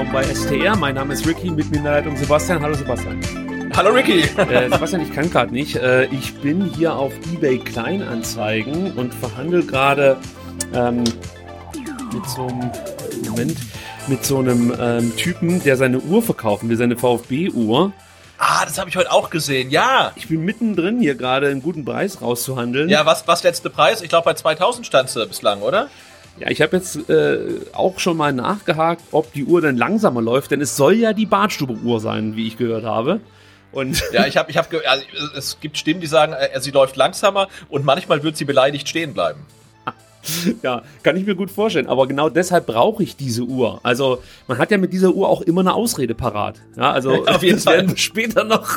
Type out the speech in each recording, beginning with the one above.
willkommen bei STR. Mein Name ist Ricky, mit mir in der Leitung Sebastian. Hallo Sebastian. Hallo Ricky. Äh, Sebastian, ich kann gerade nicht. Äh, ich bin hier auf eBay Kleinanzeigen und verhandle gerade ähm, mit so einem Moment mit so einem ähm, Typen, der seine Uhr verkaufen will, seine VfB-Uhr. Ah, das habe ich heute auch gesehen. Ja. Ich bin mittendrin hier gerade einen guten Preis rauszuhandeln. Ja, was was letzte Preis? Ich glaube bei 2000 standst du bislang, oder? Ja, ich habe jetzt äh, auch schon mal nachgehakt, ob die Uhr dann langsamer läuft, denn es soll ja die Badstube-Uhr sein, wie ich gehört habe. Und ja, ich habe, ich habe, also, es gibt Stimmen, die sagen, äh, sie läuft langsamer und manchmal wird sie beleidigt stehen bleiben. Ja, kann ich mir gut vorstellen. Aber genau deshalb brauche ich diese Uhr. Also man hat ja mit dieser Uhr auch immer eine Ausrede parat. Ja, also Auf jeden das Fall. werden wir später noch,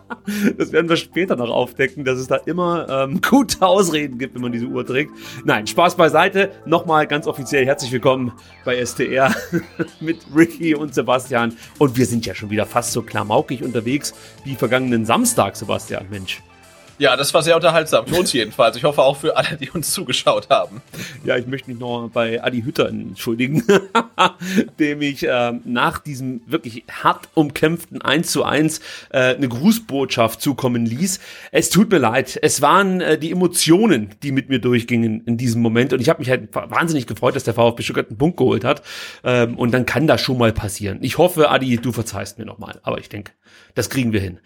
das werden wir später noch aufdecken, dass es da immer ähm, gute Ausreden gibt, wenn man diese Uhr trägt. Nein, Spaß beiseite. Nochmal ganz offiziell herzlich willkommen bei STR mit Ricky und Sebastian. Und wir sind ja schon wieder fast so klamaukig unterwegs wie vergangenen Samstag, Sebastian. Mensch. Ja, das war sehr unterhaltsam. Für uns jedenfalls. Ich hoffe auch für alle, die uns zugeschaut haben. Ja, ich möchte mich noch bei Adi Hütter entschuldigen, dem ich ähm, nach diesem wirklich hart umkämpften 1 zu 1 äh, eine Grußbotschaft zukommen ließ. Es tut mir leid. Es waren äh, die Emotionen, die mit mir durchgingen in diesem Moment. Und ich habe mich halt wahnsinnig gefreut, dass der VfB Stuttgart einen Punkt geholt hat. Ähm, und dann kann das schon mal passieren. Ich hoffe, Adi, du verzeihst mir nochmal. Aber ich denke, das kriegen wir hin.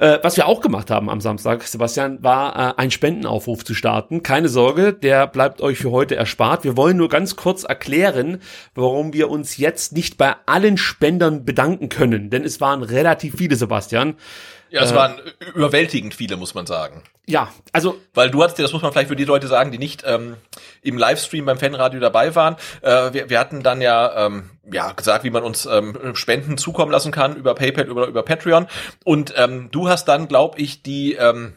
Äh, was wir auch gemacht haben am Samstag, Sebastian, war äh, ein Spendenaufruf zu starten. Keine Sorge, der bleibt euch für heute erspart. Wir wollen nur ganz kurz erklären, warum wir uns jetzt nicht bei allen Spendern bedanken können. Denn es waren relativ viele, Sebastian. Ja, es waren überwältigend viele, muss man sagen. Ja, also Weil du hattest dir, das muss man vielleicht für die Leute sagen, die nicht ähm, im Livestream beim Fanradio dabei waren. Äh, wir, wir hatten dann ja, ähm, ja gesagt, wie man uns ähm, Spenden zukommen lassen kann über PayPal oder über Patreon. Und ähm, du hast dann, glaube ich, die ähm,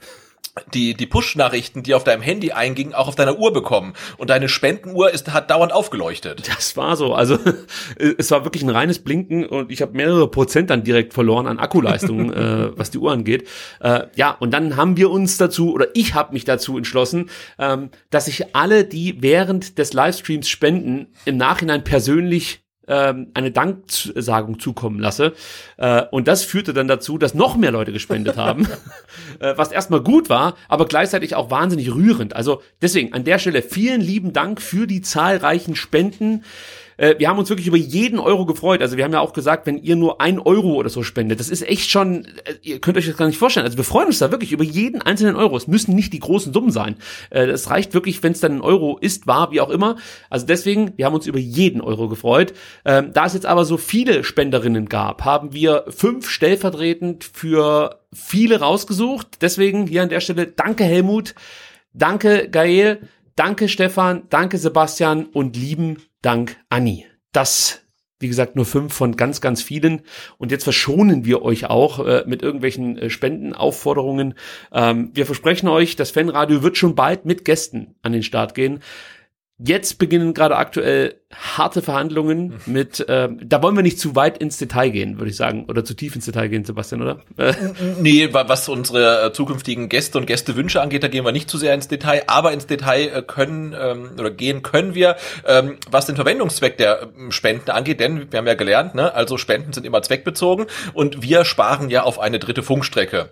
die, die Push-Nachrichten, die auf deinem Handy eingingen, auch auf deiner Uhr bekommen. Und deine Spendenuhr ist, hat dauernd aufgeleuchtet. Das war so. Also es war wirklich ein reines Blinken und ich habe mehrere Prozent dann direkt verloren an Akkuleistung, äh, was die Uhr angeht. Äh, ja, und dann haben wir uns dazu, oder ich habe mich dazu entschlossen, ähm, dass ich alle, die während des Livestreams spenden, im Nachhinein persönlich ähm, eine Danksagung zukommen lasse. Äh, und das führte dann dazu, dass noch mehr Leute gespendet haben, äh, was erstmal gut war, aber gleichzeitig auch wahnsinnig rührend. Also deswegen an der Stelle vielen lieben Dank für die zahlreichen Spenden. Äh, wir haben uns wirklich über jeden Euro gefreut. Also wir haben ja auch gesagt, wenn ihr nur ein Euro oder so spendet, das ist echt schon, äh, ihr könnt euch das gar nicht vorstellen. Also wir freuen uns da wirklich über jeden einzelnen Euro. Es müssen nicht die großen Summen sein. Äh, Es reicht wirklich, wenn es dann ein Euro ist, war, wie auch immer. Also deswegen, wir haben uns über jeden Euro gefreut. Ähm, Da es jetzt aber so viele Spenderinnen gab, haben wir fünf stellvertretend für viele rausgesucht. Deswegen hier an der Stelle danke Helmut, danke Gael, danke Stefan, danke Sebastian und lieben Dank Anni. Das wie gesagt, nur fünf von ganz, ganz vielen. Und jetzt verschonen wir euch auch äh, mit irgendwelchen äh, Spendenaufforderungen. Ähm, wir versprechen euch, das Fanradio wird schon bald mit Gästen an den Start gehen. Jetzt beginnen gerade aktuell harte Verhandlungen mit, ähm, da wollen wir nicht zu weit ins Detail gehen, würde ich sagen, oder zu tief ins Detail gehen, Sebastian, oder? Nee, wa- was unsere äh, zukünftigen Gäste und Gästewünsche angeht, da gehen wir nicht zu sehr ins Detail, aber ins Detail äh, können ähm, oder gehen können wir, ähm, was den Verwendungszweck der ähm, Spenden angeht, denn wir haben ja gelernt, ne, also Spenden sind immer zweckbezogen und wir sparen ja auf eine dritte Funkstrecke.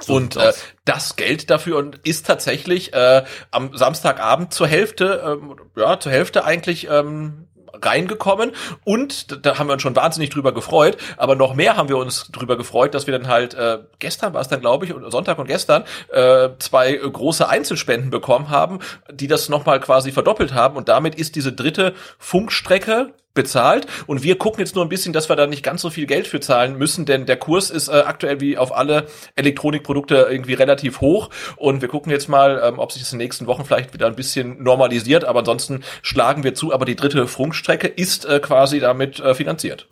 So und äh, das Geld dafür und ist tatsächlich äh, am Samstagabend zur Hälfte, ähm, ja, zur Hälfte eigentlich ähm, reingekommen. Und da haben wir uns schon wahnsinnig drüber gefreut, aber noch mehr haben wir uns drüber gefreut, dass wir dann halt äh, gestern war es dann glaube ich Sonntag und gestern äh, zwei große Einzelspenden bekommen haben, die das nochmal quasi verdoppelt haben. Und damit ist diese dritte Funkstrecke bezahlt und wir gucken jetzt nur ein bisschen, dass wir da nicht ganz so viel Geld für zahlen müssen, denn der Kurs ist äh, aktuell wie auf alle Elektronikprodukte irgendwie relativ hoch und wir gucken jetzt mal, ähm, ob sich das in den nächsten Wochen vielleicht wieder ein bisschen normalisiert, aber ansonsten schlagen wir zu, aber die dritte Funkstrecke ist äh, quasi damit äh, finanziert.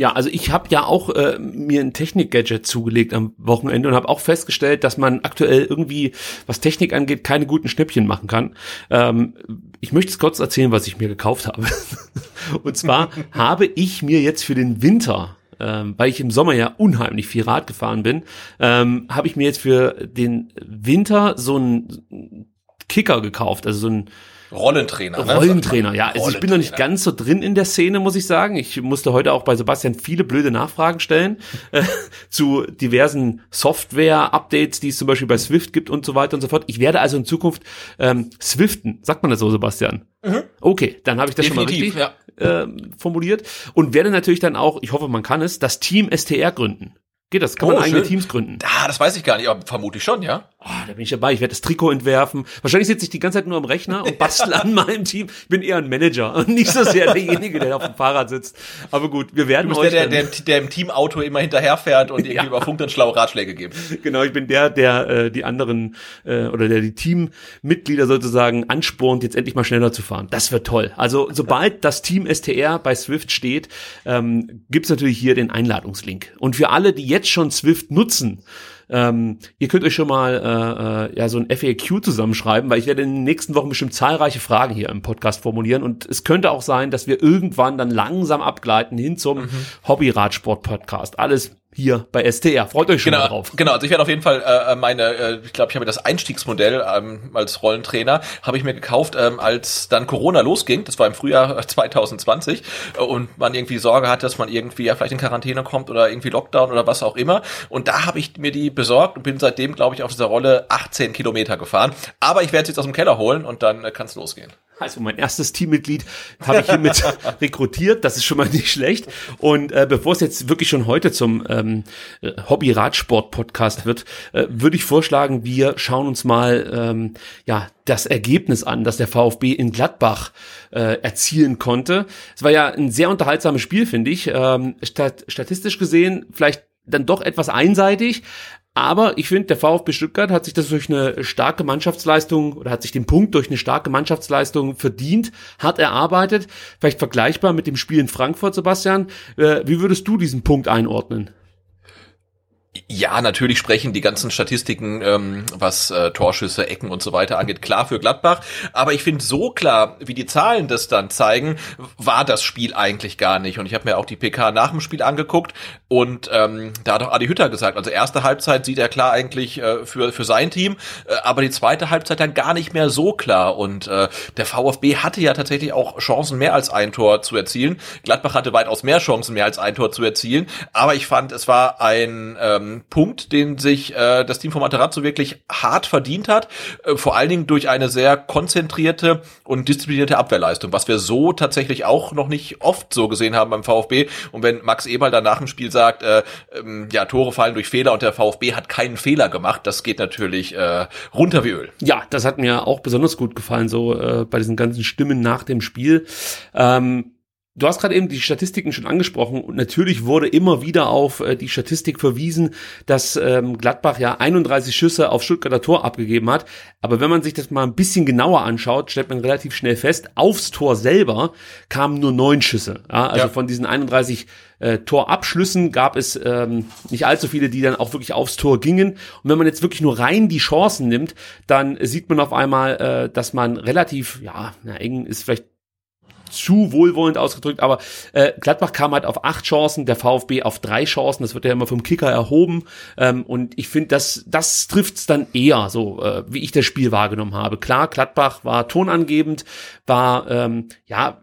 Ja, also ich habe ja auch äh, mir ein Technik-Gadget zugelegt am Wochenende und habe auch festgestellt, dass man aktuell irgendwie, was Technik angeht, keine guten Schnäppchen machen kann. Ähm, ich möchte es kurz erzählen, was ich mir gekauft habe. und zwar habe ich mir jetzt für den Winter ähm, weil ich im Sommer ja unheimlich viel Rad gefahren bin, ähm, habe ich mir jetzt für den Winter so einen Kicker gekauft, also so ein Rollentrainer. Ne? Rollentrainer, ja. Also ich bin noch nicht ganz so drin in der Szene, muss ich sagen. Ich musste heute auch bei Sebastian viele blöde Nachfragen stellen äh, zu diversen Software-Updates, die es zum Beispiel bei Swift gibt und so weiter und so fort. Ich werde also in Zukunft ähm, Swiften, sagt man das so, Sebastian? Mhm. Okay, dann habe ich das Definitiv, schon mal richtig ja. äh, formuliert und werde natürlich dann auch, ich hoffe, man kann es, das Team STR gründen. Geht das? Kann oh, man eigene schön. Teams gründen? Ah, das weiß ich gar nicht, aber vermutlich schon, ja. Oh, da bin ich dabei. Ich werde das Trikot entwerfen. Wahrscheinlich sitze ich die ganze Zeit nur am Rechner und bastel an meinem Team. Ich bin eher ein Manager und nicht so sehr derjenige, der auf dem Fahrrad sitzt. Aber gut, wir werden du bist der, der, der, der im Teamauto immer hinterherfährt und irgendwie ja. über Funk dann schlaue Ratschläge gibt. Genau, ich bin der, der äh, die anderen äh, oder der die Teammitglieder sozusagen anspornt, jetzt endlich mal schneller zu fahren. Das wird toll. Also sobald das Team STR bei Swift steht, ähm, gibt's natürlich hier den Einladungslink. Und für alle, die jetzt schon Swift nutzen. Ähm, ihr könnt euch schon mal äh, äh, ja so ein FAQ zusammenschreiben, weil ich werde in den nächsten Wochen bestimmt zahlreiche Fragen hier im Podcast formulieren und es könnte auch sein, dass wir irgendwann dann langsam abgleiten hin zum mhm. Hobby-Radsport-Podcast. Alles hier bei STR. Freut euch schon genau, drauf. Genau, also ich werde auf jeden Fall äh, meine, äh, ich glaube, ich habe mir das Einstiegsmodell ähm, als Rollentrainer habe ich mir gekauft, ähm, als dann Corona losging. Das war im Frühjahr 2020 äh, und man irgendwie Sorge hat, dass man irgendwie ja vielleicht in Quarantäne kommt oder irgendwie Lockdown oder was auch immer. Und da habe ich mir die besorgt und bin seitdem, glaube ich, auf dieser Rolle 18 Kilometer gefahren. Aber ich werde sie jetzt aus dem Keller holen und dann äh, kann es losgehen. Also mein erstes Teammitglied habe ich hiermit rekrutiert. Das ist schon mal nicht schlecht. Und äh, bevor es jetzt wirklich schon heute zum ähm, Hobby-Radsport-Podcast wird, äh, würde ich vorschlagen, wir schauen uns mal ähm, ja das Ergebnis an, das der VfB in Gladbach äh, erzielen konnte. Es war ja ein sehr unterhaltsames Spiel, finde ich. Ähm, stat statistisch gesehen vielleicht dann doch etwas einseitig, aber ich finde, der VfB Stuttgart hat sich das durch eine starke Mannschaftsleistung oder hat sich den Punkt durch eine starke Mannschaftsleistung verdient, hat erarbeitet. Vielleicht vergleichbar mit dem Spiel in Frankfurt, Sebastian. Äh, wie würdest du diesen Punkt einordnen? Ja, natürlich sprechen die ganzen Statistiken, ähm, was äh, Torschüsse, Ecken und so weiter angeht, klar für Gladbach. Aber ich finde, so klar, wie die Zahlen das dann zeigen, war das Spiel eigentlich gar nicht. Und ich habe mir auch die PK nach dem Spiel angeguckt und ähm, da hat auch Adi Hütter gesagt, also erste Halbzeit sieht er klar eigentlich äh, für, für sein Team, äh, aber die zweite Halbzeit dann gar nicht mehr so klar. Und äh, der VfB hatte ja tatsächlich auch Chancen, mehr als ein Tor zu erzielen. Gladbach hatte weitaus mehr Chancen, mehr als ein Tor zu erzielen. Aber ich fand, es war ein äh, ähm, Punkt, den sich äh, das Team von Materazzo wirklich hart verdient hat, äh, vor allen Dingen durch eine sehr konzentrierte und disziplinierte Abwehrleistung, was wir so tatsächlich auch noch nicht oft so gesehen haben beim VfB. Und wenn Max Eberl dann nach dem Spiel sagt, äh, ähm, ja, Tore fallen durch Fehler und der VfB hat keinen Fehler gemacht, das geht natürlich äh, runter wie Öl. Ja, das hat mir auch besonders gut gefallen, so äh, bei diesen ganzen Stimmen nach dem Spiel. Ähm, Du hast gerade eben die Statistiken schon angesprochen und natürlich wurde immer wieder auf äh, die Statistik verwiesen, dass ähm, Gladbach ja 31 Schüsse auf Stuttgarter Tor abgegeben hat. Aber wenn man sich das mal ein bisschen genauer anschaut, stellt man relativ schnell fest, aufs Tor selber kamen nur neun Schüsse. Ja, also ja. von diesen 31 äh, Torabschlüssen gab es ähm, nicht allzu viele, die dann auch wirklich aufs Tor gingen. Und wenn man jetzt wirklich nur rein die Chancen nimmt, dann sieht man auf einmal, äh, dass man relativ, ja, na, eng ist vielleicht zu wohlwollend ausgedrückt, aber äh, Gladbach kam halt auf acht Chancen, der VfB auf drei Chancen, das wird ja immer vom Kicker erhoben ähm, und ich finde, das, das trifft's dann eher, so äh, wie ich das Spiel wahrgenommen habe. Klar, Gladbach war tonangebend, war ähm, ja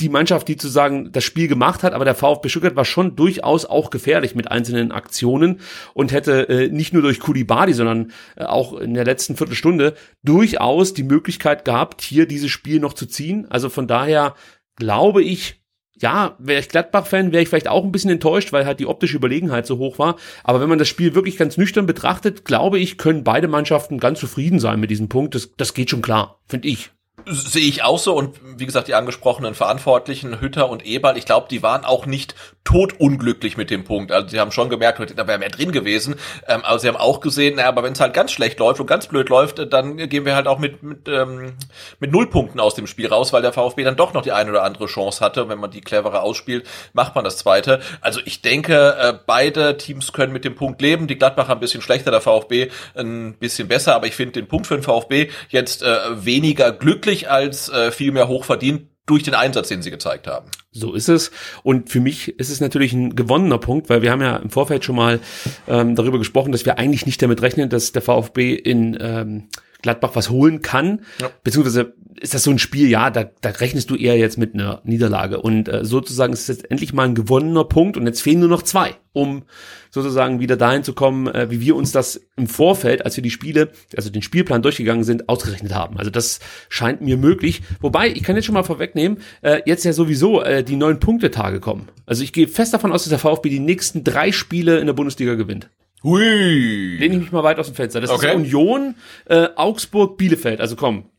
die Mannschaft, die zu sagen das Spiel gemacht hat, aber der VfB Stuttgart war schon durchaus auch gefährlich mit einzelnen Aktionen und hätte äh, nicht nur durch Kulibadi, sondern äh, auch in der letzten Viertelstunde durchaus die Möglichkeit gehabt, hier dieses Spiel noch zu ziehen. Also von daher glaube ich, ja, wäre ich Gladbach-Fan, wäre ich vielleicht auch ein bisschen enttäuscht, weil halt die optische Überlegenheit so hoch war. Aber wenn man das Spiel wirklich ganz nüchtern betrachtet, glaube ich, können beide Mannschaften ganz zufrieden sein mit diesem Punkt. Das, das geht schon klar, finde ich. Sehe ich auch so. Und wie gesagt, die angesprochenen Verantwortlichen, Hütter und Eberl, ich glaube, die waren auch nicht totunglücklich mit dem Punkt. Also sie haben schon gemerkt, da wäre mehr drin gewesen, ähm, aber sie haben auch gesehen, naja, aber wenn es halt ganz schlecht läuft und ganz blöd läuft, dann gehen wir halt auch mit, mit, ähm, mit Nullpunkten aus dem Spiel raus, weil der VfB dann doch noch die eine oder andere Chance hatte. Und wenn man die cleverer ausspielt, macht man das zweite. Also ich denke, äh, beide Teams können mit dem Punkt leben. Die Gladbacher ein bisschen schlechter, der VfB ein bisschen besser, aber ich finde den Punkt für den VfB jetzt äh, weniger glücklich als äh, viel mehr hochverdient durch den Einsatz, den sie gezeigt haben. So ist es. Und für mich ist es natürlich ein gewonnener Punkt, weil wir haben ja im Vorfeld schon mal ähm, darüber gesprochen, dass wir eigentlich nicht damit rechnen, dass der VfB in ähm, Gladbach was holen kann. Ja. Beziehungsweise ist das so ein Spiel, ja, da, da rechnest du eher jetzt mit einer Niederlage. Und äh, sozusagen ist es jetzt endlich mal ein gewonnener Punkt und jetzt fehlen nur noch zwei, um sozusagen wieder dahin zu kommen, äh, wie wir uns das im Vorfeld, als wir die Spiele, also den Spielplan durchgegangen sind, ausgerechnet haben. Also das scheint mir möglich. Wobei, ich kann jetzt schon mal vorwegnehmen, äh, jetzt ja sowieso äh, die neun Punkte-Tage kommen. Also ich gehe fest davon aus, dass der VfB die nächsten drei Spiele in der Bundesliga gewinnt. Hui. Lehne ich mich mal weit aus dem Fenster. Das okay. ist Union, äh, Augsburg, Bielefeld. Also komm.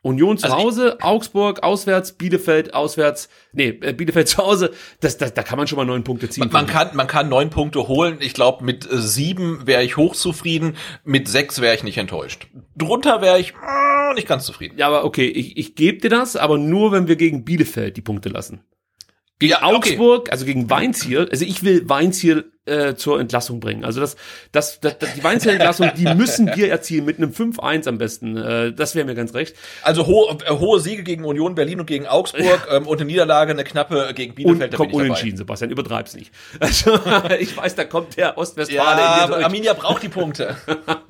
Union zu also Hause, Augsburg auswärts, Bielefeld auswärts, nee, äh, Bielefeld zu Hause, das, das, da kann man schon mal neun Punkte ziehen. Man, man kann, man kann neun Punkte holen. Ich glaube, mit äh, sieben wäre ich hochzufrieden, mit sechs wäre ich nicht enttäuscht. Drunter wäre ich äh, nicht ganz zufrieden. Ja, aber okay, ich, ich gebe dir das, aber nur, wenn wir gegen Bielefeld die Punkte lassen. Gegen ja, Augsburg, okay. also gegen Weinziel, also ich will Weinziel äh, zur Entlassung bringen. Also das, das, das, das die Weinziel-Entlassung, die müssen wir erzielen mit einem 5-1 am besten. Äh, das wäre mir ganz recht. Also hohe, äh, hohe Siege gegen Union Berlin und gegen Augsburg ähm, und eine Niederlage, eine knappe gegen Bielefeld. Und komm unentschieden, Sebastian, übertreib's nicht. Also, ich weiß, da kommt der Ostwestfale. Ja, aber Arminia braucht die Punkte.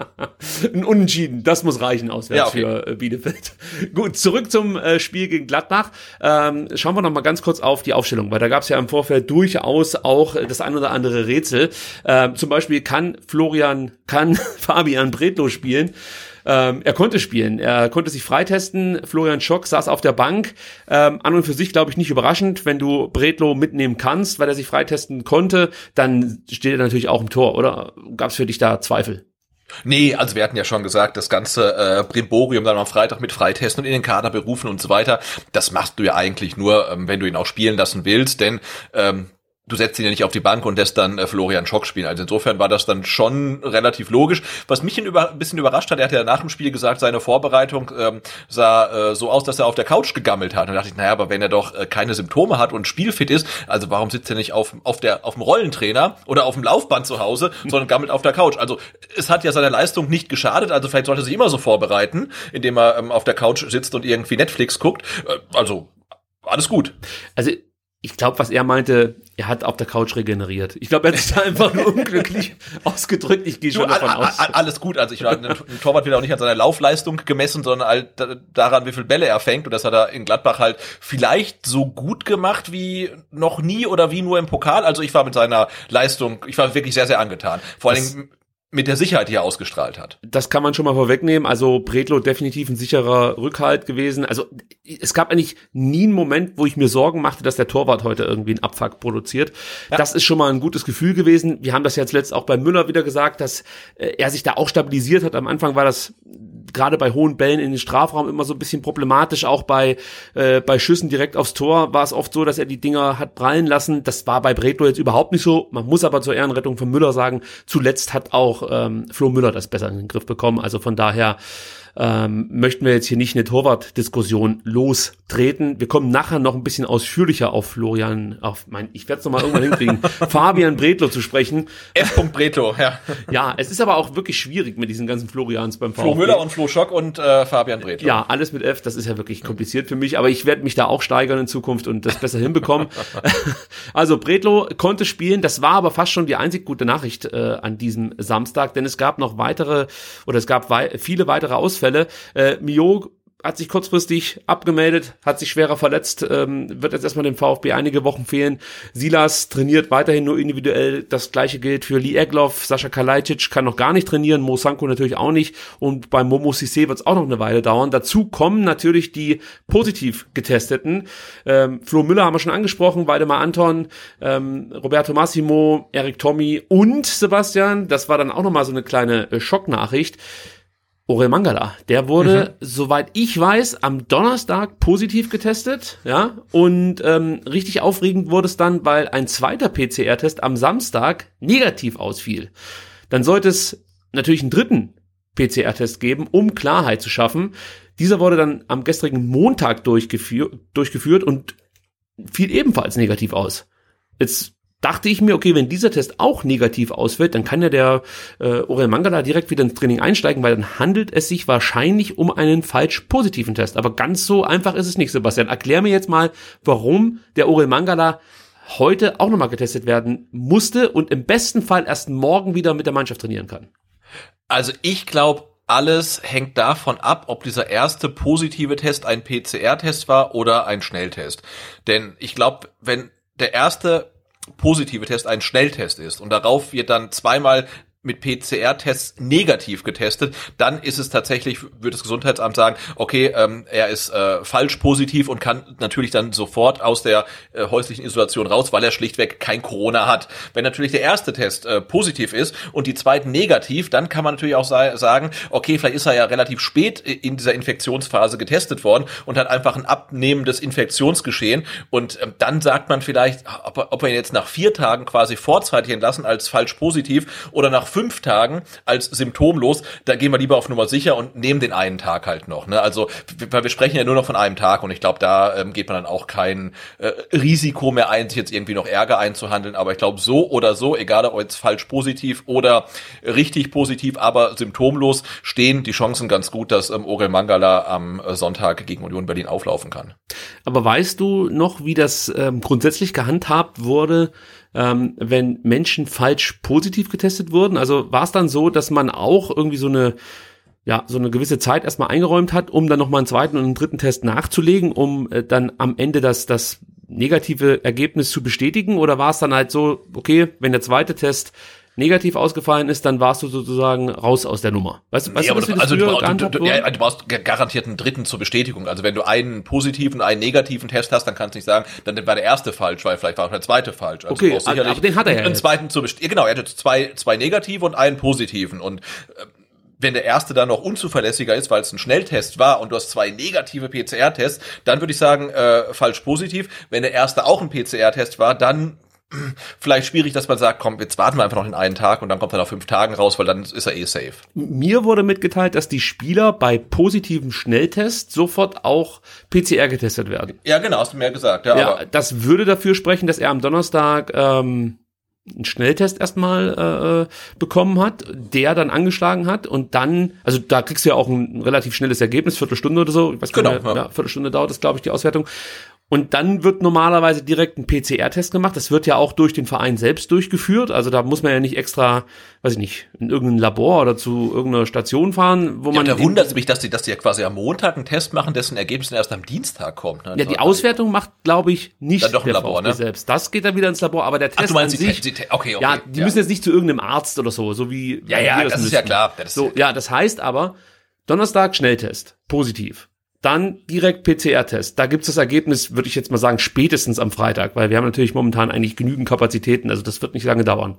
Ein Unentschieden, das muss reichen auswärts ja, okay. für äh, Bielefeld. Gut, zurück zum äh, Spiel gegen Gladbach. Ähm, schauen wir noch mal ganz kurz auf die Aufstellung, weil da gab es ja im Vorfeld durchaus auch das ein oder andere Rätsel. Ähm, zum Beispiel kann Florian, kann Fabian Bredlo spielen. Ähm, er konnte spielen, er konnte sich freitesten. Florian Schock saß auf der Bank. Ähm, an und für sich, glaube ich, nicht überraschend. Wenn du Bredlo mitnehmen kannst, weil er sich freitesten konnte, dann steht er natürlich auch im Tor, oder? Gab es für dich da Zweifel? Nee, also wir hatten ja schon gesagt, das ganze äh, Brimborium dann am Freitag mit Freitesten und in den Kader berufen und so weiter, das machst du ja eigentlich nur, ähm, wenn du ihn auch spielen lassen willst, denn ähm, du setzt ihn ja nicht auf die Bank und lässt dann äh, Florian Schock spielen. Also insofern war das dann schon relativ logisch. Was mich ein, über, ein bisschen überrascht hat, er hat ja nach dem Spiel gesagt, seine Vorbereitung ähm, sah äh, so aus, dass er auf der Couch gegammelt hat. Und da dachte ich, naja, aber wenn er doch äh, keine Symptome hat und spielfit ist, also warum sitzt er nicht auf, auf, der, auf dem Rollentrainer oder auf dem Laufband zu Hause, sondern gammelt auf der Couch? Also es hat ja seiner Leistung nicht geschadet, also vielleicht sollte er sich immer so vorbereiten, indem er ähm, auf der Couch sitzt und irgendwie Netflix guckt. Äh, also alles gut. Also ich glaube, was er meinte, er hat auf der Couch regeneriert. Ich glaube, er hat sich da einfach nur unglücklich ausgedrückt. Ich gehe schon davon aus. Alles gut. Also ich war, ein Torwart wird auch nicht an seiner Laufleistung gemessen, sondern halt daran, wie viel Bälle er fängt. Und das hat er in Gladbach halt vielleicht so gut gemacht wie noch nie oder wie nur im Pokal. Also ich war mit seiner Leistung, ich war wirklich sehr, sehr angetan. Vor allen Dingen mit der Sicherheit, die er ausgestrahlt hat. Das kann man schon mal vorwegnehmen. Also Bredlo definitiv ein sicherer Rückhalt gewesen. Also es gab eigentlich nie einen Moment, wo ich mir Sorgen machte, dass der Torwart heute irgendwie einen Abfuck produziert. Ja. Das ist schon mal ein gutes Gefühl gewesen. Wir haben das jetzt letzt auch bei Müller wieder gesagt, dass äh, er sich da auch stabilisiert hat. Am Anfang war das gerade bei hohen Bällen in den Strafraum immer so ein bisschen problematisch. Auch bei, äh, bei Schüssen direkt aufs Tor war es oft so, dass er die Dinger hat prallen lassen. Das war bei Bredlo jetzt überhaupt nicht so. Man muss aber zur Ehrenrettung von Müller sagen, zuletzt hat auch ähm, Flo Müller das besser in den Griff bekommen. Also von daher ähm, möchten wir jetzt hier nicht eine Torwart-Diskussion lostreten. Wir kommen nachher noch ein bisschen ausführlicher auf Florian, auf mein, ich werde es nochmal irgendwann hinkriegen, Fabian Bretlo zu sprechen. F. Bretlo, ja. Ja, es ist aber auch wirklich schwierig mit diesen ganzen Florians beim VfB. Flo Müller und Flo Schock und äh, Fabian Bretlo. Ja, alles mit F, das ist ja wirklich kompliziert für mich, aber ich werde mich da auch steigern in Zukunft und das besser hinbekommen. also Bretlo konnte spielen, das war aber fast schon die einzig gute Nachricht äh, an diesem Samstag, denn es gab noch weitere oder es gab wei viele weitere Ausfälle Ausfälle. Äh, Mio hat sich kurzfristig abgemeldet, hat sich schwerer verletzt, ähm, wird jetzt erstmal dem VfB einige Wochen fehlen. Silas trainiert weiterhin nur individuell. Das gleiche gilt für Lee Egloff. Sascha Kalajdzic kann noch gar nicht trainieren, Mo Sanko natürlich auch nicht. Und bei Momo Sissé wird es auch noch eine Weile dauern. Dazu kommen natürlich die positiv getesteten. Ähm, Flo Müller haben wir schon angesprochen, Waldemar Anton, ähm, Roberto Massimo, Erik Tommy und Sebastian. Das war dann auch nochmal so eine kleine äh, Schocknachricht Orel Mangala, der wurde, mhm. soweit ich weiß, am Donnerstag positiv getestet, ja, und ähm, richtig aufregend wurde es dann, weil ein zweiter PCR-Test am Samstag negativ ausfiel. Dann sollte es natürlich einen dritten PCR-Test geben, um Klarheit zu schaffen. Dieser wurde dann am gestrigen Montag durchgeführt, durchgeführt und fiel ebenfalls negativ aus. Jetzt dachte ich mir, okay, wenn dieser Test auch negativ ausfällt, dann kann ja der äh, Orel Mangala direkt wieder ins Training einsteigen, weil dann handelt es sich wahrscheinlich um einen falsch positiven Test. Aber ganz so einfach ist es nicht, Sebastian. Erklär mir jetzt mal, warum der Orel Mangala heute auch nochmal getestet werden musste und im besten Fall erst morgen wieder mit der Mannschaft trainieren kann. Also ich glaube, alles hängt davon ab, ob dieser erste positive Test ein PCR-Test war oder ein Schnelltest. Denn ich glaube, wenn der erste positive Test ein Schnelltest ist. Und darauf wird dann zweimal mit PCR-Tests negativ getestet, dann ist es tatsächlich, würde das Gesundheitsamt sagen, okay, ähm, er ist äh, falsch positiv und kann natürlich dann sofort aus der äh, häuslichen Isolation raus, weil er schlichtweg kein Corona hat. Wenn natürlich der erste Test äh, positiv ist und die zweiten negativ, dann kann man natürlich auch sa sagen, okay, vielleicht ist er ja relativ spät in dieser Infektionsphase getestet worden und hat einfach ein abnehmendes Infektionsgeschehen und ähm, dann sagt man vielleicht, ob ob er ihn jetzt nach vier Tagen quasi vorzeitig entlassen als falsch positiv oder nach fünf Tagen als symptomlos, da gehen wir lieber auf Nummer sicher und nehmen den einen Tag halt noch. Ne? Also weil wir sprechen ja nur noch von einem Tag und ich glaube, da ähm, geht man dann auch kein äh, Risiko mehr ein, sich jetzt irgendwie noch Ärger einzuhandeln. Aber ich glaube, so oder so, egal ob jetzt falsch positiv oder richtig positiv, aber symptomlos, stehen die Chancen ganz gut, dass ähm, Orel Mangala am äh, Sonntag gegen Union Berlin auflaufen kann. Aber weißt du noch, wie das ähm, grundsätzlich gehandhabt wurde? Ähm, wenn Menschen falsch positiv getestet wurden? Also war es dann so, dass man auch irgendwie so eine ja, so eine gewisse Zeit erstmal eingeräumt hat, um dann nochmal einen zweiten und einen dritten Test nachzulegen, um äh, dann am Ende das, das negative Ergebnis zu bestätigen? Oder war es dann halt so, okay, wenn der zweite Test negativ ausgefallen ist, dann warst du sozusagen raus aus der Nummer. Weißt, weißt nee, du, was du, also du, du, ja, du brauchst garantiert einen dritten zur Bestätigung. Also wenn du einen positiven, einen negativen Test hast, dann kannst du nicht sagen, dann war der erste falsch, weil vielleicht war auch der zweite falsch. Also okay, aber den hat er ja. Einen zweiten zur Bestätigung. Genau, er hatte zwei, zwei negative und einen positiven und äh, wenn der erste dann noch unzuverlässiger ist, weil es ein Schnelltest war und du hast zwei negative PCR-Tests, dann würde ich sagen, äh, falsch positiv. Wenn der erste auch ein PCR-Test war, dann vielleicht schwierig, dass man sagt, komm, jetzt warten wir einfach noch den einen Tag und dann kommt er nach fünf Tagen raus, weil dann ist er eh safe. Mir wurde mitgeteilt, dass die Spieler bei positiven Schnelltests sofort auch PCR getestet werden. Ja, genau, hast du mir gesagt. Ja, ja das würde dafür sprechen, dass er am Donnerstag ähm, einen Schnelltest erstmal äh, bekommen hat, der dann angeschlagen hat und dann, also da kriegst du ja auch ein relativ schnelles Ergebnis, Viertelstunde oder so, ich weiß genau, nicht, ja. ja, Viertelstunde dauert das, glaube ich, die Auswertung. Und dann wird normalerweise direkt ein PCR-Test gemacht. Das wird ja auch durch den Verein selbst durchgeführt. Also da muss man ja nicht extra, weiß ich nicht, in irgendein Labor oder zu irgendeiner Station fahren, wo ja, man. Da wundert es mich, dass die, dass die ja quasi am Montag einen Test machen, dessen Ergebnis erst am Dienstag kommt. Ne? Ja, die Auswertung macht, glaube ich, nicht dann doch ein Labor, ne? selbst. Das geht dann wieder ins Labor, aber der Test Ach, du meinst an sich, die, die, okay, okay, ja, die ja. müssen jetzt nicht zu irgendeinem Arzt oder so, so wie ja, ja, das, das ist ja klar. Das so, ja, das heißt aber Donnerstag Schnelltest, positiv. Dann direkt PCR-Test. Da gibt's das Ergebnis, würde ich jetzt mal sagen, spätestens am Freitag, weil wir haben natürlich momentan eigentlich genügend Kapazitäten, also das wird nicht lange dauern.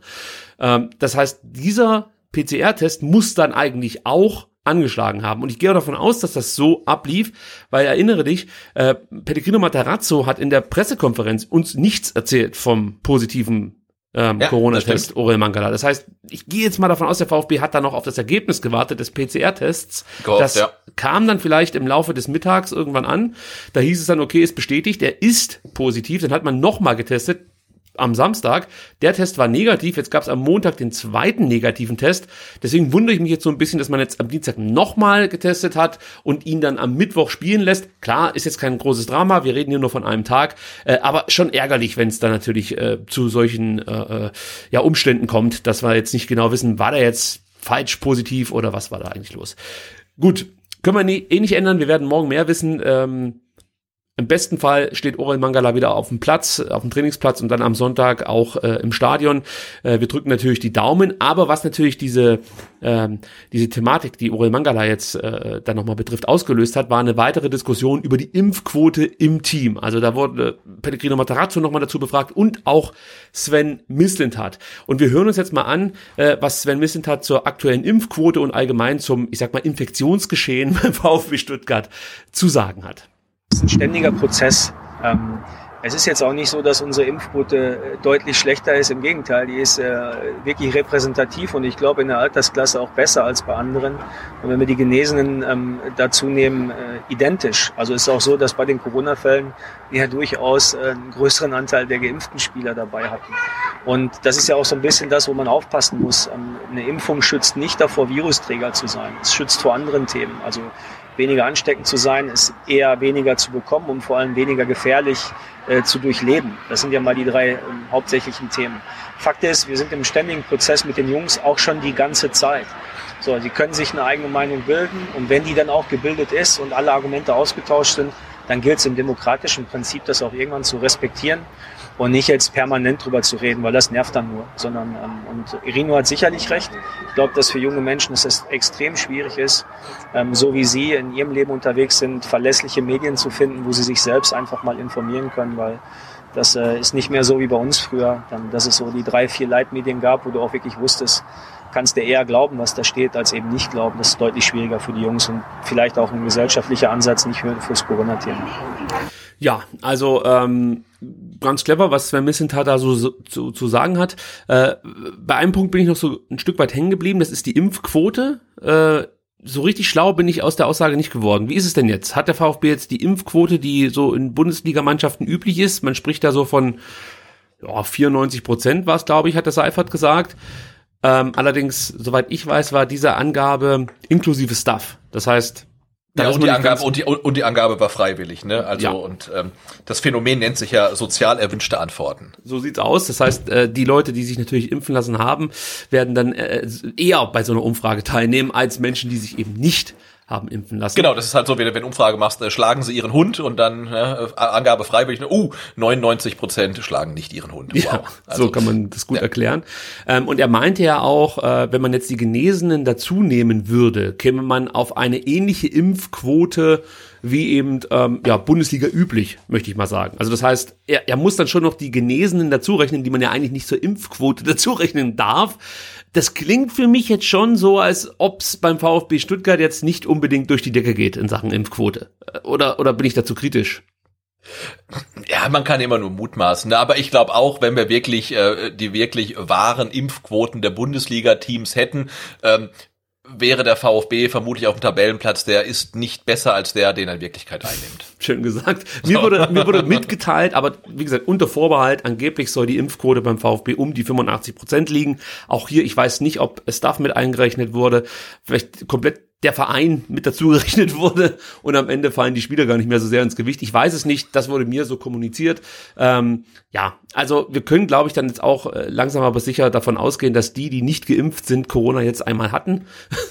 Ähm, das heißt, dieser PCR-Test muss dann eigentlich auch angeschlagen haben. Und ich gehe davon aus, dass das so ablief, weil erinnere dich, äh, Pellegrino Matarazzo hat in der Pressekonferenz uns nichts erzählt vom positiven ähm, ja, Corona-Test Orel Mangala. Das heißt, ich gehe jetzt mal davon aus, der VfB hat da noch auf das Ergebnis gewartet des PCR-Tests. Das ja. kam dann vielleicht im Laufe des Mittags irgendwann an. Da hieß es dann, okay, ist bestätigt, er ist positiv. Dann hat man nochmal getestet am Samstag. Der Test war negativ. Jetzt gab es am Montag den zweiten negativen Test. Deswegen wundere ich mich jetzt so ein bisschen, dass man jetzt am Dienstag nochmal getestet hat und ihn dann am Mittwoch spielen lässt. Klar, ist jetzt kein großes Drama. Wir reden hier nur von einem Tag. Äh, aber schon ärgerlich, wenn es dann natürlich äh, zu solchen äh, äh, ja, Umständen kommt, dass wir jetzt nicht genau wissen, war der jetzt falsch positiv oder was war da eigentlich los. Gut, Können wir nie, eh nicht ändern. Wir werden morgen mehr wissen. Ähm, im besten Fall steht Orel Mangala wieder auf dem Platz, auf dem Trainingsplatz und dann am Sonntag auch äh, im Stadion. Äh, wir drücken natürlich die Daumen, aber was natürlich diese, ähm, diese Thematik, die Orel Mangala jetzt äh, dann nochmal betrifft, ausgelöst hat, war eine weitere Diskussion über die Impfquote im Team. Also da wurde Pellegrino Matarazzo nochmal dazu befragt und auch Sven Mislintat. Und wir hören uns jetzt mal an, äh, was Sven Mislintat zur aktuellen Impfquote und allgemein zum, ich sag mal, Infektionsgeschehen beim VfB Stuttgart zu sagen hat. Ist ein ständiger Prozess. Ähm, es ist jetzt auch nicht so, dass unsere Impfquote äh, deutlich schlechter ist. Im Gegenteil, die ist äh, wirklich repräsentativ und ich glaube in der Altersklasse auch besser als bei anderen. Und wenn wir die Genesenen ähm, dazu nehmen, äh, identisch. Also ist auch so, dass bei den Corona-Fällen wir ja durchaus äh, einen größeren Anteil der geimpften Spieler dabei hatten. Und das ist ja auch so ein bisschen das, wo man aufpassen muss. Ähm, eine Impfung schützt nicht davor, Virusträger zu sein. Es schützt vor anderen Themen. Also weniger ansteckend zu sein, ist eher weniger zu bekommen und vor allem weniger gefährlich äh, zu durchleben. Das sind ja mal die drei äh, hauptsächlichen Themen. Fakt ist, wir sind im ständigen Prozess mit den Jungs auch schon die ganze Zeit. So, sie können sich eine eigene Meinung bilden und wenn die dann auch gebildet ist und alle Argumente ausgetauscht sind, dann gilt es im demokratischen Prinzip, das auch irgendwann zu respektieren und nicht jetzt permanent drüber zu reden, weil das nervt dann nur. Sondern ähm, und Irino hat sicherlich recht. Ich glaube, dass für junge Menschen es extrem schwierig ist, ähm, so wie sie in ihrem Leben unterwegs sind, verlässliche Medien zu finden, wo sie sich selbst einfach mal informieren können, weil das äh, ist nicht mehr so wie bei uns früher, dann, dass es so die drei, vier Leitmedien gab, wo du auch wirklich wusstest, kannst du eher glauben, was da steht, als eben nicht glauben. Das ist deutlich schwieriger für die Jungs und vielleicht auch ein gesellschaftlicher Ansatz, nicht für, fürs Corona-Thema. Ja, also ähm, ganz clever, was Sven Missentat da so, zu, zu sagen hat. Äh, bei einem Punkt bin ich noch so ein Stück weit hängen geblieben, das ist die Impfquote. Äh, so richtig schlau bin ich aus der Aussage nicht geworden. Wie ist es denn jetzt? Hat der VfB jetzt die Impfquote, die so in Bundesligamannschaften üblich ist? Man spricht da so von ja, 94 Prozent war es, glaube ich, hat der Seifert gesagt. Ähm, allerdings, soweit ich weiß, war diese Angabe inklusive Stuff. Das heißt, ja, und die, Angabe, und, die, und die Angabe war freiwillig, ne? Also ja. und ähm, das Phänomen nennt sich ja sozial erwünschte Antworten. So sieht's aus. Das heißt, äh, die Leute, die sich natürlich impfen lassen haben, werden dann äh, eher bei so einer Umfrage teilnehmen als Menschen, die sich eben nicht haben impfen lassen. Genau, das ist halt so, wenn du eine Umfrage machst, äh, schlagen sie ihren Hund und dann äh, Angabe freiwillig, uh, 99 Prozent schlagen nicht ihren Hund. Wow. Ja, also, so kann man das gut ja. erklären. Ähm, und er meinte ja auch, äh, wenn man jetzt die Genesenen dazu nehmen würde, käme man auf eine ähnliche Impfquote wie eben ähm, ja Bundesliga üblich, möchte ich mal sagen. Also das heißt, er, er muss dann schon noch die Genesenen dazu rechnen, die man ja eigentlich nicht zur Impfquote dazu rechnen darf. Das klingt für mich jetzt schon so, als ob es beim VfB Stuttgart jetzt nicht unbedingt durch die Decke geht in Sachen Impfquote. Oder, oder bin ich dazu kritisch? Ja, man kann immer nur mutmaßen, ne? aber ich glaube auch, wenn wir wirklich äh, die wirklich wahren Impfquoten der Bundesliga-Teams hätten, ähm, wäre der VfB vermutlich auf dem Tabellenplatz, der ist nicht besser als der, den er in Wirklichkeit einnimmt. Schön gesagt. Mir wurde, mir wurde mitgeteilt, aber wie gesagt, unter Vorbehalt, angeblich soll die Impfquote beim VfB um die 85 Prozent liegen. Auch hier, ich weiß nicht, ob Staff mit eingerechnet wurde, vielleicht komplett der Verein mit dazu gerechnet wurde und am Ende fallen die Spieler gar nicht mehr so sehr ins Gewicht. Ich weiß es nicht, das wurde mir so kommuniziert. Ähm, ja, also wir können, glaube ich, dann jetzt auch äh, langsam aber sicher davon ausgehen, dass die, die nicht geimpft sind, Corona jetzt einmal hatten.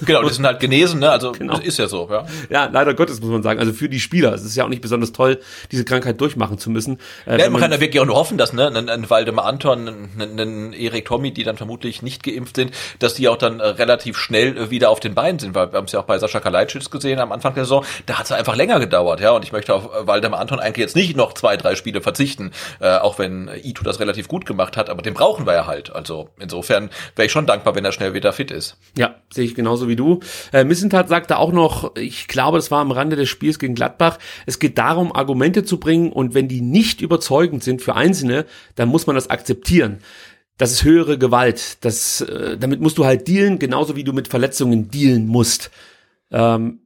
Genau, die sind halt genesen, ne? Also genau. ist ja so, ja. Ja, leider Gottes muss man sagen. Also für die Spieler, es ist ja auch nicht besonders toll, diese Krankheit durchmachen zu müssen. Äh, ja, man, man, kann ja wirklich auch nur hoffen, dass ne, ein, ein Waldemar Anton, ein, ein Erik Tommy, die dann vermutlich nicht geimpft sind, dass die auch dann äh, relativ schnell äh, wieder auf den Beinen sind, weil wir haben es ja auch bei Sascha Kalajdzic gesehen am Anfang der Saison, da hat es einfach länger gedauert, ja. Und ich möchte auf Waldemar Anton eigentlich jetzt nicht noch zwei, drei Spiele verzichten, äh, auch wenn Ito das relativ gut gemacht hat, aber den brauchen wir ja halt. Also insofern wäre ich schon dankbar, wenn er schnell wieder fit ist. Ja, sehe ich genauso wie du. Äh, Missentat sagte auch noch, ich glaube, das war am Rande des Spiels gegen Gladbach, es geht darum, Argumente zu bringen und wenn die nicht überzeugend sind für Einzelne, dann muss man das akzeptieren. Das ist höhere Gewalt. Das, äh, damit musst du halt dealen, genauso wie du mit Verletzungen dealen musst. Ähm,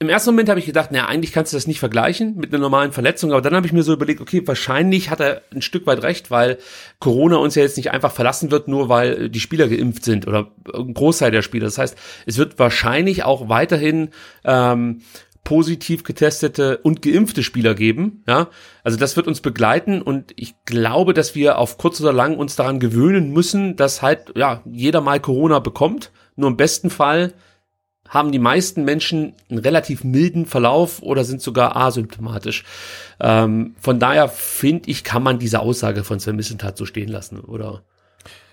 im ersten Moment habe ich gedacht, naja, eigentlich kannst du das nicht vergleichen mit einer normalen Verletzung, aber dann habe ich mir so überlegt, okay, wahrscheinlich hat er ein Stück weit recht, weil Corona uns ja jetzt nicht einfach verlassen wird, nur weil die Spieler geimpft sind oder ein Großteil der Spieler. Das heißt, es wird wahrscheinlich auch weiterhin ähm, positiv getestete und geimpfte Spieler geben. Ja, also das wird uns begleiten und ich glaube, dass wir auf kurz oder lang uns daran gewöhnen müssen, dass halt ja jeder mal Corona bekommt. Nur im besten Fall haben die meisten Menschen einen relativ milden Verlauf oder sind sogar asymptomatisch. Ähm, von daher finde ich, kann man diese Aussage von Sven Missentat so stehen lassen, oder?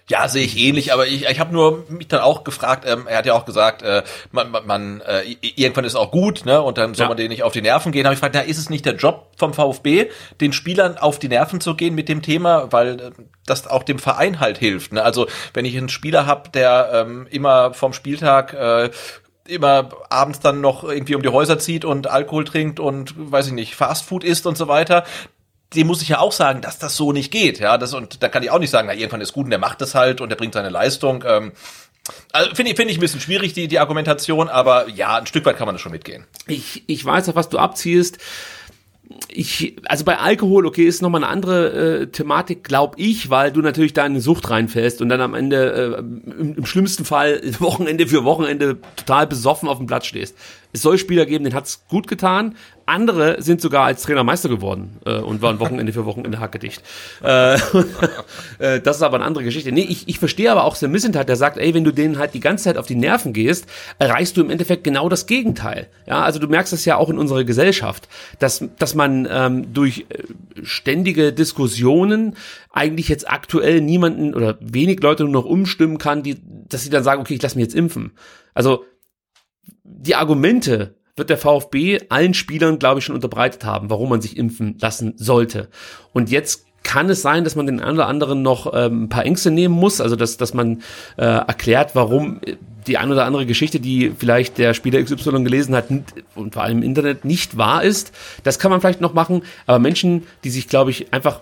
Ja, sehe ich ähnlich, aber ich, ich habe nur mich dann auch gefragt, ähm, er hat ja auch gesagt, äh, man, man, man äh, irgendwann ist auch gut, ne? Und dann soll ja. man denen nicht auf die Nerven gehen. Habe ich gefragt, na, ist es nicht der Job vom VfB, den Spielern auf die Nerven zu gehen mit dem Thema, weil äh, das auch dem Verein halt hilft. Ne? Also wenn ich einen Spieler habe, der ähm, immer vom Spieltag äh, immer abends dann noch irgendwie um die Häuser zieht und Alkohol trinkt und weiß ich nicht, Fastfood isst und so weiter, dem muss ich ja auch sagen, dass das so nicht geht. Ja, das, und da kann ich auch nicht sagen, na, irgendwann ist gut und der macht das halt und der bringt seine Leistung. Ähm, also finde ich, finde ich ein bisschen schwierig, die, die Argumentation, aber ja, ein Stück weit kann man das schon mitgehen. Ich, ich weiß, auf was du abziehst ich, also bei Alkohol, okay, ist nochmal eine andere äh, Thematik, glaub ich, weil du natürlich da in eine Sucht reinfällst und dann am Ende, äh, im, im schlimmsten Fall, Wochenende für Wochenende total besoffen auf dem Platz stehst. Es soll Spieler geben, denen hat's gut getan. Andere sind sogar als Trainer Meister geworden äh, und waren Wochenende für Wochenende hackedicht. Äh, äh, das ist aber eine andere Geschichte. Nee, ich, ich verstehe aber auch Sam Missentat, der sagt, ey, wenn du denen halt die ganze Zeit auf die Nerven gehst, erreichst du im Endeffekt genau das Gegenteil. Ja, also du merkst es ja auch in unserer Gesellschaft, dass, dass man ähm, durch äh, ständige Diskussionen eigentlich jetzt aktuell niemanden oder wenig Leute nur noch umstimmen kann, die, dass sie dann sagen, okay, ich lass mich jetzt impfen. Also die Argumente wird der VfB allen Spielern, glaube ich, schon unterbreitet haben, warum man sich impfen lassen sollte. Und jetzt kann es sein, dass man den einen oder anderen noch ähm, ein paar Ängste nehmen muss, also dass, dass man äh, erklärt, warum die ein oder andere Geschichte, die vielleicht der Spieler XY gelesen hat und vor allem im Internet nicht wahr ist. Das kann man vielleicht noch machen, aber Menschen, die sich, glaube ich, einfach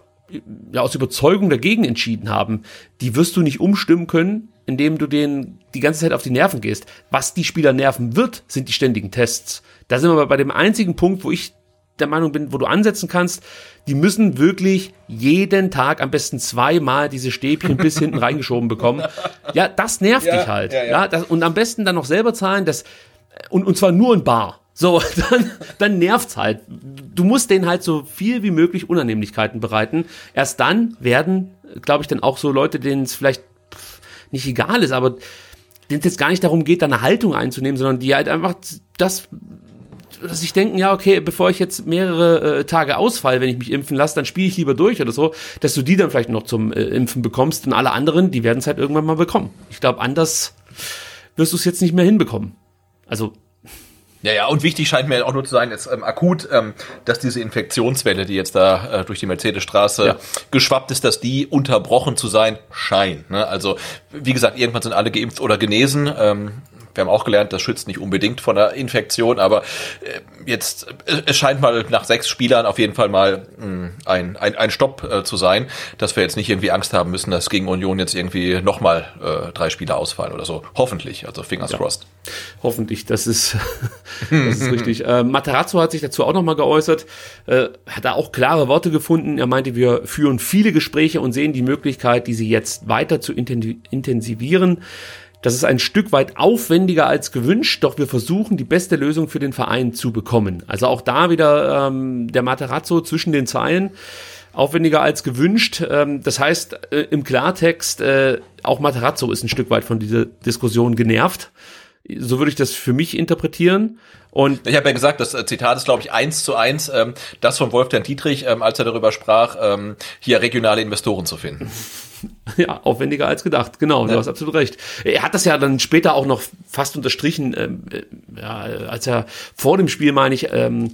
ja, aus Überzeugung dagegen entschieden haben, die wirst du nicht umstimmen können, indem du denen die ganze Zeit auf die Nerven gehst. Was die Spieler nerven wird, sind die ständigen Tests. Da sind wir aber bei dem einzigen Punkt, wo ich der Meinung bin, wo du ansetzen kannst, die müssen wirklich jeden Tag am besten zweimal diese Stäbchen bis hinten reingeschoben bekommen. Ja, das nervt ja, dich halt. Ja, ja. ja das, und am besten dann noch selber zahlen, das, und, und zwar nur in Bar. So, dann, dann nervt's halt. Du musst denen halt so viel wie möglich Unannehmlichkeiten bereiten. Erst dann werden, glaube ich, dann auch so Leute, denen es vielleicht nicht egal ist, aber denen es jetzt gar nicht darum geht, da eine Haltung einzunehmen, sondern die halt einfach das dass ich denken, ja, okay, bevor ich jetzt mehrere äh, Tage ausfall, wenn ich mich impfen lasse, dann spiele ich lieber durch oder so, dass du die dann vielleicht noch zum äh, Impfen bekommst und alle anderen, die werden es halt irgendwann mal bekommen. Ich glaube, anders wirst du es jetzt nicht mehr hinbekommen. Also ja, ja, und wichtig scheint mir auch nur zu sein, jetzt ähm, akut, ähm, dass diese Infektionswelle, die jetzt da äh, durch die Mercedesstraße ja. geschwappt ist, dass die unterbrochen zu sein scheint. Ne? Also, wie gesagt, irgendwann sind alle geimpft oder genesen. Ähm, wir haben auch gelernt, das schützt nicht unbedingt von der Infektion, aber äh, jetzt, äh, es scheint mal nach sechs Spielern auf jeden Fall mal mh, hm, ein, ein, ein Stopp äh, zu sein, dass wir jetzt nicht irgendwie Angst haben müssen, dass gegen Union jetzt irgendwie nochmal äh, drei Spieler ausfallen oder so. Hoffentlich, also fingers ja. crossed. Hoffentlich, das ist, das ist richtig. Äh, Materazzo hat sich dazu auch nochmal geäußert, äh, hat da auch klare Worte gefunden. Er meinte, wir führen viele Gespräche und sehen die Möglichkeit, diese jetzt weiter zu intensivieren. Das ist ein Stück weit aufwendiger als gewünscht, doch wir versuchen, die beste Lösung für den Verein zu bekommen. Also auch da wieder ähm, der Materazzo zwischen den Zeilen aufwendiger als gewünscht. Ähm, das heißt äh, im Klartext, äh, auch Materazzo ist ein Stück weit von dieser Diskussion genervt. So würde ich das für mich interpretieren. Und ich habe ja gesagt, das äh, Zitat ist, glaube ich, eins zu eins ähm, das von Wolfgang Dietrich, ähm, als er darüber sprach, hier regionale Investoren zu finden. Ja, aufwendiger als gedacht, genau, ja. du hast absolut recht. Er hat das ja dann später auch noch fast unterstrichen, ähm, äh, ja, als er vor dem Spiel, meine ich, ähm,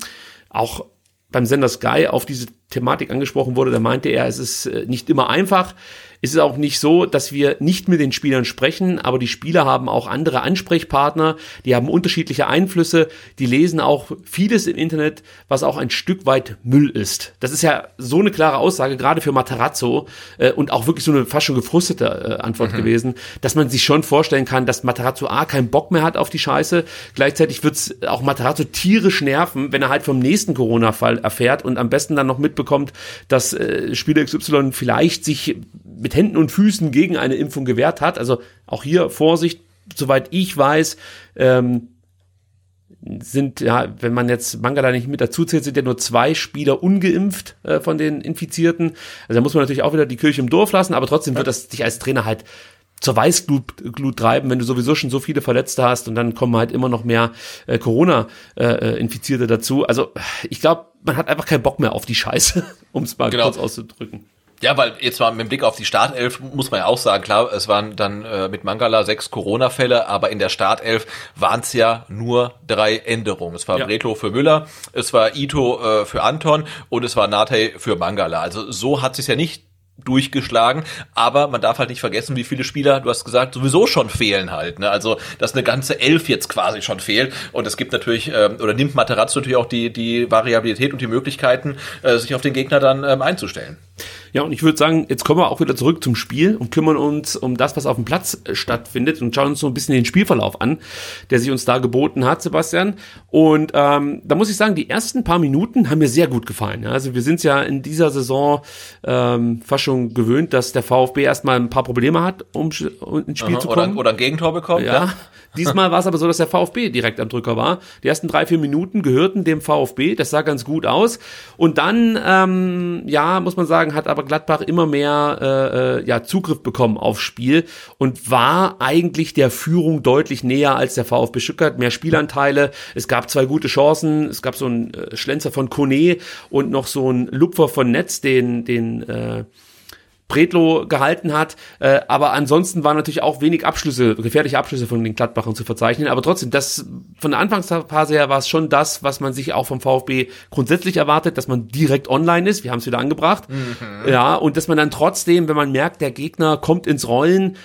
auch beim Sender Sky auf diese Thematik angesprochen wurde, da meinte er, es ist äh, nicht immer einfach, ist es auch nicht so, dass wir nicht mit den Spielern sprechen, aber die Spieler haben auch andere Ansprechpartner, die haben unterschiedliche Einflüsse, die lesen auch vieles im Internet, was auch ein Stück weit Müll ist. Das ist ja so eine klare Aussage, gerade für Matarazzo äh, und auch wirklich so eine fast schon gefrustete äh, Antwort mhm. gewesen, dass man sich schon vorstellen kann, dass Matarazzo A keinen Bock mehr hat auf die Scheiße, gleichzeitig wird's auch Matarazzo tierisch nerven, wenn er halt vom nächsten Corona-Fall erfährt und am besten dann noch mitbekommt, dass äh, Spieler XY vielleicht sich mit Händen und Füßen gegen eine Impfung gewehrt hat. Also auch hier Vorsicht, soweit ich weiß, ähm, sind, ja, wenn man jetzt Mangala nicht mit dazu zählt, sind ja nur zwei Spieler ungeimpft äh, von den Infizierten. Also da muss man natürlich auch wieder die Kirche im Dorf lassen, aber trotzdem wird das dich als Trainer halt zur Weißglut Glut treiben, wenn du sowieso schon so viele Verletzte hast und dann kommen halt immer noch mehr äh, Corona-Infizierte äh, dazu. Also ich glaube, man hat einfach keinen Bock mehr auf die Scheiße, um es mal genau. kurz auszudrücken. Ja, weil jetzt mal mit Blick auf die Startelf muss man ja auch sagen, klar, es waren dann äh, mit Mangala sechs Corona-Fälle, aber in der Startelf waren es ja nur drei Änderungen. Es war ja. Bretlo für Müller, es war Ito äh, für Anton und es war Nate für Mangala. Also so hat es ja nicht durchgeschlagen, aber man darf halt nicht vergessen, wie viele Spieler, du hast gesagt, sowieso schon fehlen halt. Ne? Also, dass eine ganze Elf jetzt quasi schon fehlt und es gibt natürlich, ähm, oder nimmt Materazzo natürlich auch die, die Variabilität und die Möglichkeiten, äh, sich auf den Gegner dann ähm, einzustellen. Ja, und ich würde sagen, jetzt kommen wir auch wieder zurück zum Spiel und kümmern uns um das, was auf dem Platz äh, stattfindet und schauen uns so ein bisschen den Spielverlauf an, der sich uns da geboten hat, Sebastian. Und ähm, da muss ich sagen, die ersten paar Minuten haben mir sehr gut gefallen. Also wir sind ja in dieser Saison ähm, fast schon gewöhnt, dass der VfB erstmal ein paar Probleme hat, um, um ins Spiel Aha, zu kommen. Oder, oder ein Gegentor bekommt. Ja. ja. Diesmal war es aber so, dass der VfB direkt am Drücker war. Die ersten drei, vier Minuten gehörten dem VfB. Das sah ganz gut aus. Und dann, ähm, ja, muss man sagen, hat aber Gladbach immer mehr äh, äh, ja, Zugriff bekommen aufs Spiel und war eigentlich der Führung deutlich näher als der VfB Stuttgart. Mehr Spielanteile. Es gab zwei gute Chancen. Es gab so einen äh, Schlenzer von Kone und noch so einen Lupfer von Netz, den, den äh, Bredlo gehalten hat. Äh, aber ansonsten waren natürlich auch wenig Abschlüsse, gefährliche Abschlüsse von den Gladbachern zu verzeichnen. Aber trotzdem, das von der Anfangsphase her war es schon das, was man sich auch vom VfB grundsätzlich erwartet, dass man direkt online ist. Wir haben es wieder angebracht. Mhm. Ja, und dass man dann trotzdem, wenn man merkt, der Gegner kommt ins Rollen,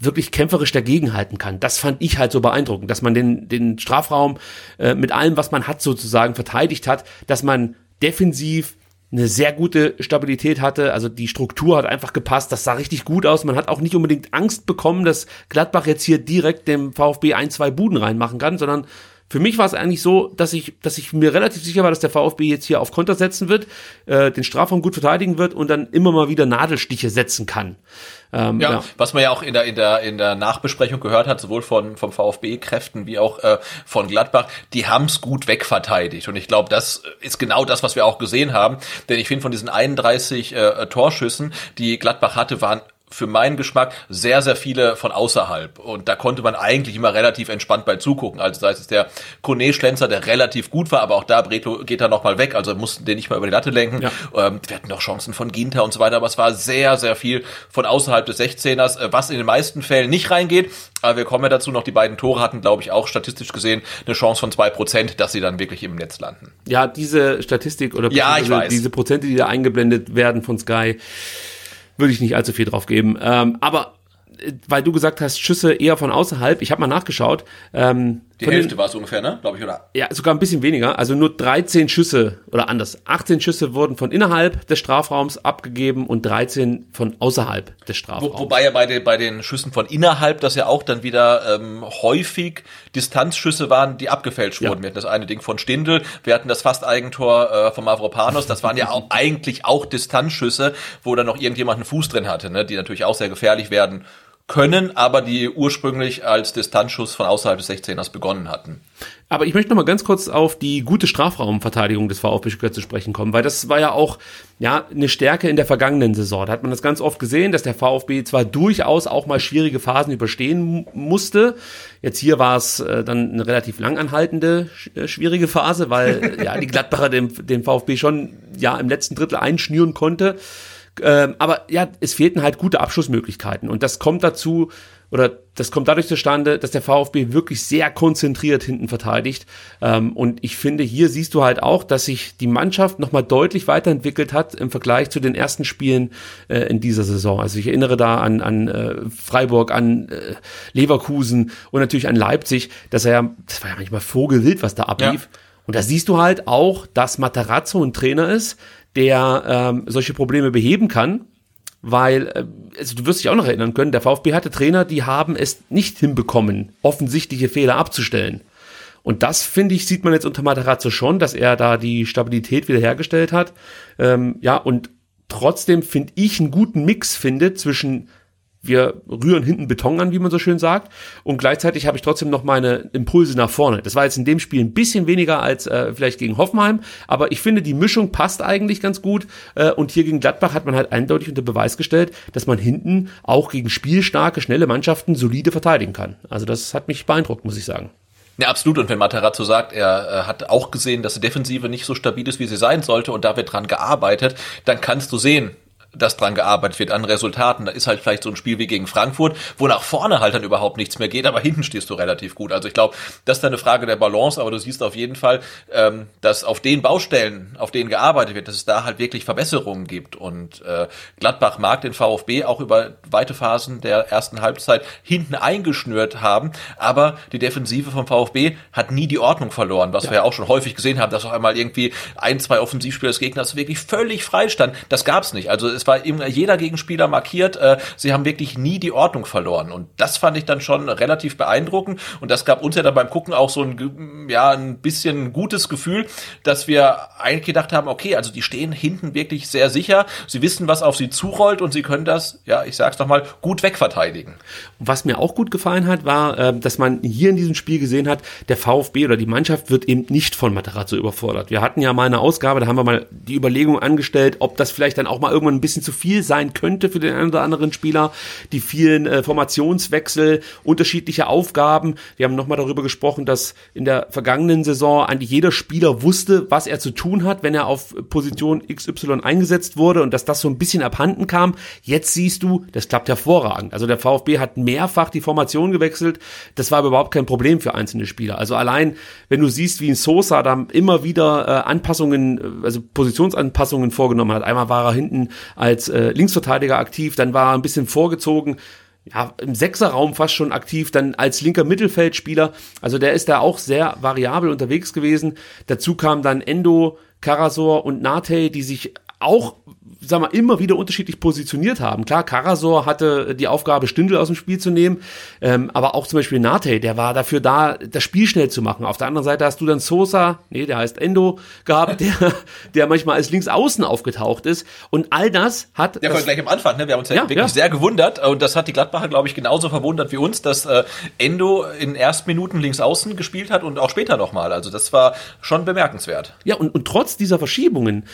wirklich kämpferisch dagegenhalten kann. Das fand ich halt so beeindruckend, dass man den, den Strafraum äh, mit allem, was man hat, sozusagen verteidigt hat, dass man defensiv eine sehr gute Stabilität hatte. Also die Struktur hat einfach gepasst. Das sah richtig gut aus. Man hat auch nicht unbedingt Angst bekommen, dass Gladbach jetzt hier direkt dem VfB ein, zwei Buden reinmachen kann, sondern für mich war es eigentlich so, dass ich, dass ich mir relativ sicher war, dass der VfB jetzt hier auf Konter setzen wird, äh, den Strafraum gut verteidigen wird und dann immer mal wieder Nadelstiche setzen kann. Ähm, ja, ja, was man ja auch in der in der in der Nachbesprechung gehört hat, sowohl von vom VfB-Kräften wie auch äh, von Gladbach, die haben's gut wegverteidigt. Und ich glaube, das ist genau das, was wir auch gesehen haben, denn ich finde von diesen 31 äh, Torschüssen, die Gladbach hatte, waren für meinen Geschmack sehr, sehr viele von außerhalb. Und da konnte man eigentlich immer relativ entspannt bei zugucken. Also sei es der Kone-Schlenzer, der relativ gut war, aber auch da, Bretlo geht da nochmal weg, also mussten den nicht mal über die Latte lenken. Ja. Ähm, wir hatten noch Chancen von Ginter und so weiter, aber es war sehr, sehr viel von außerhalb des 16ers, äh, was in den meisten Fällen nicht reingeht. Aber wir kommen ja dazu noch, die beiden Tore hatten, glaube ich, auch statistisch gesehen eine Chance von zwei Prozent, dass sie dann wirklich im Netz landen. Ja, diese Statistik oder ja, ich weiß. diese Prozente, die da eingeblendet werden von Sky, würde ich nicht allzu viel drauf geben. Ähm, aber äh, weil du gesagt hast, Schüsse eher von außerhalb, ich habe mal nachgeschaut. Ähm, die Hälfte war es ungefähr, ne? Glaube ich, oder? Ja, sogar ein bisschen weniger. Also nur 13 Schüsse oder anders. 18 Schüsse wurden von innerhalb des Strafraums abgegeben und 13 von außerhalb des Strafraums. Wo, wobei ja bei den, bei den Schüssen von innerhalb das ja auch dann wieder ähm, häufig Distanzschüsse waren, die abgefälscht wurden. Ja. Wir hatten das eine Ding von Stindl, wir hatten das fast Eigentor äh, von Mavropanos. Das waren ja auch eigentlich auch Distanzschüsse, wo dann noch irgendjemand einen Fuß drin hatte, ne? die natürlich auch sehr gefährlich werden können, aber die ursprünglich als Distanzschuss von außerhalb des 16ers begonnen hatten. Aber ich möchte noch mal ganz kurz auf die gute Strafraumverteidigung des VfB Stuttgart zu sprechen kommen, weil das war ja auch ja eine Stärke in der vergangenen Saison. Da hat man das ganz oft gesehen, dass der VfB zwar durchaus auch mal schwierige Phasen überstehen musste. Jetzt hier war es äh, dann eine relativ langanhaltende äh, schwierige Phase, weil ja die Gladbacher den, den VfB schon ja im letzten Drittel einschnüren konnte. Ähm, aber ja, es fehlten halt gute Abschlussmöglichkeiten. Und das kommt dazu, oder das kommt dadurch zustande, dass der VfB wirklich sehr konzentriert hinten verteidigt. Ähm, und ich finde, hier siehst du halt auch, dass sich die Mannschaft nochmal deutlich weiterentwickelt hat im Vergleich zu den ersten Spielen äh, in dieser Saison. Also ich erinnere da an, an äh, Freiburg, an äh, Leverkusen und natürlich an Leipzig, dass er ja, das war ja manchmal vogelwild, was da ablief. Ja. Und da siehst du halt auch, dass Matarazzo ein Trainer ist, der ähm, solche Probleme beheben kann, weil, äh, also du wirst dich auch noch erinnern können, der VfB hatte Trainer, die haben es nicht hinbekommen, offensichtliche Fehler abzustellen. Und das, finde ich, sieht man jetzt unter Matarazzo schon, dass er da die Stabilität wiederhergestellt hat. Ähm, ja, und trotzdem finde ich einen guten Mix findet zwischen wir rühren hinten Beton an, wie man so schön sagt. Und gleichzeitig habe ich trotzdem noch meine Impulse nach vorne. Das war jetzt in dem Spiel ein bisschen weniger als äh, vielleicht gegen Hoffenheim, aber ich finde, die Mischung passt eigentlich ganz gut. Äh, und hier gegen Gladbach hat man halt eindeutig unter Beweis gestellt, dass man hinten auch gegen spielstarke, schnelle Mannschaften solide verteidigen kann. Also das hat mich beeindruckt, muss ich sagen. Ja, absolut. Und wenn Materazzo sagt, er äh, hat auch gesehen, dass die Defensive nicht so stabil ist, wie sie sein sollte, und da wird dran gearbeitet, dann kannst du sehen, dass dran gearbeitet wird an Resultaten. Da ist halt vielleicht so ein Spiel wie gegen Frankfurt, wo nach vorne halt dann überhaupt nichts mehr geht, aber hinten stehst du relativ gut. Also ich glaube, das ist eine Frage der Balance, aber du siehst auf jeden Fall, ähm, dass auf den Baustellen, auf denen gearbeitet wird, dass es da halt wirklich Verbesserungen gibt. Und äh, Gladbach mag den VfB auch über weite Phasen der ersten Halbzeit hinten eingeschnürt haben, aber die Defensive vom VfB hat nie die Ordnung verloren, was ja. wir ja auch schon häufig gesehen haben, dass auf einmal irgendwie ein, zwei Offensivspieler des Gegners wirklich völlig frei standen. Das gab's nicht. Also es war immer jeder Gegenspieler markiert. Äh, sie haben wirklich nie die Ordnung verloren. Und das fand ich dann schon relativ beeindruckend. Und das gab uns ja dann beim Gucken auch so ein, ja, ein bisschen gutes Gefühl, dass wir eigentlich gedacht haben, okay, also die stehen hinten wirklich sehr sicher. Sie wissen, was auf sie zurollt und sie können das, ja, ich sag's nochmal, gut wegverteidigen. Was mir auch gut gefallen hat, war, äh, dass man hier in diesem Spiel gesehen hat, der VfB oder die Mannschaft wird eben nicht von Materazzo überfordert. Wir hatten ja mal eine Ausgabe, da haben wir mal die Überlegung angestellt, ob das vielleicht dann auch mal irgendwann ein bisschen zu viel sein könnte für den einen oder anderen Spieler. Die vielen äh, Formationswechsel, unterschiedliche Aufgaben. Wir haben nochmal darüber gesprochen, dass in der vergangenen Saison eigentlich jeder Spieler wusste, was er zu tun hat, wenn er auf Position XY eingesetzt wurde und dass das so ein bisschen abhanden kam. Jetzt siehst du, das klappt hervorragend. Also der VfB hat mehrfach die Formation gewechselt. Das war überhaupt kein Problem für einzelne Spieler. Also allein, wenn du siehst, wie ein Sosa da immer wieder äh, Anpassungen, äh, also Positionsanpassungen vorgenommen hat. Einmal war er hinten als äh, Linksverteidiger aktiv, dann war er ein bisschen vorgezogen, ja, im Sechserraum fast schon aktiv, dann als linker Mittelfeldspieler. Also der ist da auch sehr variabel unterwegs gewesen. Dazu kam dann Endo, Karasor und Nate, die sich auch sag mal, immer wieder unterschiedlich positioniert haben. Klar, Karasor hatte die Aufgabe, Stündel aus dem Spiel zu nehmen, ähm, aber auch zum Beispiel Nate, der war dafür da, das Spiel schnell zu machen. Auf der anderen Seite hast du dann Sosa, nee, der heißt Endo, gehabt, der, der manchmal als Linksaußen aufgetaucht ist. Und all das hat. Ja, das, gleich am Anfang, ne? Wir haben uns ja, ja wirklich ja. sehr gewundert und das hat die Gladbacher, glaube ich, genauso verwundert wie uns, dass äh, Endo in ersten Minuten Linksaußen gespielt hat und auch später nochmal. Also das war schon bemerkenswert. Ja, und, und trotz dieser Verschiebungen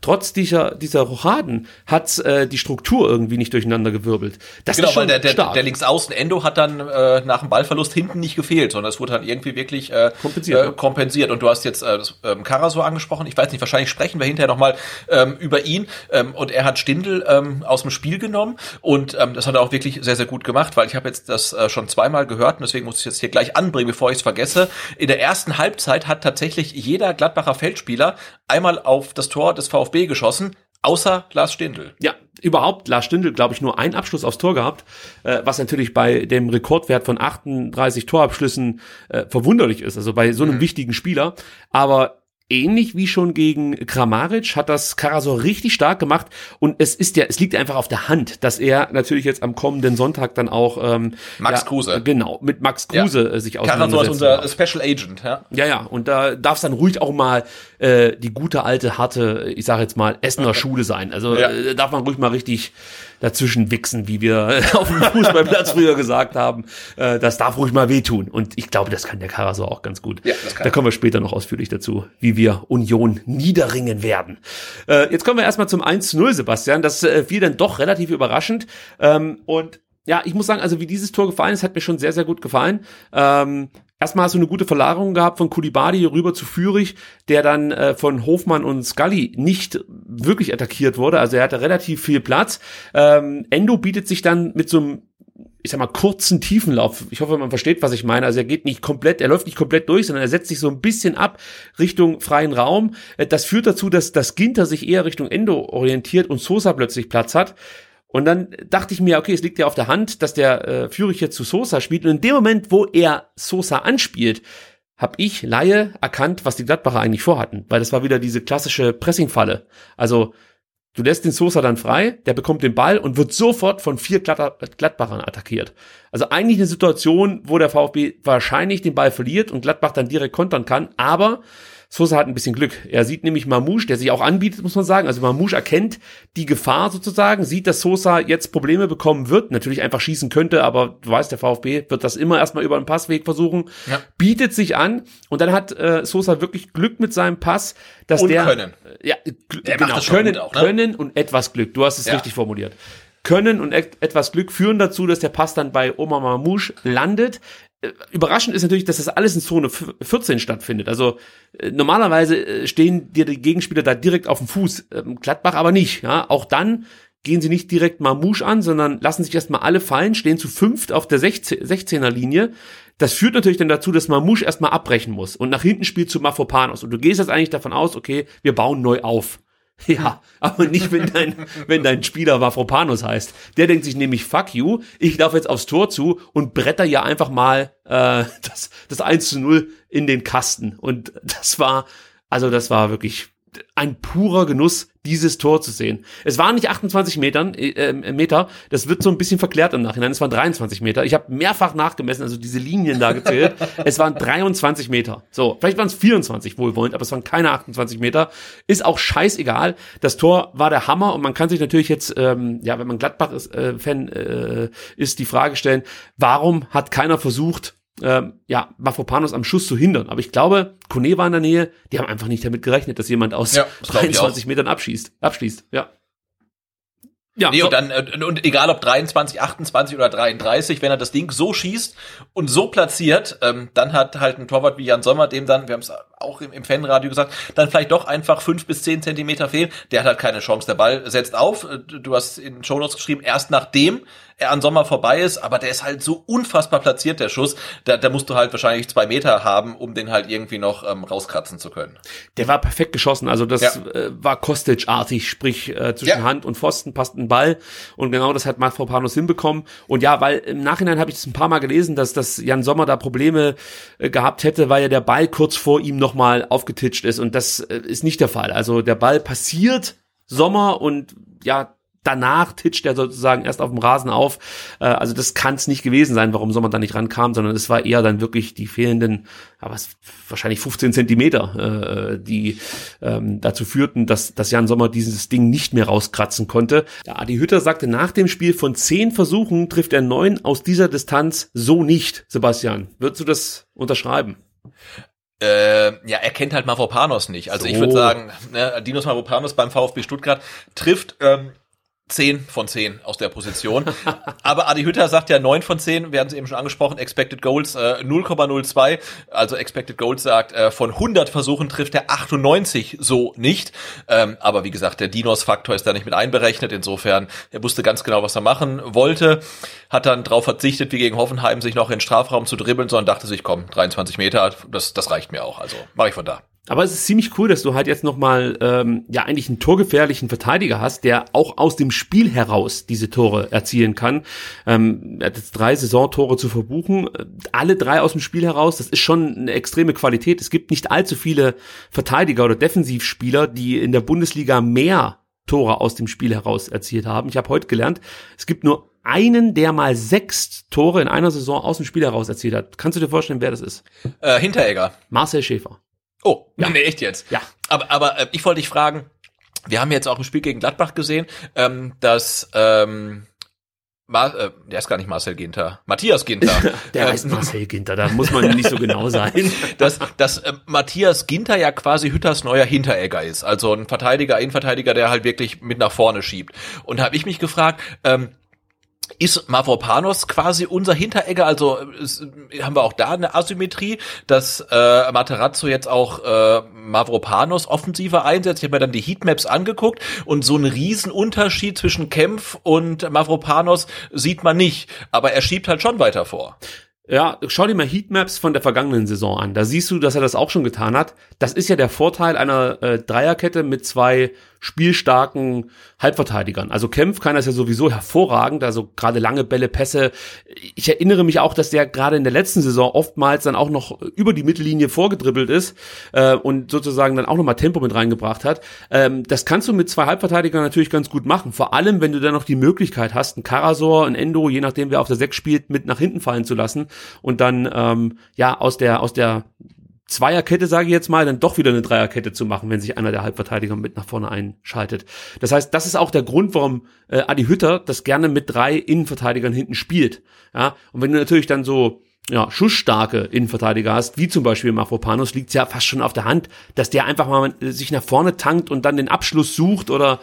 trotz dieser, dieser Rochaden hat äh, die Struktur irgendwie nicht durcheinander gewirbelt. Das genau, ist schon weil der, der, stark. der Linksaußen Endo hat dann äh, nach dem Ballverlust hinten nicht gefehlt, sondern es wurde dann irgendwie wirklich äh, kompensiert. Äh, kompensiert. Und du hast jetzt äh, ähm, Karasor angesprochen. Ich weiß nicht, wahrscheinlich sprechen wir hinterher nochmal ähm, über ihn. Ähm, und er hat Stindl ähm, aus dem Spiel genommen und ähm, das hat er auch wirklich sehr, sehr gut gemacht, weil ich habe jetzt das äh, schon zweimal gehört und deswegen muss ich jetzt hier gleich anbringen, bevor ich es vergesse. In der ersten Halbzeit hat tatsächlich jeder Gladbacher Feldspieler einmal auf das Tor des VfB VfB geschossen, außer Lars Stindl. Ja, überhaupt Lars Stindl, glaube ich, nur einen Abschluss aufs Tor gehabt, äh, was natürlich bei dem Rekordwert von 38 Torabschlüssen äh, verwunderlich ist, also bei so einem mhm. wichtigen Spieler. Aber ähnlich wie schon gegen Kramaric hat das Karasor richtig stark gemacht und es ist ja, es liegt einfach auf der Hand, dass er natürlich jetzt am kommenden Sonntag dann auch ähm, Max ja, Kruse genau mit Max Kruse ja. Äh, sich Karasor ist unser Special Agent, ja. Ja, ja, und da darf es dann ruhig auch mal äh, die gute alte harte, ich sage jetzt mal Essener Schule sein. Also ja. äh, darf man ruhig mal richtig dazwischen wichsen, wie wir auf dem Fußballplatz früher gesagt haben. Äh, das darf ruhig mal wehtun. Und ich glaube, das kann der Karasor auch ganz gut. Ja, das kann da kommen wir später noch ausführlich dazu, wie wir Union niederringen werden. Äh, jetzt kommen wir erstmal zum 1-0, Sebastian. Das äh, fiel dann doch relativ überraschend. Ähm, und ja, ich muss sagen, also wie dieses Tor gefallen ist, hat mir schon sehr, sehr gut gefallen. Ähm, erstmal hast du eine gute Verlagerung gehabt von Kulibadi rüber zu Führig, der dann äh, von Hofmann und Scully nicht wirklich attackiert wurde. Also er hatte relativ viel Platz. Ähm, Endo bietet sich dann mit so einem ich sag mal, kurzen Tiefenlauf. Ich hoffe, man versteht, was ich meine. Also er geht nicht komplett, er läuft nicht komplett durch, sondern er setzt sich so ein bisschen ab Richtung freien Raum. Äh, das führt dazu, dass das Ginter sich eher Richtung Endo orientiert und Sosa plötzlich Platz hat. Und dann dachte ich mir, okay, es liegt ja auf der Hand, dass der äh, Führig jetzt zu Sosa spielt. Und in dem Moment, wo er Sosa anspielt, habe ich, Laie, erkannt, was die Gladbacher eigentlich vorhatten. Weil das war wieder diese klassische Pressingfalle. Also du lässt den Sosa dann frei, der bekommt den Ball und wird sofort von vier Gladbachern attackiert. Also eigentlich eine Situation, wo der VfB wahrscheinlich den Ball verliert und Gladbach dann direkt kontern kann. Aber Sosa hat ein bisschen Glück. Er sieht nämlich Mamouche, der sich auch anbietet, muss man sagen. Also Mamouche erkennt die Gefahr sozusagen, sieht, dass Sosa jetzt Probleme bekommen wird, natürlich einfach schießen könnte, aber du weißt, der VfB wird das immer erstmal über den Passweg versuchen, ja. bietet sich an und dann hat äh, Sosa wirklich Glück mit seinem Pass, dass und der können. ja der genau, können, auch, ne? können und etwas Glück. Du hast es ja. richtig formuliert. Können und et etwas Glück führen dazu, dass der Pass dann bei Oma Mamouche landet. Äh, überraschend ist natürlich, dass das alles in Zone 14 stattfindet. Also äh, normalerweise äh, stehen dir die Gegenspieler da direkt auf dem Fuß, ähm, Gladbach aber nicht. Ja, auch dann gehen sie nicht direkt Mamouche an, sondern lassen sich erstmal alle fallen, stehen zu fünft auf der 16, er Linie. Das führt natürlich dann dazu, dass Mamouche erstmal abbrechen muss und nach hinten spielt zu Mafopanos. Und du gehst jetzt eigentlich davon aus, okay, wir bauen neu auf. Ja, aber nicht, wenn dein, wenn dein Spieler Mafropanos heißt. Der denkt sich nämlich, fuck you, ich laufe jetzt aufs Tor zu und bretter ja einfach mal äh, das, das 1 zu 0 in den Kasten. Und das war, also das war wirklich ein purer Genuss, dieses Tor zu sehen. Es waren nicht 28 Metern, äh, Meter, das wird so ein bisschen verklärt im Nachhinein, es waren 23 Meter. Ich habe mehrfach nachgemessen, also diese Linien da gezählt. es waren 23 Meter. So, vielleicht waren es 24 wohlwollend, aber es waren keine 28 Meter. Ist auch scheißegal. Das Tor war der Hammer und man kann sich natürlich jetzt, ähm, ja, wenn man Gladbach-Fan äh, äh, ist, die Frage stellen, warum hat keiner versucht, ähm, ja, Mafropanos am Schuss zu hindern. Aber ich glaube, Kone war in der Nähe, die haben einfach nicht damit gerechnet, dass jemand aus ja, 23 Metern abschießt, abschließt, ja. Ja, nee, so. und dann, äh, und egal ob 23, 28 oder 33, wenn er das Ding so schießt und so platziert, ähm, dann hat halt ein Torwart wie Jan Sommer, dem dann, wir haben es auch im, im Fanradio gesagt, dann vielleicht doch einfach fünf bis zehn Zentimeter fehlen. Der hat halt keine Chance. Der Ball setzt auf. Äh, du hast in den Show Notes geschrieben, erst nachdem er an Sommer vorbei ist, aber der ist halt so unfassbar platziert, der Schuss. Da, da musst du halt wahrscheinlich zwei Meter haben, um den halt irgendwie noch ähm, rauskratzen zu können. Der war perfekt geschossen, also das ja. äh, war Kostic-artig, sprich äh, zwischen ja. Hand und Pfosten passt ein Ball und genau das hat Mafropanos hinbekommen. Und ja, weil im Nachhinein habe ich das ein paar Mal gelesen, dass, dass Jan Sommer da Probleme äh, gehabt hätte, weil ja der Ball kurz vor ihm nochmal aufgetitscht ist und das äh, ist nicht der Fall. Also der Ball passiert Sommer und ja, danach titscht er sozusagen erst auf dem Rasen auf. Äh, also das kann es nicht gewesen sein, warum Sommer da nicht rankam, sondern es war eher dann wirklich die fehlenden, aber wahrscheinlich 15 Zentimeter, äh, die ähm, dazu führten, dass, dass Jan Sommer dieses Ding nicht mehr rauskratzen konnte. Ja, Adi Hütter sagte nach dem Spiel, von zehn Versuchen trifft er neun aus dieser Distanz so nicht. Sebastian, würdest du das unterschreiben? Äh, ja, er kennt halt Mavropanos nicht. Also so. ich würde sagen, ne, Dinos Mavropanos beim VfB Stuttgart trifft ähm, 10 von 10 aus der Position. Aber Adi Hütter sagt ja 9 von 10, wir hatten es eben schon angesprochen, Expected Goals äh, 0,02. Also Expected Goals sagt, äh, von 100 Versuchen trifft er 98 so nicht. Ähm, aber wie gesagt, der Dinos-Faktor ist da nicht mit einberechnet. Insofern, er wusste ganz genau, was er machen wollte. Hat dann darauf verzichtet, wie gegen Hoffenheim, sich noch in den Strafraum zu dribbeln, sondern dachte sich, komm, 23 Meter, das, das reicht mir auch. Also mache ich von da. Aber es ist ziemlich cool, dass du halt jetzt nochmal ähm, ja eigentlich einen torgefährlichen Verteidiger hast, der auch aus dem Spiel heraus diese Tore erzielen kann. Ähm, er hat jetzt drei Saisontore zu verbuchen, alle drei aus dem Spiel heraus. Das ist schon eine extreme Qualität. Es gibt nicht allzu viele Verteidiger oder Defensivspieler, die in der Bundesliga mehr Tore aus dem Spiel heraus erzielt haben. Ich habe heute gelernt, es gibt nur einen, der mal sechs Tore in einer Saison aus dem Spiel heraus erzielt hat. Kannst du dir vorstellen, wer das ist? Äh, Hinteregger. Marcel Schäfer. Oh, ja. nee, echt jetzt? Ja. Aber, aber äh, ich wollte dich fragen, wir haben jetzt auch im Spiel gegen Gladbach gesehen, ähm, dass ähm, Mar äh, der ist gar nicht Marcel Ginter, Matthias Ginter. der heißt ähm, Marcel Ginter, da muss man nicht so genau sein. dass, dass äh, Matthias Ginter ja quasi Hütters neuer Hinteregger ist. Also ein Verteidiger, Innenverteidiger, der halt wirklich mit nach vorne schiebt. Und habe ich mich gefragt, ähm, ist Mavropanos quasi unser Hinteregger, also ist, haben wir auch da eine Asymmetrie, dass äh, Materazzo jetzt auch äh, Mavropanos offensiver einsetzt. Ich habe mir dann die Heatmaps angeguckt und so einen riesen Unterschied zwischen Kempf und Mavropanos sieht man nicht, aber er schiebt halt schon weiter vor. Ja, schau dir mal Heatmaps von der vergangenen Saison an. Da siehst du, dass er das auch schon getan hat. Das ist ja der Vorteil einer äh, Dreierkette mit zwei spielstarken Halbverteidigern. Also Kempf kann das ja sowieso hervorragend, also gerade lange Bälle, Pässe. Ich erinnere mich auch, dass der gerade in der letzten Saison oftmals dann auch noch über die Mittellinie vorgedribbelt ist äh, und sozusagen dann auch nochmal Tempo mit reingebracht hat. Ähm, das kannst du mit zwei Halbverteidigern natürlich ganz gut machen. Vor allem, wenn du dann noch die Möglichkeit hast, einen Karasor, ein Endo, je nachdem wer auf der Sechs spielt, mit nach hinten fallen zu lassen und dann ähm, ja aus der aus der Zweierkette, sage ich jetzt mal, dann doch wieder eine Dreierkette zu machen, wenn sich einer der Halbverteidiger mit nach vorne einschaltet. Das heißt, das ist auch der Grund, warum äh, Adi Hütter das gerne mit drei Innenverteidigern hinten spielt. Ja, und wenn du natürlich dann so ja, schussstarke Innenverteidiger hast, wie zum Beispiel Mafropanos, liegt ja fast schon auf der Hand, dass der einfach mal sich nach vorne tankt und dann den Abschluss sucht oder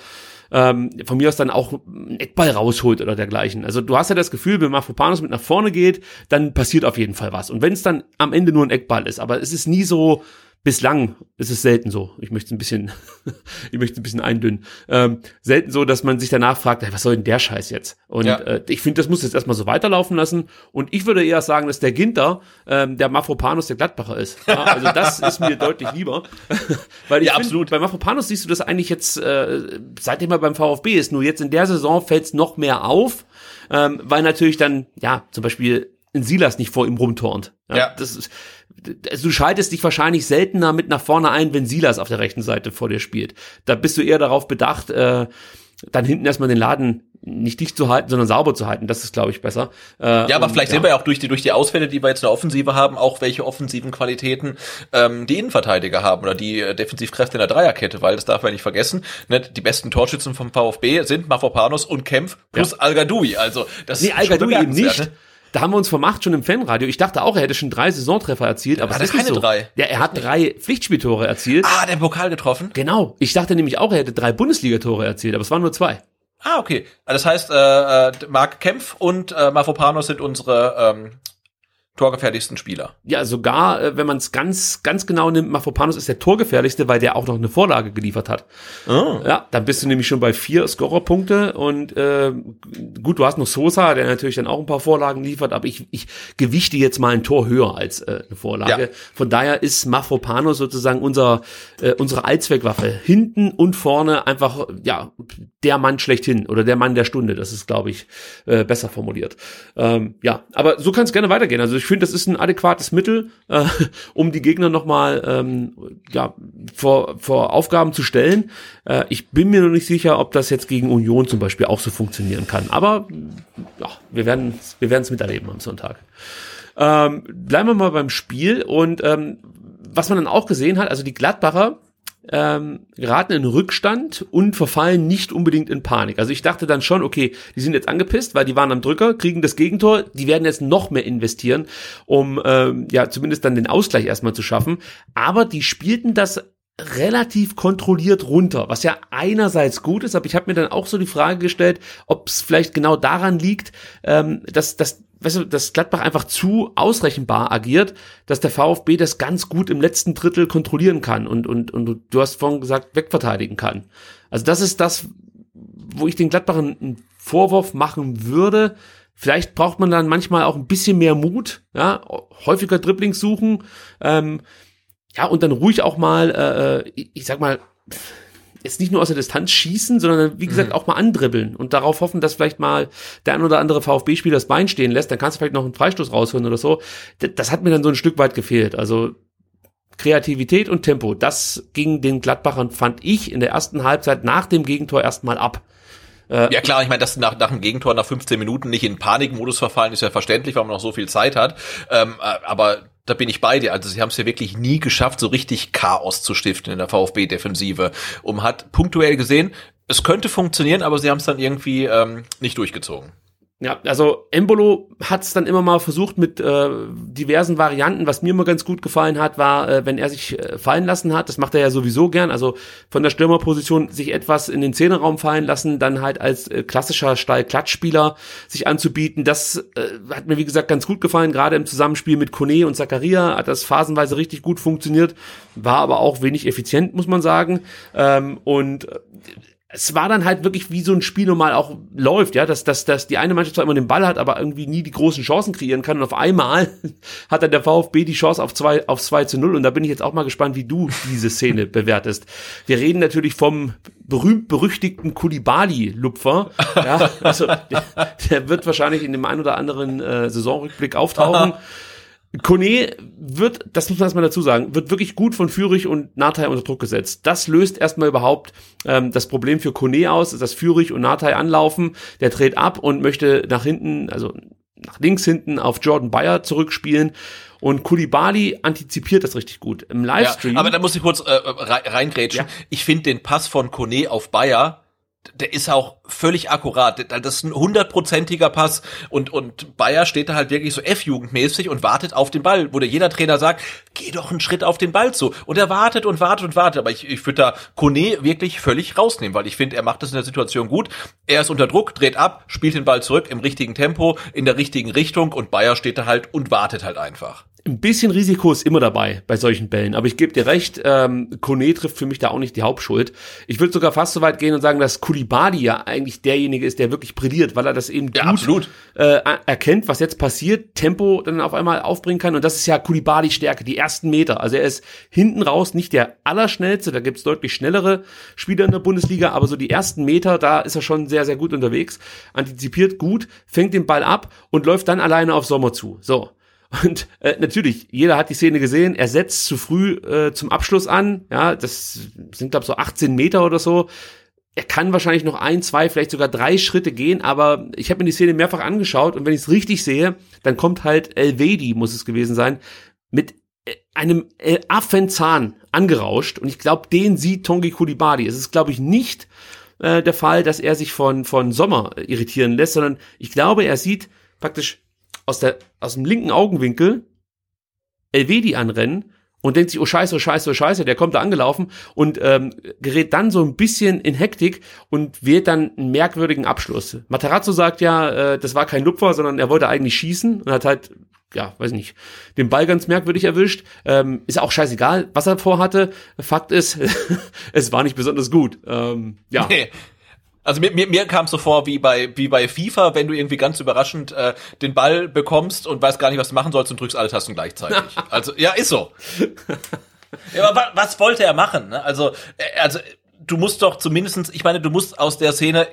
ähm, von mir aus dann auch einen Eckball rausholt oder dergleichen. Also du hast ja das Gefühl, wenn Mafropanos mit nach vorne geht, dann passiert auf jeden Fall was. Und wenn es dann am Ende nur ein Eckball ist, aber es ist nie so, bislang ist es selten so. Ich möchte ein bisschen, ich möchte ein bisschen eindünnen. Ähm, selten so, dass man sich danach fragt, ey, was soll denn der Scheiß jetzt? Und ja. äh, ich finde, das muss jetzt erstmal so weiterlaufen lassen. Und ich würde eher sagen, dass der Ginter ähm, der Mafropanus der Gladbacher ist. Ja, also das ist mir deutlich lieber. Weil ich ja, find, absolut. bei Mafropanus siehst du das eigentlich jetzt, äh, seitdem er beim VfB ist. Nur jetzt in der Saison fällt es noch mehr auf, ähm, weil natürlich dann, ja, zum Beispiel ein Silas nicht vor ihm rumturnt. Ja, ja. Das ist, du schaltest dich wahrscheinlich seltener mit nach vorne ein, wenn Silas auf der rechten Seite vor dir spielt. Da bist du eher darauf bedacht, äh, dann hinten erstmal den Laden nicht dicht zu halten, sondern sauber zu halten. Das ist, glaube ich, besser. Äh, ja, aber und, vielleicht ja. sehen wir ja auch durch die, durch die Ausfälle, die wir jetzt in der Offensive haben, auch welche offensiven Qualitäten ähm, die Innenverteidiger haben oder die äh, Defensivkräfte in der Dreierkette, weil das darf man nicht vergessen. Ne? Die besten Torschützen vom VfB sind Mafropanos und Kempf plus ja. Al-Gadoui. Also das nee, Al-Gadoui eben nicht. Ne? Da haben wir uns vermacht schon im Fanradio. Ich dachte auch, er hätte schon drei Saisontreffer erzielt, aber es ist keine so. drei. Ja, er hat drei Pflichtspieltore erzielt. Ah, der Pokal getroffen. Genau. Ich dachte nämlich auch, er hätte drei Bundesligatore erzielt, aber es waren nur zwei. Ah, okay. Das heißt, äh, äh Marc Kempf und äh, Mafropanos sind unsere ähm, torgefährlichsten Spieler. Ja, sogar, äh, wenn man es ganz, ganz genau nimmt, Mafropanos ist der torgefährlichste, weil der auch noch eine Vorlage geliefert hat. Oh. Ja, dann bist du nämlich schon bei vier Scorerpunkte und äh, gut, du hast noch Sosa, der natürlich dann auch ein paar Vorlagen liefert, aber ich, ich gewichte jetzt mal ein Tor höher als äh, eine Vorlage. Ja. Von daher ist Mafropanos sozusagen unser, äh, unsere Allzweckwaffe. Hinten und vorne einfach, ja, der Mann schlechthin oder der Mann der Stunde. Das ist, glaube ich, äh, besser formuliert. Ähm, ja, aber so kann es gerne weitergehen. Also ich finde, das ist ein adäquates Mittel, äh, um die Gegner nochmal ähm, ja, vor, vor Aufgaben zu stellen. Äh, ich bin mir noch nicht sicher, ob das jetzt gegen Union zum Beispiel auch so funktionieren kann. Aber ja, wir werden wir werden es miterleben am Sonntag. Ähm, bleiben wir mal beim Spiel und ähm, was man dann auch gesehen hat, also die Gladbacher ähm, geraten in Rückstand und verfallen nicht unbedingt in Panik. Also ich dachte dann schon, okay, die sind jetzt angepisst, weil die waren am Drücker, kriegen das Gegentor, die werden jetzt noch mehr investieren, um ähm, ja zumindest dann den Ausgleich erstmal zu schaffen. Aber die spielten das relativ kontrolliert runter, was ja einerseits gut ist, aber ich habe mir dann auch so die Frage gestellt, ob es vielleicht genau daran liegt, ähm, dass, dass weißt du, dass Gladbach einfach zu ausrechenbar agiert, dass der VfB das ganz gut im letzten Drittel kontrollieren kann und, und, und du hast vorhin gesagt, wegverteidigen kann. Also das ist das, wo ich den Gladbachern einen Vorwurf machen würde. Vielleicht braucht man dann manchmal auch ein bisschen mehr Mut, ja, häufiger Dribblings suchen, ähm, ja, und dann ruhig auch mal, äh, ich, ich sag mal, jetzt nicht nur aus der Distanz schießen, sondern wie gesagt mhm. auch mal andribbeln und darauf hoffen, dass vielleicht mal der ein oder andere VfB-Spieler das Bein stehen lässt, dann kannst du vielleicht noch einen Freistoß rausholen oder so. Das, das hat mir dann so ein Stück weit gefehlt. Also Kreativität und Tempo, das ging den Gladbachern, fand ich, in der ersten Halbzeit nach dem Gegentor erstmal ab. Äh, ja klar, ich meine, dass nach, nach dem Gegentor nach 15 Minuten nicht in Panikmodus verfallen, ist ja verständlich, weil man noch so viel Zeit hat. Ähm, äh, aber da bin ich bei dir. Also sie haben es ja wirklich nie geschafft, so richtig Chaos zu stiften in der VfB-Defensive. Und hat punktuell gesehen, es könnte funktionieren, aber sie haben es dann irgendwie ähm, nicht durchgezogen. Ja, also Embolo hat es dann immer mal versucht mit äh, diversen Varianten. Was mir immer ganz gut gefallen hat, war, äh, wenn er sich äh, fallen lassen hat. Das macht er ja sowieso gern. Also von der Stürmerposition sich etwas in den Zehnerraum fallen lassen, dann halt als äh, klassischer Stall-Klatschspieler sich anzubieten. Das äh, hat mir wie gesagt ganz gut gefallen. Gerade im Zusammenspiel mit Kone und Zakaria hat das phasenweise richtig gut funktioniert. War aber auch wenig effizient, muss man sagen. Ähm, und äh, es war dann halt wirklich wie so ein Spiel normal auch läuft, ja, dass, dass, dass die eine Mannschaft zwar immer den Ball hat, aber irgendwie nie die großen Chancen kreieren kann und auf einmal hat dann der VfB die Chance auf zwei, auf zwei zu null und da bin ich jetzt auch mal gespannt, wie du diese Szene bewertest. Wir reden natürlich vom berühmt-berüchtigten Kulibali-Lupfer, ja, also der, der, wird wahrscheinlich in dem ein oder anderen äh, Saisonrückblick auftauchen. Kone wird, das muss man erstmal dazu sagen, wird wirklich gut von Fürich und Natai unter Druck gesetzt. Das löst erstmal überhaupt ähm, das Problem für Kone aus, dass Fürich und Natai anlaufen. Der dreht ab und möchte nach hinten, also nach links hinten auf Jordan Bayer zurückspielen. Und Kulibali antizipiert das richtig gut. Im Livestream. Ja, aber da muss ich kurz äh, reingrätschen. Ja. Ich finde den Pass von Kone auf Bayer der ist auch völlig akkurat. Das ist ein hundertprozentiger Pass und, und Bayer steht da halt wirklich so F-Jugendmäßig und wartet auf den Ball, wo der jeder Trainer sagt, geh doch einen Schritt auf den Ball zu. Und er wartet und wartet und wartet. Aber ich, ich würde da Kone wirklich völlig rausnehmen, weil ich finde, er macht das in der Situation gut. Er ist unter Druck, dreht ab, spielt den Ball zurück im richtigen Tempo, in der richtigen Richtung und Bayer steht da halt und wartet halt einfach ein bisschen Risiko ist immer dabei bei solchen Bällen, aber ich gebe dir recht, ähm, Kone trifft für mich da auch nicht die Hauptschuld. Ich würde sogar fast so weit gehen und sagen, dass Kulibadi ja eigentlich derjenige ist, der wirklich brilliert, weil er das eben ja, gut äh, erkennt, was jetzt passiert, Tempo dann auf einmal aufbringen kann und das ist ja Kulibadis Stärke, die ersten Meter. Also er ist hinten raus nicht der allerschnellste, da gibt's deutlich schnellere Spieler in der Bundesliga, aber so die ersten Meter, da ist er schon sehr, sehr gut unterwegs, antizipiert gut, fängt den Ball ab und läuft dann alleine auf Sommer zu. So, und äh, natürlich, jeder hat die Szene gesehen, er setzt zu früh äh, zum Abschluss an, ja, das sind glaube so 18 Meter oder so. Er kann wahrscheinlich noch ein, zwei, vielleicht sogar drei Schritte gehen, aber ich habe mir die Szene mehrfach angeschaut und wenn ich es richtig sehe, dann kommt halt Elvedi, muss es gewesen sein, mit äh, einem Affenzahn angerauscht und ich glaube, den sieht Tongi Kulibadi. Es ist, glaube ich, nicht äh, der Fall, dass er sich von, von Sommer irritieren lässt, sondern ich glaube, er sieht praktisch aus, der, aus dem linken Augenwinkel Elvedi anrennen und denkt sich, oh scheiße, oh scheiße, oh scheiße, der kommt da angelaufen und ähm, gerät dann so ein bisschen in Hektik und wählt dann einen merkwürdigen Abschluss. Matarazzo sagt ja, äh, das war kein Lupfer, sondern er wollte eigentlich schießen und hat halt, ja, weiß nicht, den Ball ganz merkwürdig erwischt. Ähm, ist auch scheißegal, was er vorhatte. Fakt ist, es war nicht besonders gut. Ähm, ja. Nee. Also mir, mir, mir kam es so vor wie bei, wie bei FIFA, wenn du irgendwie ganz überraschend äh, den Ball bekommst und weißt gar nicht, was du machen sollst und drückst alle Tasten gleichzeitig. also ja, ist so. ja, aber was wollte er machen? Ne? Also, äh, also du musst doch zumindestens, ich meine, du musst aus der Szene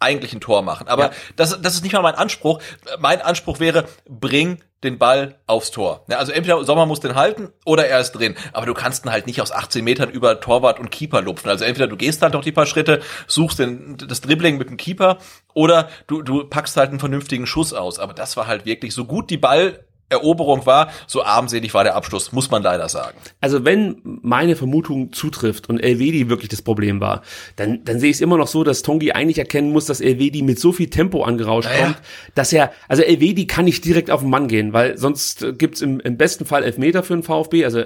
eigentlich ein Tor machen. Aber ja. das, das ist nicht mal mein Anspruch. Mein Anspruch wäre, bring den Ball aufs Tor. Ja, also entweder Sommer muss den halten oder er ist drin. Aber du kannst ihn halt nicht aus 18 Metern über Torwart und Keeper lupfen. Also entweder du gehst halt doch die paar Schritte, suchst den, das Dribbling mit dem Keeper oder du, du packst halt einen vernünftigen Schuss aus. Aber das war halt wirklich so gut die Ball Eroberung war, so armselig war der Abschluss, muss man leider sagen. Also wenn meine Vermutung zutrifft und Elvedi wirklich das Problem war, dann, dann sehe ich es immer noch so, dass Tongi eigentlich erkennen muss, dass Elvedi mit so viel Tempo angerauscht naja. kommt, dass er, also Elvedi kann nicht direkt auf den Mann gehen, weil sonst gibt's im, im besten Fall Elfmeter für den VfB, also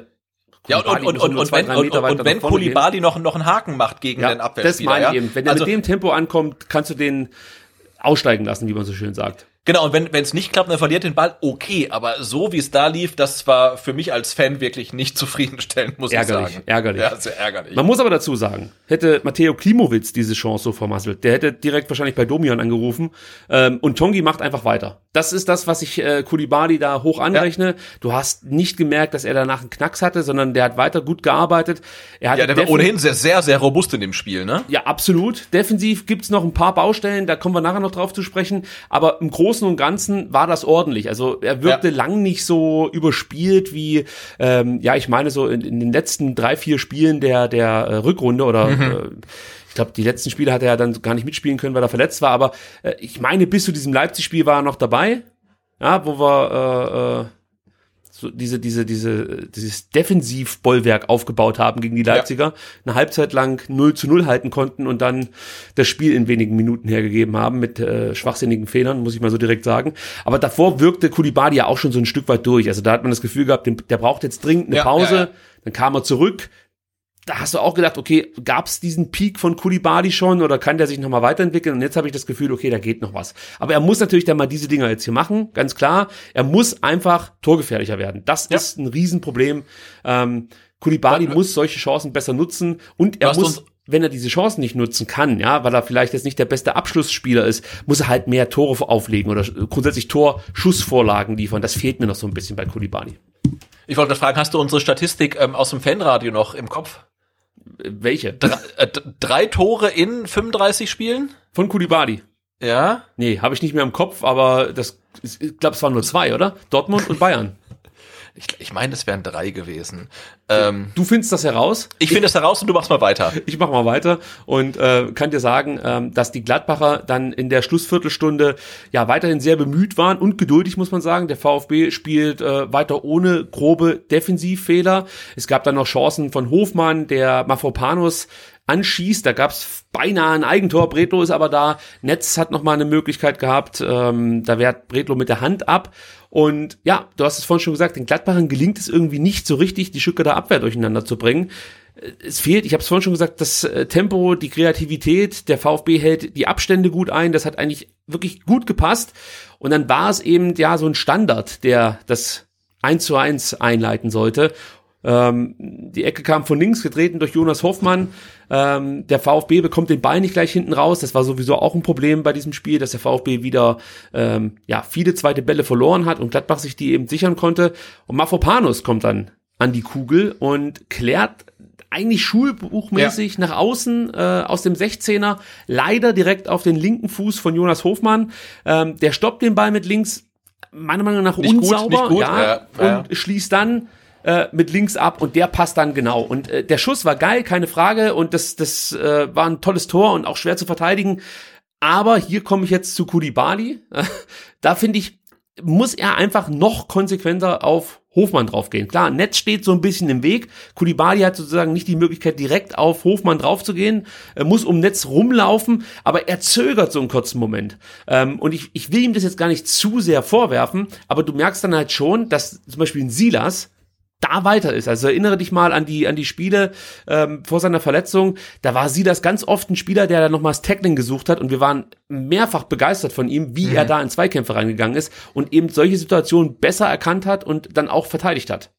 ja, und, und, und, und, wenn, und, und wenn Kulibali noch, noch einen Haken macht gegen ja, den Abwehrspieler. Das meine ich ja? eben. Wenn er also, mit dem Tempo ankommt, kannst du den aussteigen lassen, wie man so schön sagt. Genau, und wenn es nicht klappt, dann verliert den Ball, okay, aber so wie es da lief, das war für mich als Fan wirklich nicht zufriedenstellend, muss ärgerlich, ich sagen. Ärgerlich, ja, sehr ärgerlich. Man muss aber dazu sagen, hätte Matteo Klimowitz diese Chance so vermasselt, der hätte direkt wahrscheinlich bei Domian angerufen ähm, und Tongi macht einfach weiter. Das ist das, was ich äh, Kulibali da hoch anrechne. Ja. Du hast nicht gemerkt, dass er danach einen Knacks hatte, sondern der hat weiter gut gearbeitet. Er hat ja, der war ohnehin sehr, sehr, sehr robust in dem Spiel, ne? Ja, absolut. Defensiv gibt's noch ein paar Baustellen, da kommen wir nachher noch drauf zu sprechen, aber im Großen und Ganzen war das ordentlich. Also er wirkte ja. lang nicht so überspielt wie, ähm, ja, ich meine so in, in, den letzten drei, vier Spielen der, der äh, Rückrunde oder mhm. äh, ich glaube, die letzten Spiele hat er ja dann gar nicht mitspielen können, weil er verletzt war. Aber äh, ich meine, bis zu diesem Leipzig-Spiel war er noch dabei. Ja, wo wir äh, äh, so diese, diese, diese, dieses Defensivbollwerk aufgebaut haben gegen die Leipziger, ja. eine Halbzeit lang 0 zu 0 halten konnten und dann das Spiel in wenigen Minuten hergegeben haben mit äh, schwachsinnigen Fehlern, muss ich mal so direkt sagen. Aber davor wirkte Kulibadi ja auch schon so ein Stück weit durch. Also da hat man das Gefühl gehabt, der braucht jetzt dringend eine ja, Pause. Ja, dann kam er zurück, da hast du auch gedacht, okay, gab es diesen Peak von Kulibali schon oder kann der sich nochmal weiterentwickeln? Und jetzt habe ich das Gefühl, okay, da geht noch was. Aber er muss natürlich dann mal diese Dinger jetzt hier machen, ganz klar. Er muss einfach torgefährlicher werden. Das ja. ist ein Riesenproblem. Ähm, Kulibali ja, muss solche Chancen besser nutzen und er muss wenn er diese Chancen nicht nutzen kann, ja, weil er vielleicht jetzt nicht der beste Abschlussspieler ist, muss er halt mehr Tore auflegen oder grundsätzlich Torschussvorlagen liefern. Das fehlt mir noch so ein bisschen bei Kulibali. Ich wollte fragen, hast du unsere Statistik ähm, aus dem Fanradio noch im Kopf? Welche? Drei, äh, drei Tore in 35 Spielen? Von Kulibali. Ja? Nee, habe ich nicht mehr im Kopf, aber das, ich glaube, es waren nur zwei, oder? Dortmund und Bayern. Ich, ich meine, es wären drei gewesen. Ähm, Du findest das heraus? ich finde das heraus und du machst mal weiter. Ich mache mal weiter und äh, kann dir sagen, ähm, dass die Gladbacher dann in der Schlussviertelstunde ja weiterhin sehr bemüht waren und geduldig, muss man sagen. Der VfB spielt äh, weiter ohne grobe Defensivfehler. Es gab dann noch Chancen von Hofmann, der Mafropanos anschießt. Da gab's beinahe ein Eigentor. Bretlo ist aber da. Netz hat noch mal eine Möglichkeit gehabt. Ähm, da wehrt Bretlo mit der Hand ab. Und ja, du hast es vorhin schon gesagt, den Gladbachern gelingt es irgendwie nicht so richtig, die Stuttgarter Abwehr durcheinander zu bringen es fehlt, ich habe es vorhin schon gesagt, das äh, Tempo, die Kreativität, der VfB hält die Abstände gut ein, das hat eigentlich wirklich gut gepasst. Und dann war es eben ja so ein Standard, der das 1 zu 1 einleiten sollte. Ähm, die Ecke kam von links, getreten durch Jonas Hoffmann. Ähm, der VfB bekommt den Ball nicht gleich hinten raus. Das war sowieso auch ein Problem bei diesem Spiel, dass der VfB wieder ähm, ja viele zweite Bälle verloren hat und Gladbach sich die eben sichern konnte. Und Mafropanos kommt dann an die Kugel und klärt eigentlich schulbuchmäßig nach außen äh, aus dem 16er, leider direkt auf den linken Fuß von Jonas Hofmann. Ähm, der stoppt den Ball mit links, meiner Meinung nach Nicht gut, unsauber, gut, ja, ja, ja. und schließt dann äh, mit links ab und der passt dann genau. Und äh, der Schuss war geil, keine Frage, und das, das äh, war ein tolles Tor und auch schwer zu verteidigen. Aber hier komme ich jetzt zu Kulibali. da finde ich, muss er einfach noch konsequenter auf Hofmann draufgehen. Klar, Netz steht so ein bisschen im Weg. Kulibali hat sozusagen nicht die Möglichkeit, direkt auf Hofmann draufzugehen, er muss um Netz rumlaufen, aber er zögert so einen kurzen Moment. Ähm, und ich, ich will ihm das jetzt gar nicht zu sehr vorwerfen, aber du merkst dann halt schon, dass zum Beispiel ein Silas da weiter ist. Also erinnere dich mal an die an die Spiele ähm, vor seiner Verletzung. Da war sie das ganz oft ein Spieler, der da nochmals Tackling gesucht hat und wir waren mehrfach begeistert von ihm, wie er da in Zweikämpfe reingegangen ist und eben solche Situationen besser erkannt hat und dann auch verteidigt hat.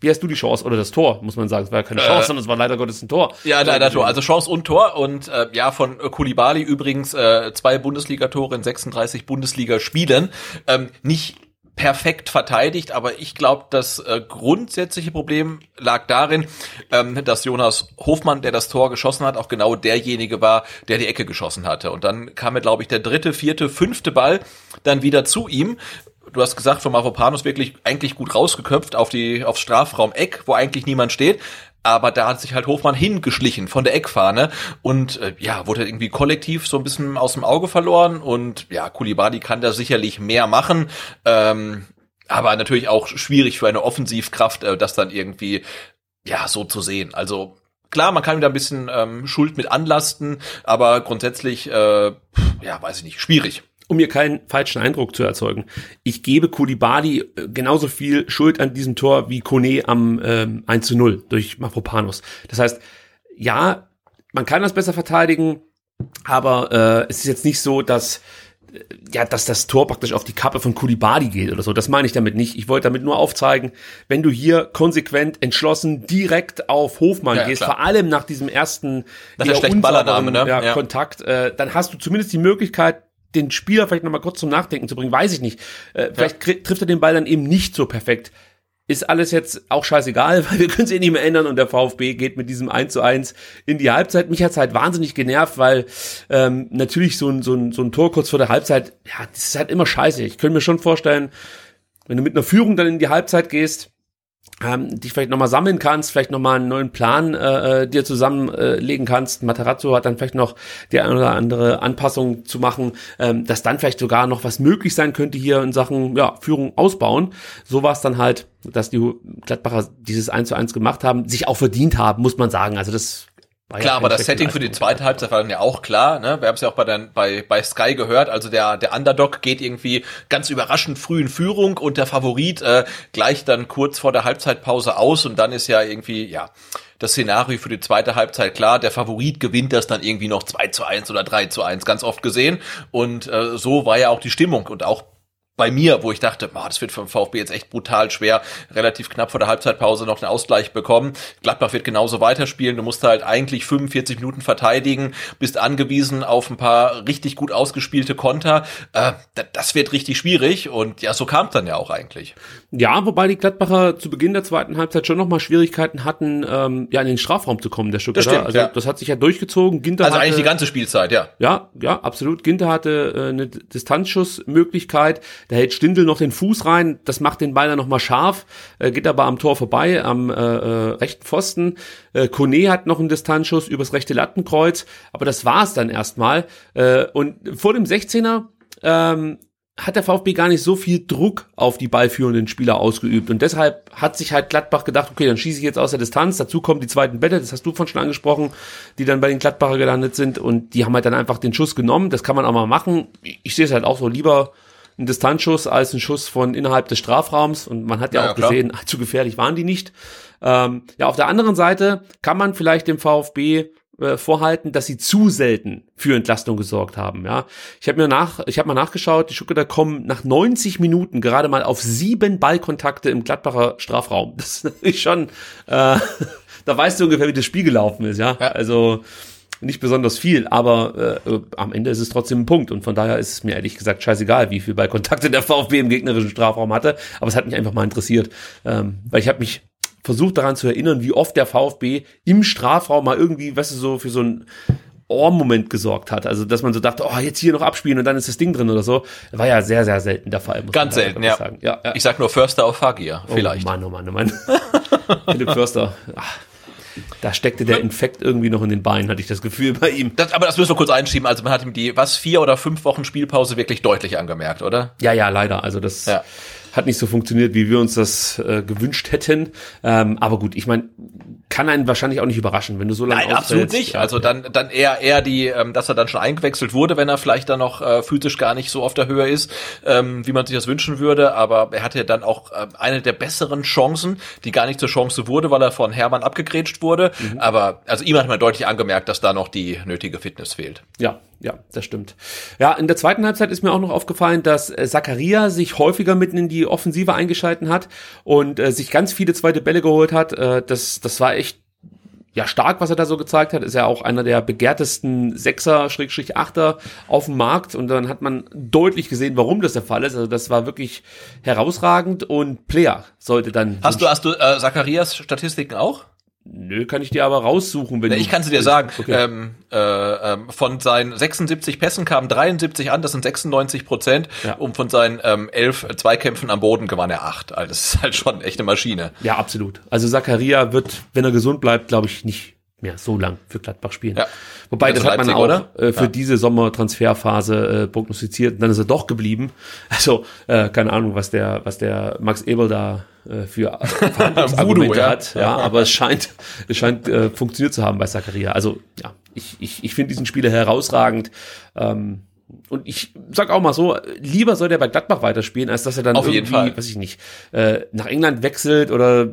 Wie hast du die Chance oder das Tor, muss man sagen? Es war ja keine Chance, sondern es war leider Gottes ein Tor. Ja, leider Tor. Also Chance und Tor. Und äh, ja, von äh, Kulibali übrigens äh, zwei Bundesligatore in 36 Bundesligaspielen. Ähm, nicht perfekt verteidigt, aber ich glaube, das äh, grundsätzliche Problem lag darin, ähm, dass Jonas Hofmann, der das Tor geschossen hat, auch genau derjenige war, der die Ecke geschossen hatte. Und dann kam mir, glaube ich, der dritte, vierte, fünfte Ball dann wieder zu ihm. Du hast gesagt, von Mavropanos wirklich eigentlich gut rausgeköpft auf die aufs Strafraum-Eck, wo eigentlich niemand steht aber da hat sich halt Hofmann hingeschlichen von der Eckfahne und äh, ja, wurde irgendwie kollektiv so ein bisschen aus dem Auge verloren und ja, Kulibali kann da sicherlich mehr machen, ähm, aber natürlich auch schwierig für eine Offensivkraft, äh, das dann irgendwie ja so zu sehen. Also klar, man kann wieder ein bisschen ähm, Schuld mit anlasten, aber grundsätzlich äh, ja, weiß ich nicht, schwierig um mir keinen falschen Eindruck zu erzeugen. Ich gebe Kulibali äh, genauso viel Schuld an diesem Tor wie Kone am ähm, 1 zu 0 durch Mafropanos. Das heißt, ja, man kann das besser verteidigen, aber äh, es ist jetzt nicht so, dass äh, ja, dass das Tor praktisch auf die Kappe von Kulibali geht oder so. Das meine ich damit nicht. Ich wollte damit nur aufzeigen, wenn du hier konsequent, entschlossen, direkt auf Hofmann Ja, gehst, klar. vor allem nach diesem ersten Nach der schlechten Ballannahme, ne? ja, Ja. Kontakt, äh, dann hast du zumindest die Möglichkeit, den Spieler vielleicht nochmal kurz zum Nachdenken zu bringen, weiß ich nicht. Äh, vielleicht kri- trifft er den Ball dann eben nicht so perfekt. Ist alles jetzt auch scheißegal, weil wir können es eh nicht mehr ändern und der VfB geht mit diesem 1 zu 1 in die Halbzeit. Mich hat's halt wahnsinnig genervt, weil ähm, natürlich so ein, so, ein, so ein Tor kurz vor der Halbzeit, ja, das ist halt immer scheiße. Ich könnte mir schon vorstellen, wenn du mit einer Führung dann in die Halbzeit gehst, ähm, dich vielleicht nochmal sammeln kannst, vielleicht nochmal einen neuen Plan äh, äh, dir zusammenlegen kannst. Materazzo hat dann vielleicht noch die eine oder andere Anpassung zu machen, ähm, dass dann vielleicht sogar noch was möglich sein könnte hier in Sachen ja, Führung ausbauen. So war es dann halt, dass die Gladbacher dieses 1 zu 1 gemacht haben, sich auch verdient haben, muss man sagen. Also das ja Klar, aber das Setting für die zweite Halbzeit war dann ja auch klar. Ne? Wir haben es ja auch bei, der, bei, bei Sky gehört. Also der, der Underdog geht irgendwie ganz überraschend früh in Führung und der Favorit äh, gleicht dann kurz vor der Halbzeitpause aus und dann ist ja irgendwie, ja, das Szenario für die zweite Halbzeit klar. Der Favorit gewinnt das dann irgendwie noch 2 zu 1 oder 3 zu 1, ganz oft gesehen. Und äh, so war ja auch die Stimmung und auch bei mir, wo ich dachte, ah, das wird vom VfB jetzt echt brutal schwer, relativ knapp vor der Halbzeitpause noch einen Ausgleich bekommen. Gladbach wird genauso weiterspielen. Du musst halt eigentlich 45 Minuten verteidigen, bist angewiesen auf ein paar richtig gut ausgespielte Konter. Äh, da- das wird richtig schwierig und ja, so kam es dann ja auch eigentlich. Ja, wobei die Gladbacher zu Beginn der zweiten Halbzeit schon nochmal Schwierigkeiten hatten, ähm, ja in den Strafraum zu kommen, der Stuttgarter. stimmt, also ja. das hat sich ja durchgezogen. Ginter Also hatte, eigentlich die ganze Spielzeit, ja. Ja, ja, absolut. Ginter hatte äh, eine Distanzschussmöglichkeit. Da hält Stindl noch den Fuß rein, das macht den Ball dann nochmal scharf, äh, geht aber am Tor vorbei, am äh, äh, rechten Pfosten. Äh, Kone hat noch einen Distanzschuss übers rechte Lattenkreuz, aber das war's dann erstmal. Äh, und vor dem 16er ähm, hat der VfB gar nicht so viel Druck auf die ballführenden Spieler ausgeübt. Und deshalb hat sich halt Gladbach gedacht, okay, dann schieße ich jetzt aus der Distanz. Dazu kommen die zweiten Bälle, das hast du von schon angesprochen, die dann bei den Gladbacher gelandet sind. Und die haben halt dann einfach den Schuss genommen. Das kann man auch mal machen. Ich sehe es halt auch so lieber ein Distanzschuss als ein Schuss von innerhalb des Strafraums. Und man hat ja, Ja, auch klar. gesehen, zu gefährlich waren die nicht. Ähm, ja, auf der anderen Seite kann man vielleicht dem VfB äh, vorhalten, dass sie zu selten für Entlastung gesorgt haben. Ja, ich habe mir nach, ich habe mal nachgeschaut, die Stuttgarter kommen nach 90 Minuten gerade mal auf sieben Ballkontakte im Gladbacher Strafraum. Das ist natürlich schon, äh, da weißt du ungefähr, wie das Spiel gelaufen ist. Ja, Ja. also nicht besonders viel, aber äh, äh, am Ende ist es trotzdem ein Punkt und von daher ist es mir ehrlich gesagt scheißegal, wie viel Ballkontakte der VfB im gegnerischen Strafraum hatte, aber es hat mich einfach mal interessiert, ähm, weil ich habe mich versucht daran zu erinnern, wie oft der VfB im Strafraum mal irgendwie, weißt du, so für so ein Ohrmoment gesorgt hat. Also, dass man so dachte, oh, jetzt hier noch abspielen und dann ist das Ding drin oder so. War ja sehr, sehr selten der Fall. Ganz selten, ja. Ja, ja. Ich sag nur Förster auf Fagier, vielleicht. Oh Mann, oh Mann, oh Mann. Philipp Förster. Ach, da steckte der Infekt irgendwie noch in den Beinen, hatte ich das Gefühl bei ihm. Das, aber das müssen wir kurz einschieben. Also man hat ihm die, was, vier oder fünf Wochen Spielpause wirklich deutlich angemerkt, oder? Ja, ja, leider. Also das Ja. Hat nicht so funktioniert, wie wir uns das äh, gewünscht hätten. Ähm, aber gut, ich meine, kann einen wahrscheinlich auch nicht überraschen, wenn du so lange Nein, absolut ausfällst. nicht. Ja. Also dann, dann eher, eher die, ähm, dass er dann schon eingewechselt wurde, wenn er vielleicht dann noch äh, physisch gar nicht so auf der Höhe ist, ähm, wie man sich das wünschen würde. Aber er hatte dann auch äh, eine der besseren Chancen, die gar nicht zur Chance wurde, weil er von Hermann abgegrätscht wurde. Mhm. Aber also ihm hat man deutlich angemerkt, dass da noch die nötige Fitness fehlt. Ja, ja, das stimmt. Ja, in der zweiten Halbzeit ist mir auch noch aufgefallen, dass äh, Zakaria sich häufiger mitten in die Offensive eingeschalten hat und äh, sich ganz viele zweite Bälle geholt hat. Äh, das, das war echt ja stark, was er da so gezeigt hat. Ist ja auch einer der begehrtesten Sechser, Schrägstrich Achter auf dem Markt. Und dann hat man deutlich gesehen, warum das der Fall ist. Also das war wirklich herausragend und Player sollte dann. Hast du, hast du äh, Zacharias Statistiken auch? Nö, kann ich dir aber raussuchen, wenn du. Ich kann sie dir sagen. Okay. Ähm, äh, ähm, von seinen 76 Pässen kamen 73 an, das sind 96 Prozent. Ja. Und von seinen ähm, elf Zweikämpfen am Boden gewann er acht. Also das ist halt schon echt eine Maschine. Ja, absolut. Also Zakaria wird, wenn er gesund bleibt, glaube ich, nicht mehr so lang für Gladbach spielen. Ja. Wobei, Also das hat man auch oder? äh, für Ja. diese Sommertransferphase äh, prognostiziert. Und dann ist er doch geblieben. Also, äh, keine Ahnung, was der, was der Max Ebel da äh, für Voodoo, ja. hat. Ja, aber es scheint, es scheint äh, funktioniert zu haben bei Zakaria. Also, ja, ich, ich, ich finde diesen Spieler herausragend. Ähm, und ich sag auch mal so, lieber soll der bei Gladbach weiterspielen, als dass er dann Auf irgendwie, weiß ich nicht, äh, nach England wechselt oder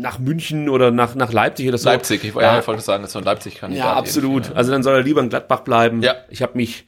nach München oder nach, nach Leipzig oder so. Leipzig, ich, ja. ich wollte sagen, das ist so ein Leipzig-Kandidat. Ja, absolut. Also dann soll er lieber in Gladbach bleiben. Ja. Ich habe mich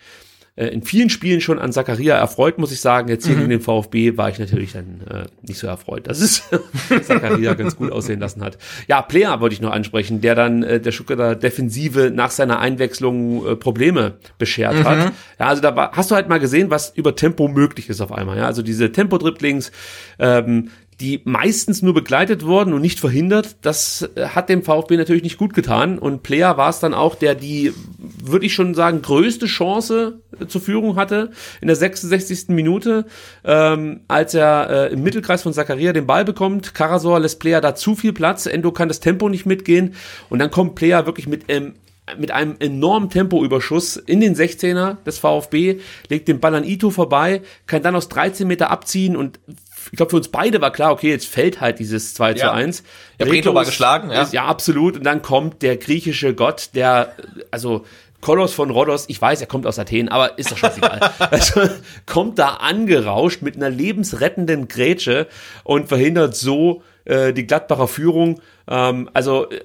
äh, in vielen Spielen schon an Zakaria erfreut, muss ich sagen. Jetzt hier Mhm. gegen den VfB war ich natürlich dann äh, nicht so erfreut, dass es Zakaria ganz gut aussehen lassen hat. Ja, Player wollte ich noch ansprechen, der dann äh, der Stuttgarter Defensive nach seiner Einwechslung äh, Probleme beschert Mhm. hat. Ja, also da war, hast du halt mal gesehen, was über Tempo möglich ist auf einmal. Ja, also diese Tempo-Dribblings, ähm, die meistens nur begleitet wurden und nicht verhindert, das äh, hat dem VfB natürlich nicht gut getan. Und Player war es dann auch, der die, würde ich schon sagen, größte Chance äh, zur Führung hatte in der 66. Minute, ähm, als er äh, im Mittelkreis von Zakaria den Ball bekommt. Karasor lässt Player da zu viel Platz, Endo kann das Tempo nicht mitgehen und dann kommt Player wirklich mit ähm, mit einem enormen Tempoüberschuss in den 16er des VfB, legt den Ball an Ito vorbei, kann dann aus 13 Meter abziehen und ich glaube, für uns beide war klar, okay, jetzt fällt halt dieses 2 zu Ja. 1. Ja, Bretlo war geschlagen, ja. Ist, ja, absolut. Und dann kommt der griechische Gott, der, also, Kolos von Rhodos, ich weiß, er kommt aus Athen, aber ist doch scheißegal. also, kommt da angerauscht mit einer lebensrettenden Grätsche und verhindert so äh, die Gladbacher Führung. Ähm, also, äh,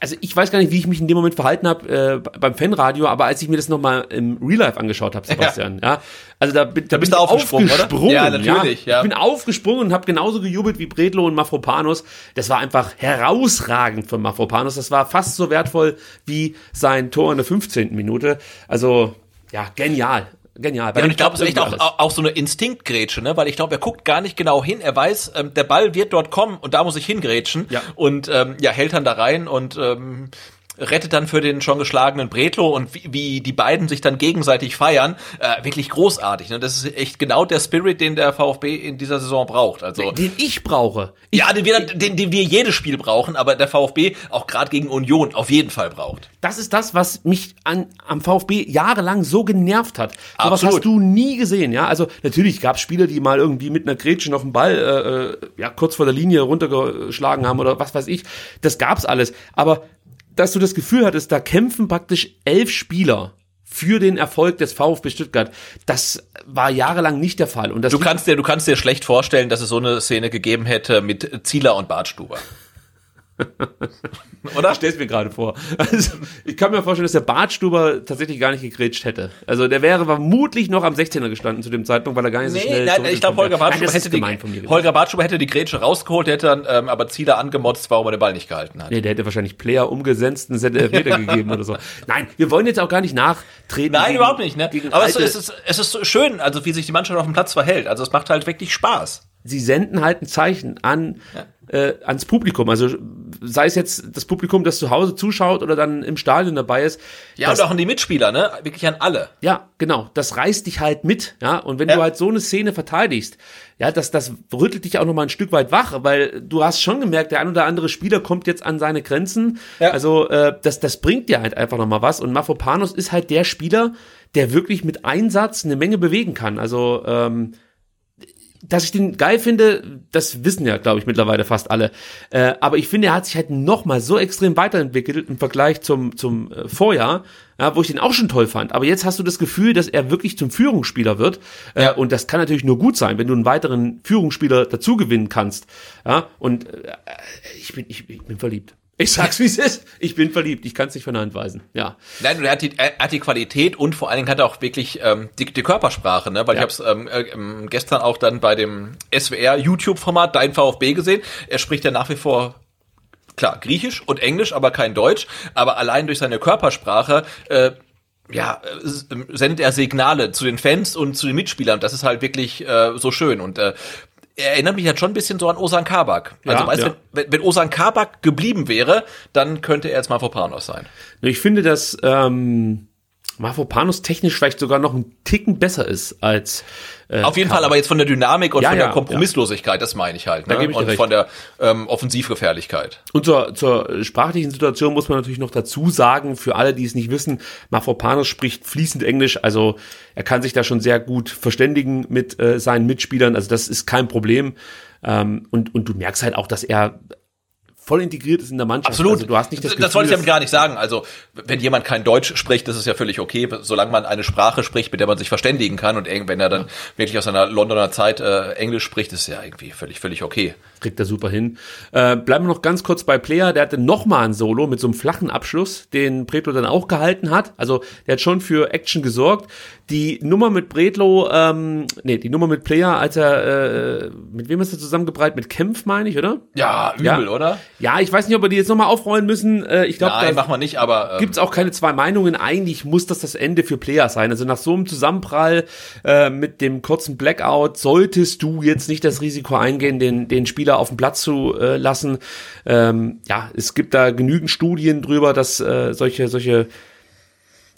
also ich weiß gar nicht, wie ich mich in dem Moment verhalten habe äh, beim Fanradio, aber als ich mir das nochmal im Real Life angeschaut habe, Sebastian, ja. Also da, bin- da bist bin du ich aufgesprungen, oder? aufgesprungen, Ja, natürlich, ja. Ich bin aufgesprungen und habe genauso gejubelt wie Bredlo und Mafropanos. Das war einfach herausragend von Mafropanos. Das war fast so wertvoll wie sein Tor in der 15. Minute. Also ja, genial. Genial. Ja, und ich glaube, es ist echt auch, auch, auch so eine Instinktgrätsche, ne? Weil ich glaube, er guckt gar nicht genau hin. Er weiß, ähm, der Ball wird dort kommen und da muss ich hingrätschen. Ja. Und ähm, ja, hält dann da rein und ähm, rettet dann für den schon geschlagenen Bretlo und wie, wie die beiden sich dann gegenseitig feiern, äh, wirklich großartig. Ne? Das ist echt genau der Spirit, den der VfB in dieser Saison braucht. Also Den ich brauche. Ich, ja, den wir, den, den wir jedes Spiel brauchen, aber der VfB auch gerade gegen Union auf jeden Fall braucht. Das ist das, was mich an, am VfB jahrelang so genervt hat. So was hast du nie gesehen, ja. Also natürlich gab es Spieler, die mal irgendwie mit einer Grätsche noch einen Ball äh, äh, ja kurz vor der Linie runtergeschlagen haben oder was weiß ich. Das gab's alles. Aber dass du das Gefühl hattest, da kämpfen praktisch elf Spieler für den Erfolg des VfB Stuttgart. Das war jahrelang nicht der Fall. Und das Du kannst dir, du kannst dir schlecht vorstellen, dass es so eine Szene gegeben hätte mit Zieler und Bartstuber. Oder? Stell's mir gerade vor. Also, ich kann mir vorstellen, dass der Bartstuber tatsächlich gar nicht gegrätscht hätte. Also, der wäre vermutlich noch am 16er gestanden zu dem Zeitpunkt, weil er gar nicht so schnell nein, ich glaube, Holger Bartstuber, hätte hätte die. Holger Bartstuber hätte die Grätsche rausgeholt, hätte dann ähm, aber Zieler angemotzt, warum er den Ball nicht gehalten hat. Nee, der hätte wahrscheinlich Player umgesetzt und es hätte Elfmeter gegeben oder so. Nein, wir wollen jetzt auch gar nicht nachtreten. Nein, gegen- überhaupt nicht. Ne? Aber es, ist, es ist so schön, also wie sich die Mannschaft auf dem Platz verhält. Also es macht halt wirklich Spaß. sie senden halt ein Zeichen an äh, ans Publikum. Also sei es jetzt das Publikum, das zu Hause zuschaut oder dann im Stadion dabei ist. Ja, das, und auch an die Mitspieler, ne? Wirklich an alle. ja, genau. Das reißt dich halt mit, ja. Und wenn Ja. du halt so eine Szene verteidigst, ja, das, das rüttelt dich auch noch mal ein Stück weit wach, weil du hast schon gemerkt, der ein oder andere Spieler kommt jetzt an seine Grenzen. Ja. Also äh, das, das bringt dir halt einfach noch mal was. Und Mafropanos ist halt der Spieler, der wirklich mit Einsatz eine Menge bewegen kann. Also ähm, dass ich den geil finde, das wissen ja, glaube ich, mittlerweile fast alle. Äh, aber ich finde, er hat sich halt noch mal so extrem weiterentwickelt im Vergleich zum, zum äh, Vorjahr, ja, wo ich den auch schon toll fand. Aber jetzt hast du das Gefühl, dass er wirklich zum Führungsspieler wird. Äh, Ja. Und das kann natürlich nur gut sein, wenn du einen weiteren Führungsspieler dazu gewinnen kannst. Ja, und äh, ich, bin, ich, ich bin verliebt. Ich sag's, wie es ist. Ich bin verliebt. Ich kann es nicht von der Hand weisen. Ja. Nein, und er hat die, er hat die Qualität und vor allen Dingen hat er auch wirklich ähm, die, die Körpersprache, ne? Weil Ja. ich habe es ähm, äh, ähm, gestern auch dann bei dem SWR YouTube-Format Dein VfB gesehen. Er spricht ja nach wie vor klar Griechisch und Englisch, aber kein Deutsch. Aber allein durch seine Körpersprache äh, ja, äh, ähm, sendet er Signale zu den Fans und zu den Mitspielern. Das ist halt wirklich äh, so schön. Und äh, erinnert mich halt schon ein bisschen so an Osan Kabak. Also Ja, weißt du, ja. wenn, wenn Osan Kabak geblieben wäre, dann könnte er jetzt mal Panos sein. Ich finde, dass ähm, Mafropanos technisch vielleicht sogar noch einen Ticken besser ist als äh, Auf jeden Fall, aber jetzt von der Dynamik und Ja, von ja, der Kompromisslosigkeit, das meine ich halt. Da Ne? gebe ich und von der ähm, Offensivgefährlichkeit. Und zur, zur sprachlichen Situation muss man natürlich noch dazu sagen, für alle, die es nicht wissen, Mafropanos spricht fließend Englisch, also er kann sich da schon sehr gut verständigen mit äh, seinen Mitspielern, also das ist kein Problem. Ähm, und, und du merkst halt auch, dass er voll integriert ist in der Mannschaft. Absolut. Also du hast nicht das, das Gefühl, wollte ich damit gar nicht sagen. Also, wenn jemand kein Deutsch spricht, das ist ja völlig okay, solange man eine Sprache spricht, mit der man sich verständigen kann. Und wenn er dann wirklich aus seiner Londoner Zeit äh, Englisch spricht, ist ja irgendwie völlig, völlig okay. Kriegt er super hin. Äh, bleiben wir noch ganz kurz bei Player. Der hatte noch mal ein Solo mit so einem flachen Abschluss, den Bretlo dann auch gehalten hat. Also der hat schon für Action gesorgt. Die Nummer mit Bretlo, ähm, nee, die Nummer mit Player, als er, äh, mit wem ist er zusammengebreit? Mit Kempf, meine ich, oder? Ja, übel, Ja. oder? Ja, ich weiß nicht, ob wir die jetzt noch mal aufrollen müssen. Äh, ich glaube, Nein, machen wir nicht, aber ähm, gibt's auch keine zwei Meinungen. Eigentlich muss das das Ende für Player sein. Also nach so einem Zusammenprall äh, mit dem kurzen Blackout solltest du jetzt nicht das Risiko eingehen, den, den Spieler auf den Platz zu äh, lassen. Ähm, ja, es gibt da genügend Studien drüber, dass äh, solche, solche,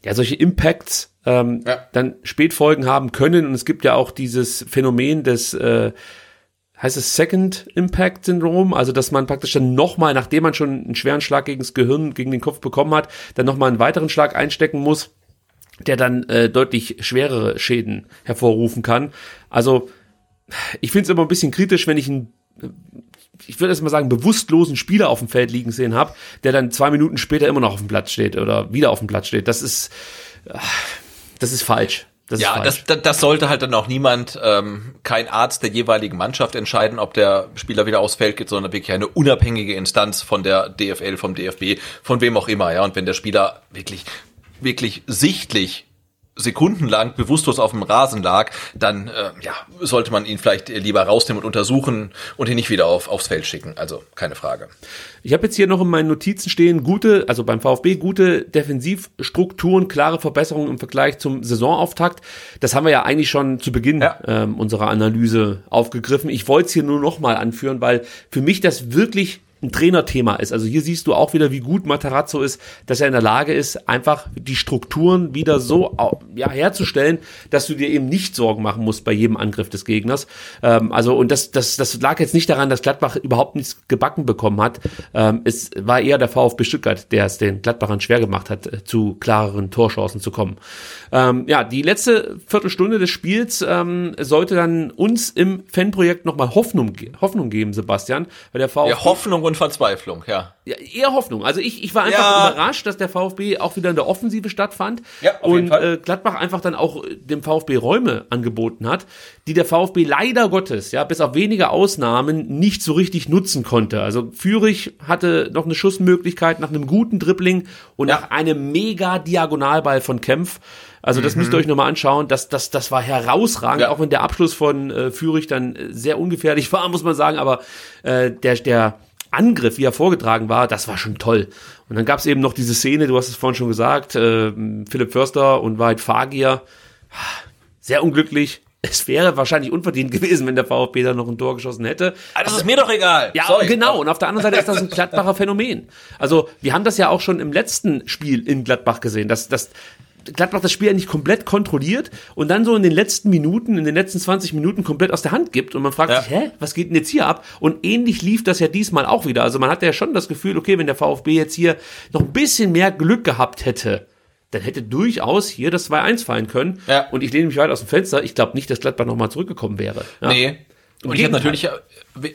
ja, solche Impacts ähm, Ja. dann Spätfolgen haben können. Und es gibt ja auch dieses Phänomen des äh, heißt es Second Impact Syndrom, also dass man praktisch dann nochmal, nachdem man schon einen schweren Schlag gegen das Gehirn, gegen den Kopf bekommen hat, dann nochmal einen weiteren Schlag einstecken muss, der dann äh, deutlich schwerere Schäden hervorrufen kann. Also ich finde es immer ein bisschen kritisch, wenn ich einen ich würde erst mal sagen, bewusstlosen Spieler auf dem Feld liegen sehen habe, der dann zwei Minuten später immer noch auf dem Platz steht oder wieder auf dem Platz steht. Das ist, ah, das ist falsch. Das ja, das, das, das sollte halt dann auch niemand, ähm, kein Arzt der jeweiligen Mannschaft entscheiden, ob der Spieler wieder aufs Feld geht, sondern wirklich eine unabhängige Instanz von der DFL, vom DFB, von wem auch immer, ja. Und wenn der Spieler wirklich, wirklich sichtlich sekundenlang bewusstlos auf dem Rasen lag, dann äh, ja, sollte man ihn vielleicht lieber rausnehmen und untersuchen und ihn nicht wieder auf, aufs Feld schicken. Also keine Frage. Ich habe jetzt hier noch in meinen Notizen stehen, gute, also beim VfB, gute Defensivstrukturen, klare Verbesserungen im Vergleich zum Saisonauftakt. Das haben wir ja eigentlich schon zu Beginn Ja. ähm, unserer Analyse aufgegriffen. Ich wollte es hier nur noch mal anführen, weil für mich das wirklich ein Trainerthema ist. Also hier siehst du auch wieder, wie gut Matarazzo ist, dass er in der Lage ist, einfach die Strukturen wieder so ja, herzustellen, dass du dir eben nicht Sorgen machen musst bei jedem Angriff des Gegners. Ähm, also und das, das, das lag jetzt nicht daran, dass Gladbach überhaupt nichts gebacken bekommen hat. Ähm, es war eher der VfB Stuttgart, der es den Gladbachern schwer gemacht hat, äh, zu klareren Torchancen zu kommen. Ähm, ja, die letzte Viertelstunde des Spiels ähm, sollte dann uns im Fanprojekt nochmal Hoffnung, Hoffnung geben, Sebastian, weil der VfB ja, Hoffnung und Verzweiflung, ja. Ja, eher Hoffnung. Also ich, ich war einfach ja. überrascht, dass der VfB auch wieder in der Offensive stattfand ja, und. Äh, Gladbach einfach dann auch dem VfB Räume angeboten hat, die der VfB leider Gottes, ja, bis auf wenige Ausnahmen nicht so richtig nutzen konnte. Also Fürich hatte noch eine Schussmöglichkeit nach einem guten Dribbling und ja. nach einem mega Diagonalball von Kempf. Also das mhm. müsst ihr euch nochmal anschauen. Das, das, das war herausragend, ja. auch wenn der Abschluss von äh, Fürich dann äh, sehr ungefährlich war, muss man sagen. Aber äh, der, der Angriff, wie er vorgetragen war, das war schon toll. Und dann gab es eben noch diese Szene, du hast es vorhin schon gesagt, äh, Philipp Förster und Wahid Fagier, sehr unglücklich. Es wäre wahrscheinlich unverdient gewesen, wenn der VfB da noch ein Tor geschossen hätte. Aber das ist mir doch egal. Ja, Sorry. genau. Und auf der anderen Seite ist das ein Gladbacher Phänomen. Also, wir haben das ja auch schon im letzten Spiel in Gladbach gesehen, dass, dass Gladbach das Spiel eigentlich komplett kontrolliert und dann so in den letzten Minuten, in den letzten 20 Minuten komplett aus der Hand gibt und man fragt ja. sich, hä, was geht denn jetzt hier ab? Und ähnlich lief das ja diesmal auch wieder. Also man hatte ja schon das Gefühl, okay, wenn der VfB jetzt hier noch ein bisschen mehr Glück gehabt hätte, dann hätte durchaus hier das 2-1 fallen können. Ja. Und ich lehne mich weit aus dem Fenster. Ich glaube nicht, dass Gladbach nochmal zurückgekommen wäre. Ja. Nee. Und ich habe natürlich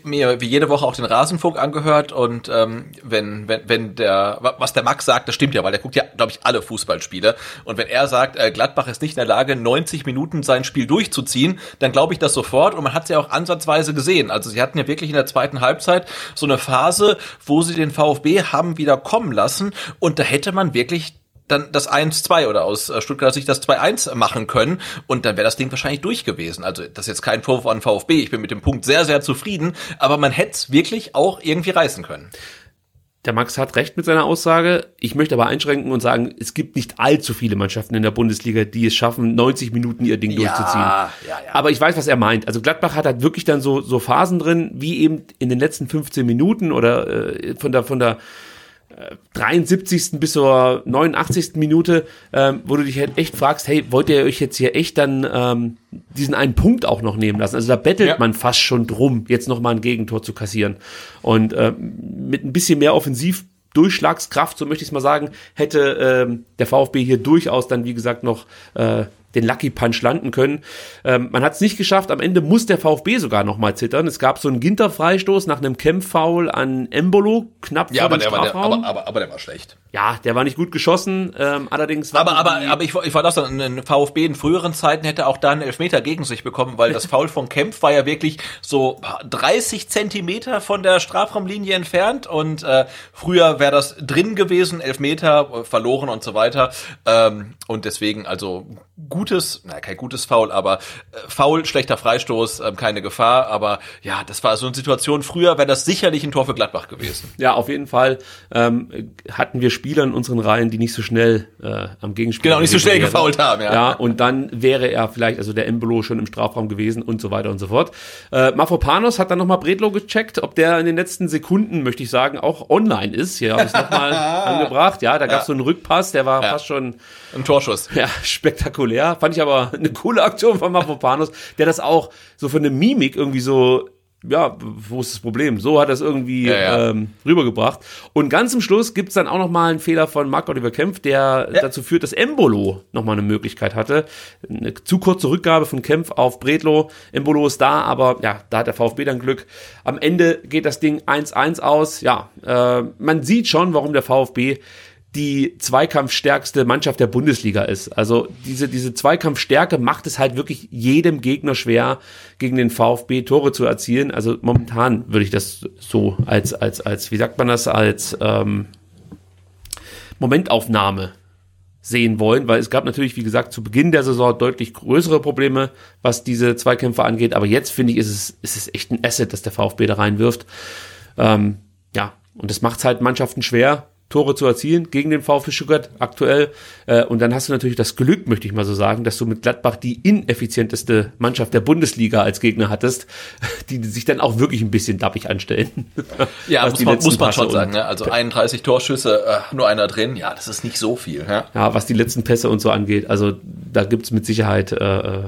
mir wie jede Woche auch den Rasenfunk angehört und ähm, wenn, wenn, wenn der, was der Max sagt, das stimmt ja, weil der guckt ja, glaube ich, alle Fußballspiele. Und wenn er sagt, äh, Gladbach ist nicht in der Lage, 90 Minuten sein Spiel durchzuziehen, dann glaube ich das sofort. Und man hat es ja auch ansatzweise gesehen. Also sie hatten ja wirklich in der zweiten Halbzeit so eine Phase, wo sie den VfB haben wieder kommen lassen. Und da hätte man wirklich dann das 1-2 oder aus äh, Stuttgarter Sicht das 2-1 machen können und dann wäre das Ding wahrscheinlich durch gewesen. Also das ist jetzt kein Vorwurf an VfB, ich bin mit dem Punkt sehr, sehr zufrieden, aber man hätte es wirklich auch irgendwie reißen können. Der Max hat recht mit seiner Aussage. Ich möchte aber einschränken und sagen, es gibt nicht allzu viele Mannschaften in der Bundesliga, die es schaffen, 90 Minuten ihr Ding ja, durchzuziehen. Ja, ja. Aber ich weiß, was er meint. Also Gladbach hat halt wirklich dann so, so Phasen drin, wie eben in den letzten 15 Minuten oder äh, von der, von der 73. bis zur 89. Minute, ähm, wo du dich halt echt fragst, hey, wollt ihr euch jetzt hier echt dann ähm, diesen einen Punkt auch noch nehmen lassen? Also da bettelt ja. man fast schon drum, jetzt noch mal ein Gegentor zu kassieren. Und ähm, mit ein bisschen mehr Offensiv Durchschlagskraft, so möchte ich es mal sagen, hätte ähm, der VfB hier durchaus dann, wie gesagt, noch äh, den Lucky Punch landen können. Ähm, man hat es nicht geschafft. Am Ende muss der VfB sogar noch mal zittern. Es gab so einen Ginter-Freistoß nach einem Kämpffoul an Embolo, knapp ja, vor aber dem der Strafraum. War der, aber, aber, aber der war schlecht. Ja, der war nicht gut geschossen. Ähm, allerdings war aber aber aber ich, ich war das dann in VfB in früheren Zeiten hätte auch da einen Elfmeter gegen sich bekommen, weil das Foul von Kempf war ja wirklich so 30 Zentimeter von der Strafraumlinie entfernt und äh, früher wäre das drin gewesen, Elfmeter äh, verloren und so weiter ähm, und deswegen also gutes, na kein gutes Foul, aber äh, Foul, schlechter Freistoß, äh, keine Gefahr, aber ja, das war so eine Situation. Früher wäre das sicherlich ein Tor für Gladbach gewesen. Ja, auf jeden Fall ähm, hatten wir Spieler in unseren Reihen, die nicht so schnell äh, am Gegenspiel genau nicht so schnell gefault haben. Ja. ja, und dann wäre er vielleicht also der Embolo schon im Strafraum gewesen und so weiter und so fort. Äh, Mafropanos hat dann nochmal Bredlo gecheckt, ob der in den letzten Sekunden, möchte ich sagen, auch online ist. Hier habe ich nochmal angebracht. Ja, da gab es ja. so einen Rückpass, der war ja. fast schon ein Torschuss. Ja, spektakulär. Fand ich aber eine coole Aktion von Mavropanos, der das auch so für eine Mimik irgendwie so ja, wo ist das Problem? So hat er es irgendwie ja, ja. Ähm, rübergebracht. Und ganz zum Schluss gibt's dann auch noch mal einen Fehler von Marc-Oliver Kempf, der ja. dazu führt, dass Embolo noch mal eine Möglichkeit hatte. Eine zu kurze Rückgabe von Kempf auf Bredlo. Embolo ist da, aber ja, da hat der VfB dann Glück. Am Ende geht das Ding 1-1 aus. Ja, äh, man sieht schon, warum der VfB die zweikampfstärkste Mannschaft der Bundesliga ist. Also diese, diese Zweikampfstärke macht es halt wirklich jedem Gegner schwer, gegen den VfB Tore zu erzielen. Also momentan würde ich das so als, als, als, wie sagt man das, als ähm, Momentaufnahme sehen wollen, weil es gab natürlich, wie gesagt, zu Beginn der Saison deutlich größere Probleme, was diese Zweikämpfe angeht. Aber jetzt finde ich, ist es, ist es echt ein Asset, dass der VfB da reinwirft. Ähm, ja, und das macht es halt Mannschaften schwer, Tore zu erzielen gegen den VfB Stuttgart aktuell. Äh, und dann hast du natürlich das Glück, möchte ich mal so sagen, dass du mit Gladbach die ineffizienteste Mannschaft der Bundesliga als Gegner hattest, die sich dann auch wirklich ein bisschen dappig anstellen. Ja, muss man, muss man schon sagen. Ne? Also 31 Torschüsse, äh, nur einer drin. Ja, das ist nicht so viel. Ja, ja was die letzten Pässe und so angeht. Also da gibt's mit Sicherheit äh, äh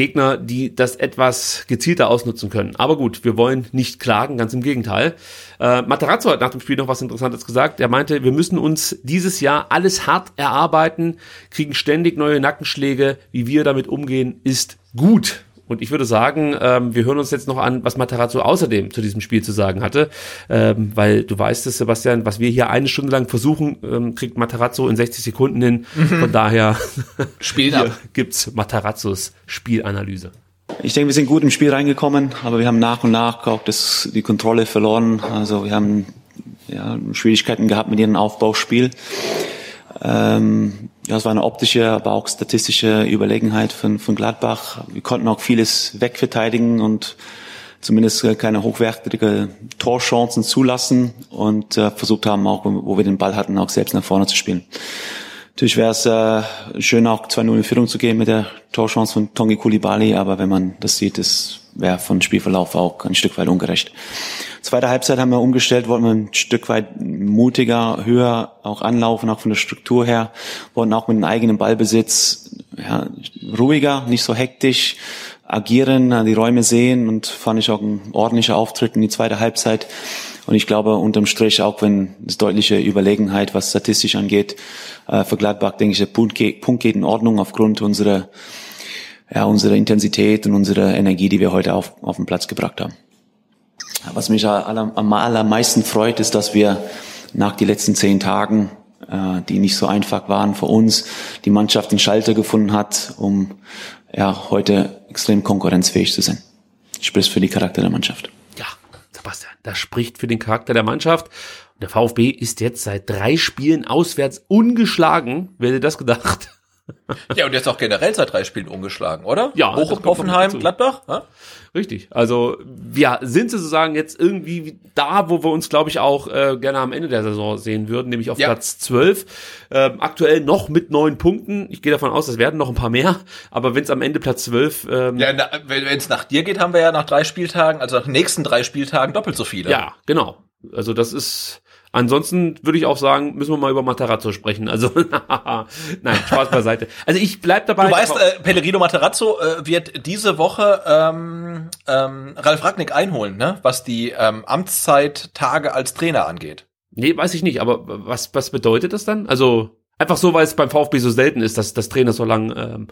Gegner, die das etwas gezielter ausnutzen können. Aber gut, wir wollen nicht klagen, ganz im Gegenteil. Äh, Materazzo hat nach dem Spiel noch was Interessantes gesagt. Er meinte, wir müssen uns dieses Jahr alles hart erarbeiten, kriegen ständig neue Nackenschläge. Wie wir damit umgehen, ist gut. Und ich würde sagen, ähm, wir hören uns jetzt noch an, was Matarazzo außerdem zu diesem Spiel zu sagen hatte. Ähm, weil du weißt es, Sebastian, was wir hier eine Stunde lang versuchen, ähm, kriegt Matarazzo in 60 Sekunden hin. Mhm. Von daher Spiel ab. gibt's Matarazzos Spielanalyse. Ich denke, wir sind gut im Spiel reingekommen, aber wir haben nach und nach auch das, die Kontrolle verloren. Also wir haben ja, Schwierigkeiten gehabt mit ihrem Aufbauspiel. Ähm, ja, es war eine optische, aber auch statistische Überlegenheit von, von Gladbach. Wir konnten auch vieles wegverteidigen und zumindest keine hochwertige Torchancen zulassen und äh, versucht haben, auch wo wir den Ball hatten, auch selbst nach vorne zu spielen. Natürlich wäre es äh, schön, auch 2-0 in Führung zu gehen mit der Torchance von Tongi Kulibali, aber wenn man das sieht, das wäre von Spielverlauf auch ein Stück weit ungerecht. Zweite Halbzeit haben wir umgestellt, wollten wir ein Stück weit mutiger, höher auch anlaufen, auch von der Struktur her, wollten auch mit dem eigenen Ballbesitz ja, ruhiger, nicht so hektisch agieren, die Räume sehen und fand ich auch ein ordentlicher Auftritt in die zweite Halbzeit. Und ich glaube, unterm Strich, auch wenn es deutliche Überlegenheit, was statistisch angeht, äh, für Gladbach, denke ich, der Punkt geht, Punkt geht in Ordnung aufgrund unserer, ja, unserer Intensität und unserer Energie, die wir heute auf, auf den Platz gebracht haben. Was mich am allermeisten freut, ist, dass wir nach den letzten zehn Tagen, äh, die nicht so einfach waren für uns, die Mannschaft den Schalter gefunden hat, um ja, heute extrem konkurrenzfähig zu sein. Sprich für die Charakter der Mannschaft. Ja, Sebastian, das spricht für den Charakter der Mannschaft. Der VfB ist jetzt seit drei Spielen auswärts ungeschlagen. Wer hätte das gedacht? Ja, und jetzt auch generell seit drei Spielen ungeschlagen, oder? Ja. Hoch Hoffenheim, Gladbach? Ja? Richtig. Also wir sind sozusagen jetzt irgendwie da, wo wir uns, glaube ich, auch äh, gerne am Ende der Saison sehen würden, nämlich auf ja. Platz 12. Ähm, aktuell noch mit neun Punkten. Ich gehe davon aus, es werden noch ein paar mehr. Aber wenn es am Ende Platz 12... Ähm, ja, wenn es nach dir geht, haben wir ja nach drei Spieltagen, also nach den nächsten drei Spieltagen doppelt so viele. Ja, genau. Also das ist Ansonsten würde ich auch sagen, müssen wir mal über Matarazzo sprechen. Also nein, Spaß beiseite. Also ich bleib dabei. Du weißt, äh, Pellegrino Matarazzo äh, wird diese Woche ähm, ähm, Ralf Ragnick einholen, ne? was die ähm, Amtszeit-Tage als Trainer angeht. Nee, weiß ich nicht. Aber was was bedeutet das dann? Also einfach so, weil es beim VfB so selten ist, dass das Trainer so lang ähm,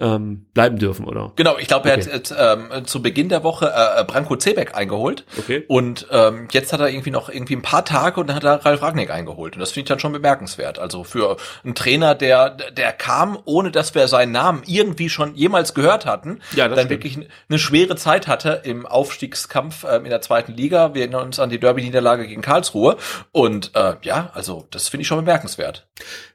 ähm, bleiben dürfen, oder? Genau, ich glaube, er okay. hat ähm, zu Beginn der Woche äh, Branko Zebeck eingeholt. Okay. Und ähm, jetzt hat er irgendwie noch irgendwie ein paar Tage und dann hat er Ralf Ragnick eingeholt. Und das finde ich dann schon bemerkenswert. Also für einen Trainer, der der kam, ohne dass wir seinen Namen irgendwie schon jemals gehört hatten, ja, dann stimmt. wirklich eine schwere Zeit hatte im Aufstiegskampf ähm, in der zweiten Liga. Wir erinnern uns an die Derby-Niederlage gegen Karlsruhe. Und äh, ja, also das finde ich schon bemerkenswert.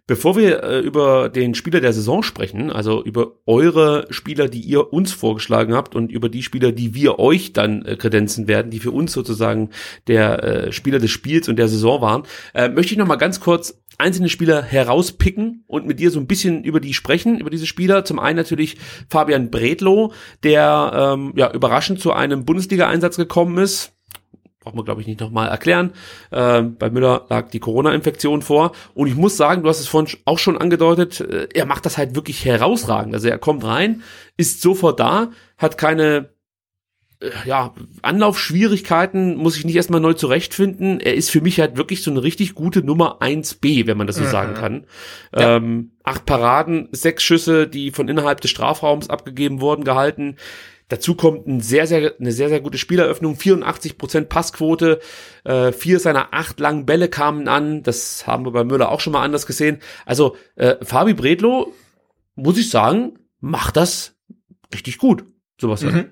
Bevor wir äh, über den Spieler der Saison sprechen, also über eure Spieler, die ihr uns vorgeschlagen habt und über die Spieler, die wir euch dann äh, kredenzen werden, die für uns sozusagen der äh, Spieler des Spiels und der Saison waren, äh, möchte ich noch mal ganz kurz einzelne Spieler herauspicken und mit dir so ein bisschen über die sprechen, über diese Spieler. Zum einen natürlich Fabian Bredlow, der ähm, ja überraschend zu einem Bundesliga-Einsatz gekommen ist braucht man glaube ich nicht nochmal erklären. Äh, bei Müller lag die Corona-Infektion vor und ich muss sagen, du hast es vorhin auch schon angedeutet, äh, er macht das halt wirklich herausragend. Also er kommt rein, ist sofort da, hat keine äh, ja, Anlaufschwierigkeiten, muss ich nicht erstmal neu zurechtfinden. Er ist für mich halt wirklich so eine richtig gute Nummer 1b, wenn man das so mhm. sagen kann. Ja. Ähm, acht Paraden, sechs Schüsse, die von innerhalb des Strafraums abgegeben wurden, gehalten Dazu kommt ein sehr, sehr, eine sehr, sehr gute Spieleröffnung, 84% Passquote, äh, vier seiner acht langen Bälle kamen an, das haben wir bei Müller auch schon mal anders gesehen. Also äh, Fabi Bredlo, muss ich sagen, macht das richtig gut, sowas. Mhm.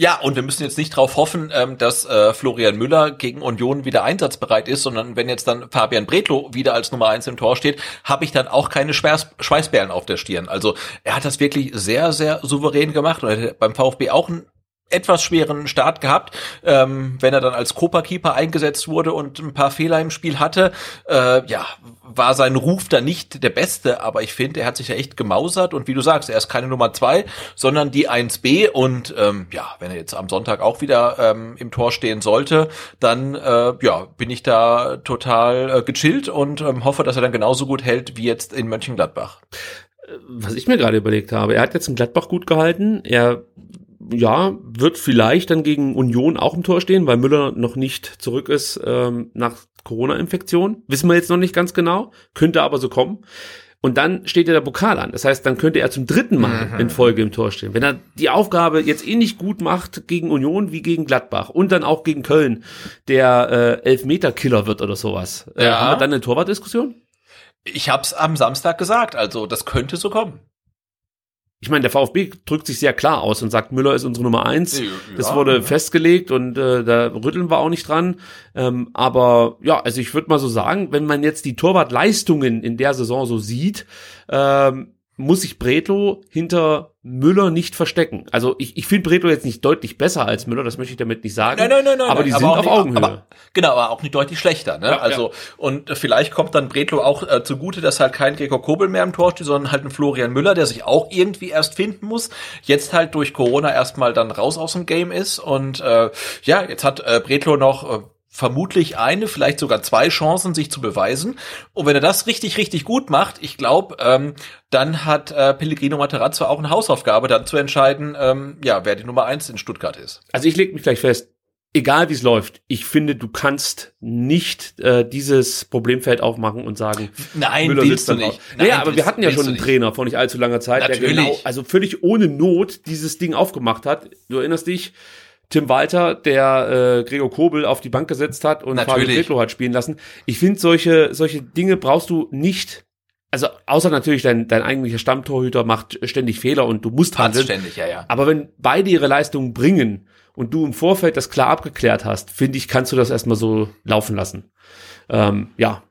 Ja, und wir müssen jetzt nicht darauf hoffen, ähm, dass äh, Florian Müller gegen Union wieder einsatzbereit ist, sondern wenn jetzt dann Fabian Bredlo wieder als Nummer eins im Tor steht, habe ich dann auch keine Schweiß Schweißperlen auf der Stirn. Also er hat das wirklich sehr, sehr souverän gemacht und beim VfB auch ein etwas schweren Start gehabt, ähm, wenn er dann als Copa-Keeper eingesetzt wurde und ein paar Fehler im Spiel hatte. Äh, ja, war sein Ruf da nicht der beste, aber ich finde, er hat sich ja echt gemausert und wie du sagst, er ist keine Nummer zwei, sondern die 1B und ähm, ja, wenn er jetzt am Sonntag auch wieder ähm, im Tor stehen sollte, dann äh, ja, bin ich da total äh, gechillt und ähm, hoffe, dass er dann genauso gut hält wie jetzt in Mönchengladbach. Was ich mir gerade überlegt habe, er hat jetzt in Gladbach gut gehalten, er ja, wird vielleicht dann gegen Union auch im Tor stehen, weil Müller noch nicht zurück ist ähm, nach Corona-Infektion. Wissen wir jetzt noch nicht ganz genau, könnte aber so kommen. Und dann steht ja der Pokal an. Das heißt, dann könnte er zum dritten Mal mhm. in Folge im Tor stehen. Wenn er die Aufgabe jetzt ähnlich eh gut macht gegen Union wie gegen Gladbach und dann auch gegen Köln, der äh, Elfmeter-Killer wird oder sowas, äh, ja. äh, haben wir dann eine Torwartdiskussion? Ich hab's am Samstag gesagt, also das könnte so kommen ich meine, der VfB drückt sich sehr klar aus und sagt, Müller ist unsere Nummer eins. Ja, das wurde ja. festgelegt und äh, da rütteln wir auch nicht dran. Ähm, aber ja, also ich würde mal so sagen, wenn man jetzt die Torwartleistungen in der Saison so sieht, ähm, muss sich Bretlo hinter Müller nicht verstecken. Also ich, ich finde Bretlo jetzt nicht deutlich besser als Müller, das möchte ich damit nicht sagen. Nein, nein, nein, nein. Aber die aber sind auf nicht, Augenhöhe. Aber, genau, aber auch nicht deutlich schlechter. Ne? Ja, also ja. und vielleicht kommt dann Bretlo auch äh, zugute, dass halt kein Gregor Kobel mehr im Tor steht, sondern halt ein Florian Müller, der sich auch irgendwie erst finden muss. Jetzt halt durch Corona erstmal dann raus aus dem Game ist und äh, ja, jetzt hat äh, Bretlo noch äh, vermutlich eine, vielleicht sogar zwei Chancen, sich zu beweisen. Und wenn er das richtig, richtig gut macht, ich glaube, ähm, dann hat äh, Pellegrino Materazzo auch eine Hausaufgabe, dann zu entscheiden, ähm, ja, wer die Nummer eins in Stuttgart ist. Also ich lege mich gleich fest, egal wie es läuft, ich finde, du kannst nicht äh, dieses Problemfeld aufmachen und sagen, nein, Müller willst du nicht. Nein, naja, aber wir hatten ja schon einen Trainer vor nicht allzu langer Zeit, Natürlich. der genau, also völlig ohne Not dieses Ding aufgemacht hat. Du erinnerst dich, Tim Walter, der äh, Gregor Kobel auf die Bank gesetzt hat und Fabio Petlo hat spielen lassen. Ich finde, solche, solche Dinge brauchst du nicht also außer natürlich dein, dein eigentlicher Stammtorhüter macht ständig Fehler und du musst handeln. ständig, ja, ja. Aber wenn beide ihre Leistungen bringen und du im Vorfeld das klar abgeklärt hast, finde ich, kannst du das erstmal so laufen lassen. Ähm, ja.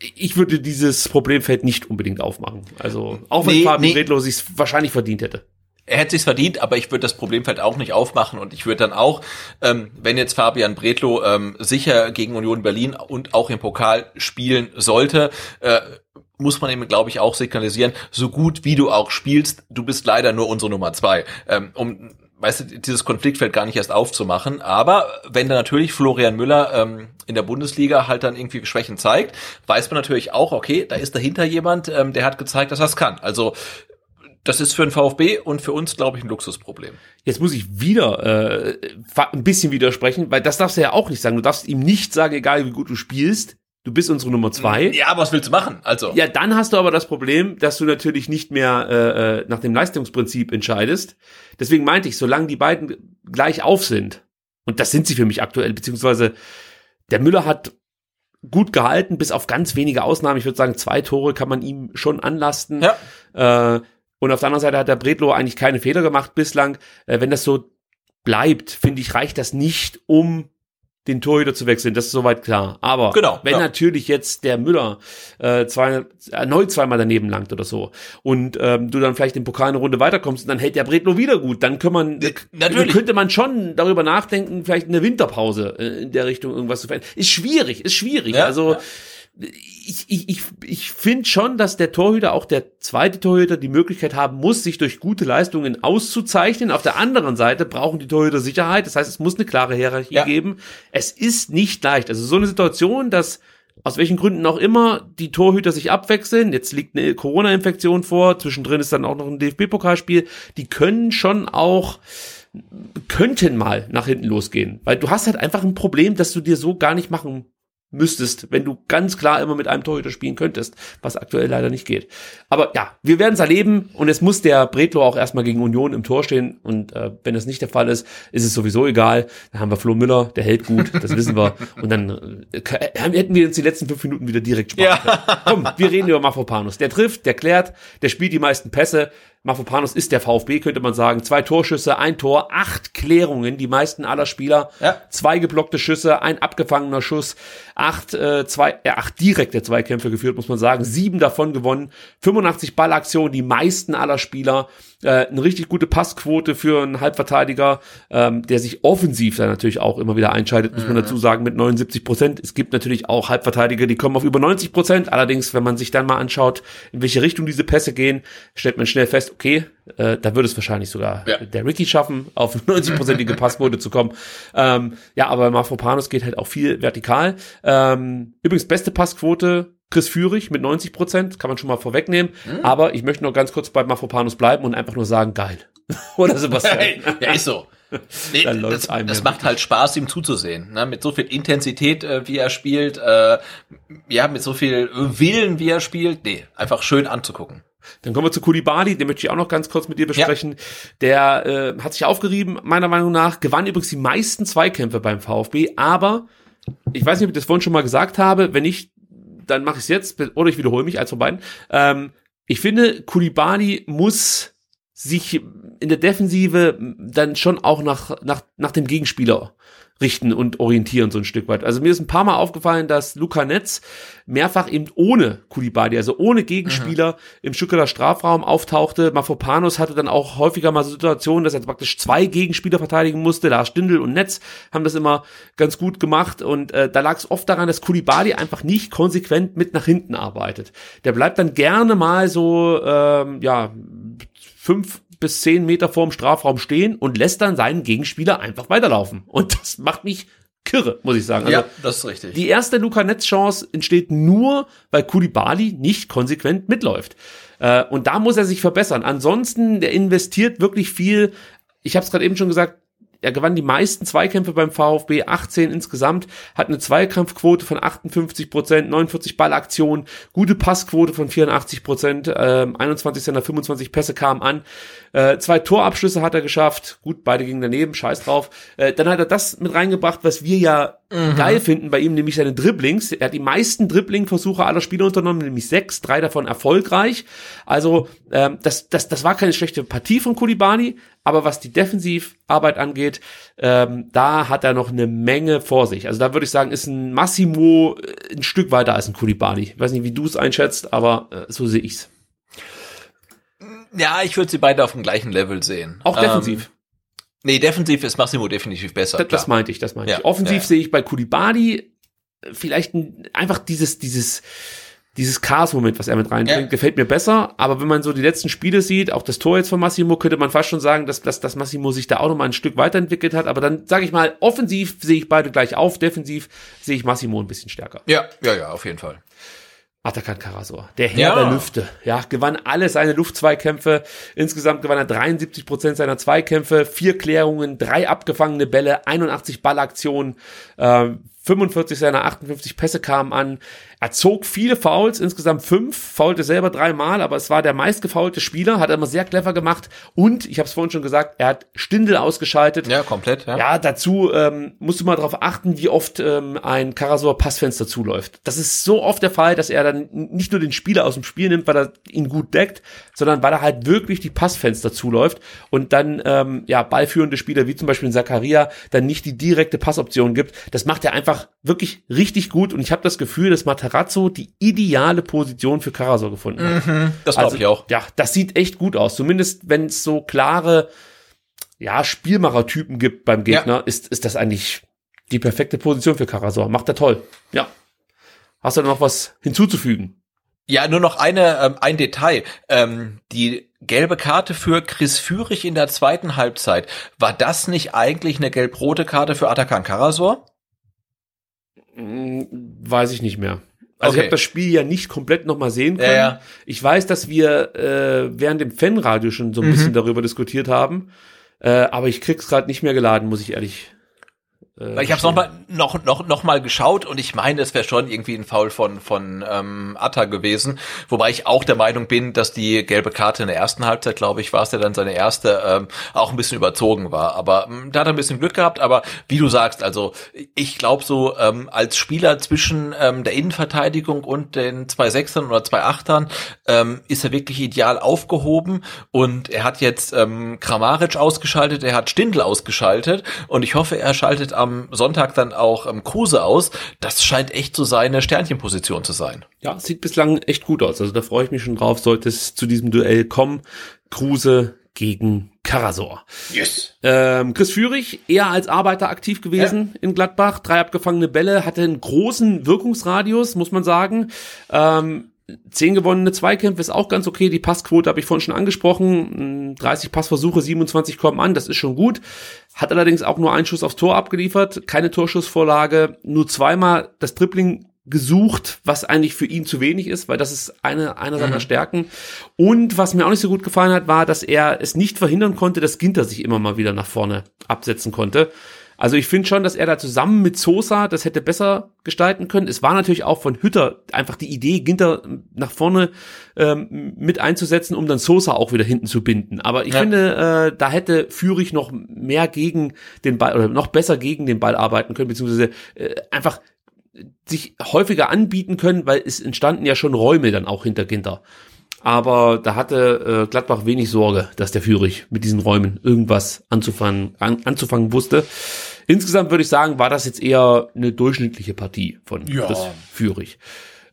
Ich würde dieses Problemfeld nicht unbedingt aufmachen. Also, auch wenn nee, Fabio nee. Redlo sich wahrscheinlich verdient hätte er hätte sich's verdient, aber ich würde das Problemfeld auch nicht aufmachen und ich würde dann auch, ähm, wenn jetzt Fabian Bretlo ähm, sicher gegen Union Berlin und auch im Pokal spielen sollte, äh, muss man eben, glaube ich, auch signalisieren, so gut wie du auch spielst, du bist leider nur unsere Nummer zwei. Ähm, um weißt du, dieses Konfliktfeld gar nicht erst aufzumachen. Aber wenn da natürlich Florian Müller ähm, in der Bundesliga halt dann irgendwie Schwächen zeigt, weiß man natürlich auch, okay, da ist dahinter jemand, ähm, der hat gezeigt, dass er es kann. Also das ist für den VfB und für uns, glaube ich, ein Luxusproblem. Jetzt muss ich wieder äh, ein bisschen widersprechen, weil das darfst du ja auch nicht sagen. Du darfst ihm nicht sagen, egal wie gut du spielst, du bist unsere Nummer zwei. Ja, was willst du machen? Also. Ja, dann hast du aber das Problem, dass du natürlich nicht mehr äh, äh nach dem Leistungsprinzip entscheidest. Deswegen meinte ich, solange die beiden gleich auf sind, und das sind sie für mich aktuell, beziehungsweise der Müller hat gut gehalten, bis auf ganz wenige Ausnahmen. Ich würde sagen, zwei Tore kann man ihm schon anlasten. Ja. Äh, und auf der anderen Seite hat der Bredlo eigentlich keine Fehler gemacht bislang. Äh, wenn das so bleibt, finde ich, reicht das nicht, um den Torhüter zu wechseln. Das ist soweit klar. Aber genau, wenn ja. natürlich jetzt der Müller äh, zwei, erneut zweimal daneben langt oder so und ähm, du dann vielleicht im Pokal eine Runde weiterkommst, dann hält der Bredlo wieder gut. Dann kann man, natürlich. könnte man schon darüber nachdenken, vielleicht eine Winterpause äh, in der Richtung irgendwas zu verändern. Ist schwierig, ist schwierig. Ja, also ja ich, ich, ich, ich finde schon, dass der Torhüter, auch der zweite Torhüter, die Möglichkeit haben muss, sich durch gute Leistungen auszuzeichnen. Auf der anderen Seite brauchen die Torhüter Sicherheit. Das heißt, es muss eine klare Hierarchie ja. geben. Es ist nicht leicht. Also so eine Situation, dass aus welchen Gründen auch immer die Torhüter sich abwechseln. Jetzt liegt eine Corona-Infektion vor. Zwischendrin ist dann auch noch ein DFB-Pokalspiel. Die können schon auch könnten mal nach hinten losgehen, weil du hast halt einfach ein Problem, dass du dir so gar nicht machen müsstest, wenn du ganz klar immer mit einem Torhüter spielen könntest, was aktuell leider nicht geht. Aber ja, wir werden es erleben und es muss der Bretlo auch erstmal gegen Union im Tor stehen und äh, wenn das nicht der Fall ist, ist es sowieso egal. Da haben wir Flo Müller, der hält gut, das wissen wir und dann äh, hätten wir uns die letzten fünf Minuten wieder direkt sparen ja. Komm, wir reden über Mafropanus. Der trifft, der klärt, der spielt die meisten Pässe. Mafropanos ist der VfB, könnte man sagen. Zwei Torschüsse, ein Tor, acht Klärungen, die meisten aller Spieler. Ja. Zwei geblockte Schüsse, ein abgefangener Schuss, acht, äh, zwei, äh, acht direkte Zweikämpfe geführt, muss man sagen. Sieben davon gewonnen, 85 Ballaktionen, die meisten aller Spieler. Äh, eine richtig gute Passquote für einen Halbverteidiger, ähm, der sich offensiv dann natürlich auch immer wieder einschaltet, muss man dazu sagen, mit 79 Prozent. Es gibt natürlich auch Halbverteidiger, die kommen auf über 90 Prozent. Allerdings, wenn man sich dann mal anschaut, in welche Richtung diese Pässe gehen, stellt man schnell fest, okay, äh, da würde es wahrscheinlich sogar Ja. der Ricky schaffen, auf 90-prozentige Passquote zu kommen. Ähm, ja, aber Mafropanos geht halt auch viel vertikal. Ähm, übrigens, beste Passquote Chris Führig mit 90 Prozent, kann man schon mal vorwegnehmen. Hm? Aber ich möchte noch ganz kurz bei Mafropanos bleiben und einfach nur sagen, geil. Oder Sebastian? ja, ist so. Nee, das das macht halt Spaß, ihm zuzusehen. Ne? Mit so viel Intensität, äh, wie er spielt, äh, ja, mit so viel Willen, wie er spielt. Nee, einfach schön anzugucken. Dann kommen wir zu Kulibali, den möchte ich auch noch ganz kurz mit dir besprechen. Der äh, hat sich aufgerieben, meiner Meinung nach, gewann übrigens die meisten Zweikämpfe beim VfB, aber ich weiß nicht, ob ich das vorhin schon mal gesagt habe, wenn nicht, dann mache ich es jetzt, oder ich wiederhole mich, als von beiden. Ähm, ich finde, Kulibali muss sich in der Defensive dann schon auch nach, nach, nach dem Gegenspieler richten und orientieren so ein Stück weit. Also mir ist ein paar Mal aufgefallen, dass Luca Netz mehrfach eben ohne Kulibali, also ohne Gegenspieler im Stuttgarter Strafraum auftauchte. Mafropanos hatte dann auch häufiger mal Situationen, dass er praktisch zwei Gegenspieler verteidigen musste. Lars Stindl und Netz haben das immer ganz gut gemacht und äh, da lag es oft daran, dass Kulibali einfach nicht konsequent mit nach hinten arbeitet. Der bleibt dann gerne mal so, ähm, ja, fünf bis zehn Meter vorm Strafraum stehen und lässt dann seinen Gegenspieler einfach weiterlaufen. Und das macht mich kirre, muss ich sagen. Also, das ist richtig. die erste Luca Netz Chance entsteht nur, weil Kulibali nicht konsequent mitläuft. Äh, und da muss er sich verbessern. Ansonsten, der investiert wirklich viel. Ich habe es gerade eben schon gesagt, er gewann die meisten Zweikämpfe beim VfB, 18 insgesamt, hat eine Zweikampfquote von 58 Prozent, 49 Ballaktionen, gute Passquote von 84 Prozent, ähm, 21 seiner 25 Pässe kamen an, äh, zwei Torabschlüsse hat er geschafft, gut, beide gingen daneben, scheiß drauf. Äh, dann hat er das mit reingebracht, was wir ja geil finden bei ihm, nämlich seine Dribblings. Er hat die meisten Dribbling-Versuche aller Spieler unternommen, nämlich sechs, drei davon erfolgreich. Also ähm, das, das, das war keine schlechte Partie von Kulibani, aber was die Defensivarbeit angeht, ähm, da hat er noch eine Menge vor sich. Also da würde ich sagen, ist ein Massimo äh, ein Stück weiter als ein Kulibani. Ich weiß nicht, wie du es einschätzt, aber äh, so sehe ich's. ja, ich würde sie beide auf dem gleichen Level sehen. Auch defensiv. Ähm, nee, defensiv ist Massimo definitiv besser. Das, das meinte ich, das meinte Ja, ich. Offensiv ja, sehe ich bei Kulibali äh, vielleicht ein, einfach dieses, dieses, dieses Chaos-Moment, was er mit reinbringt, Ja. gefällt mir besser. Aber wenn man so die letzten Spiele sieht, auch das Tor jetzt von Massimo, könnte man fast schon sagen, dass, dass, dass Massimo sich da auch noch mal ein Stück weiterentwickelt hat. Aber dann sage ich mal, offensiv sehe ich beide gleich auf, defensiv sehe ich Massimo ein bisschen stärker. Ja, ja, ja, auf jeden Fall. Atakan Karasor, der Herr Ja. der Lüfte, ja, gewann alle seine Luftzweikämpfe. Insgesamt gewann er 73 Prozent seiner Zweikämpfe, vier Klärungen, drei abgefangene Bälle, 81 Ballaktionen, ähm, 45 seiner 58 Pässe kamen an. Er zog viele Fouls, insgesamt fünf, faulte selber dreimal, aber es war der meistgefaulte Spieler, hat er immer sehr clever gemacht. Und, ich habe es vorhin schon gesagt, er hat Stindel ausgeschaltet. Ja, komplett, ja. Ja, dazu ähm, musst du mal darauf achten, wie oft ähm, ein Karasor Passfenster zuläuft. Das ist so oft der Fall, dass er dann nicht nur den Spieler aus dem Spiel nimmt, weil er ihn gut deckt, sondern weil er halt wirklich die Passfenster zuläuft und dann ähm, ja ballführende Spieler wie zum Beispiel Zakaria dann nicht die direkte Passoption gibt. Das macht er einfach wirklich richtig gut und ich habe das Gefühl, dass Matarazzo die ideale Position für Karasor gefunden hat. das glaube ich auch. Ja, das sieht echt gut aus. Zumindest wenn es so klare, ja, Spielmachertypen gibt beim Gegner, ist, ist das eigentlich die perfekte Position für Karasor. Macht er toll. Ja. Hast du noch was hinzuzufügen? Ja, nur noch eine, ähm, ein Detail. Ähm, die gelbe Karte für Chris Führig in der zweiten Halbzeit. War das nicht eigentlich eine gelb-rote Karte für Atakan Karasor? Hm, weiß ich nicht mehr. Also ich Okay. habe das Spiel ja nicht komplett nochmal sehen können. Ja, ja. Ich weiß, dass wir äh, während dem Fanradio schon so ein Mhm. bisschen darüber diskutiert haben, äh, aber ich krieg's gerade nicht mehr geladen, muss ich ehrlich Äh, ich habe noch mal noch noch noch mal geschaut und ich meine, es wäre schon irgendwie ein Foul von von ähm, Atta gewesen, wobei ich auch der Meinung bin, dass die gelbe Karte in der ersten Halbzeit, glaube ich, war es ja dann seine erste, ähm, auch ein bisschen überzogen war. Aber ähm, da hat er ein bisschen Glück gehabt. Aber wie du sagst, also ich glaube so ähm, als Spieler zwischen ähm, der Innenverteidigung und den zwei Sechsern oder zwei Achtern ähm, ist er wirklich ideal aufgehoben und er hat jetzt ähm, Kramaric ausgeschaltet, er hat Stindl ausgeschaltet und ich hoffe, er schaltet am Sonntag dann auch ähm, Kruse aus. Das scheint echt so seine Sternchenposition zu sein. Ja, sieht bislang echt gut aus. Also da freue ich mich schon drauf, sollte es zu diesem Duell kommen. Kruse gegen Karasor. Yes. Ähm, Chris Führig, eher als Arbeiter aktiv gewesen ja. in Gladbach. Drei abgefangene Bälle, hatte einen großen Wirkungsradius, muss man sagen. Ähm, Zehn gewonnene Zweikämpfe ist auch ganz okay. Die Passquote habe ich vorhin schon angesprochen. 30 Passversuche, 27 kommen an. Das ist schon gut. Hat allerdings auch nur einen Schuss aufs Tor abgeliefert. Keine Torschussvorlage. Nur zweimal das Tripling gesucht, was eigentlich für ihn zu wenig ist, weil das ist eine, eine seiner mhm. Stärken. Und was mir auch nicht so gut gefallen hat, war, dass er es nicht verhindern konnte, dass Ginter sich immer mal wieder nach vorne absetzen konnte. Also ich finde schon, dass er da zusammen mit Sosa das hätte besser gestalten können. Es war natürlich auch von Hütter einfach die Idee, Ginter nach vorne ähm, mit einzusetzen, um dann Sosa auch wieder hinten zu binden. Aber ich ja. finde, äh, da hätte Führig noch mehr gegen den Ball oder noch besser gegen den Ball arbeiten können, beziehungsweise äh, einfach sich häufiger anbieten können, weil es entstanden ja schon Räume dann auch hinter Ginter. Aber da hatte äh, Gladbach wenig Sorge, dass der Führig mit diesen Räumen irgendwas anzufangen, an, anzufangen wusste. Insgesamt würde ich sagen, war das jetzt eher eine durchschnittliche Partie von ja. Führig.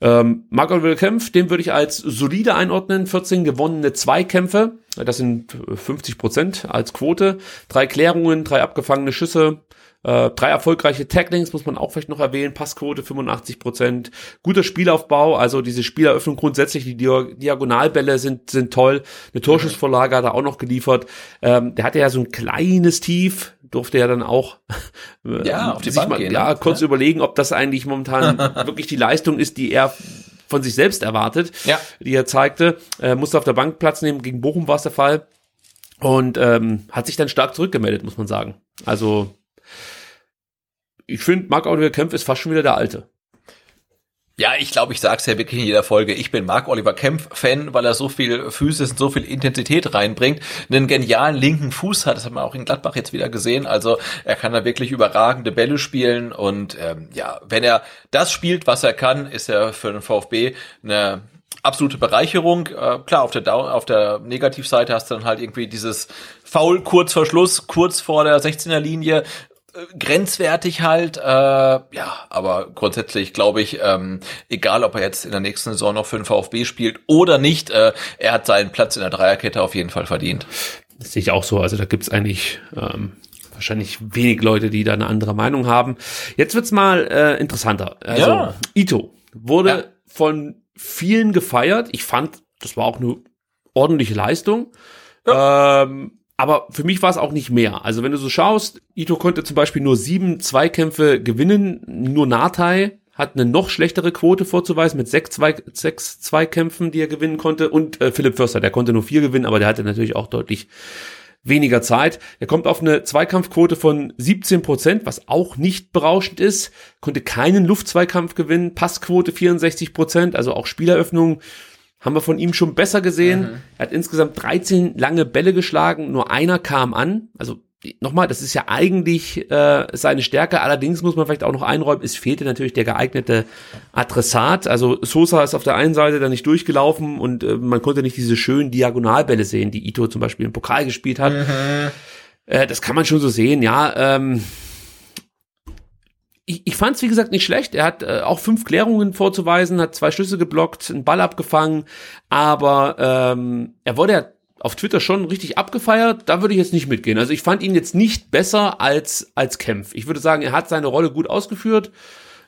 Ähm, Marco Kempf, den würde ich als solide einordnen. 14 gewonnene Zweikämpfe, das sind 50 Prozent als Quote. Drei Klärungen, drei abgefangene Schüsse, äh, drei erfolgreiche Tacklings muss man auch vielleicht noch erwähnen. Passquote 85 Prozent. Guter Spielaufbau, also diese Spieleröffnung grundsätzlich, die Diagonalbälle sind, sind toll. Eine Torschussvorlage hat er auch noch geliefert. Ähm, der hatte ja so ein kleines Tief, durfte ja dann auch äh, ja, auf die sich Bank mal, gehen, ja, ne? kurz ja. überlegen, ob das eigentlich momentan wirklich die Leistung ist, die er von sich selbst erwartet, ja. die er zeigte. Äh, musste auf der Bank Platz nehmen, gegen Bochum war es der Fall. Und ähm, hat sich dann stark zurückgemeldet, muss man sagen. Also ich finde, Marc Oliver Kempf ist fast schon wieder der Alte. Ja, ich glaube, ich sag's ja wirklich in jeder Folge. Ich bin Marc Oliver Kempf Fan, weil er so viel Physis und so viel Intensität reinbringt. Einen genialen linken Fuß hat, das haben wir auch in Gladbach jetzt wieder gesehen. Also er kann da wirklich überragende Bälle spielen und ähm, ja, wenn er das spielt, was er kann, ist er für den VfB eine absolute Bereicherung. Äh, klar, auf der, Down auf der Negativseite hast du dann halt irgendwie dieses Foul kurz vor Schluss, kurz vor der 16er Linie, grenzwertig halt, äh, ja, aber grundsätzlich glaube ich, ähm, egal ob er jetzt in der nächsten Saison noch für den VfB spielt oder nicht, äh, er hat seinen Platz in der Dreierkette auf jeden Fall verdient. Das sehe ich auch so. Also da gibt's eigentlich ähm, wahrscheinlich wenig Leute, die da eine andere Meinung haben. Jetzt wird's mal äh, interessanter. Also ja. Ito wurde ja. von vielen gefeiert. Ich fand, das war auch eine ordentliche Leistung. Ja. Ähm, aber für mich war es auch nicht mehr. Also wenn du so schaust, Ito konnte zum Beispiel nur sieben Zweikämpfe gewinnen, nur Natai hat eine noch schlechtere Quote vorzuweisen mit sechs, zwei, sechs Zweikämpfen, die er gewinnen konnte. Und äh, Philipp Förster, der konnte nur vier gewinnen, aber der hatte natürlich auch deutlich weniger Zeit. Er kommt auf eine Zweikampfquote von 17 Prozent, was auch nicht berauschend ist. Konnte keinen Luftzweikampf gewinnen. Passquote 64 Prozent, also auch Spieleröffnung haben wir von ihm schon besser gesehen. Mhm. Er hat insgesamt 13 lange Bälle geschlagen, nur einer kam an. Also nochmal, das ist ja eigentlich äh, seine Stärke. Allerdings muss man vielleicht auch noch einräumen, es fehlte natürlich der geeignete Adressat. Also Sosa ist auf der einen Seite da nicht durchgelaufen und äh, man konnte nicht diese schönen Diagonalbälle sehen, die Ito zum Beispiel im Pokal gespielt hat. Mhm. Äh, das kann man schon so sehen, ja. Ähm, ich, ich fand es, wie gesagt, nicht schlecht. Er hat äh, auch fünf Klärungen vorzuweisen, hat zwei Schlüsse geblockt, einen Ball abgefangen, aber ähm, er wurde ja auf Twitter schon richtig abgefeiert. Da würde ich jetzt nicht mitgehen. Also ich fand ihn jetzt nicht besser als, als Kempf. Ich würde sagen, er hat seine Rolle gut ausgeführt.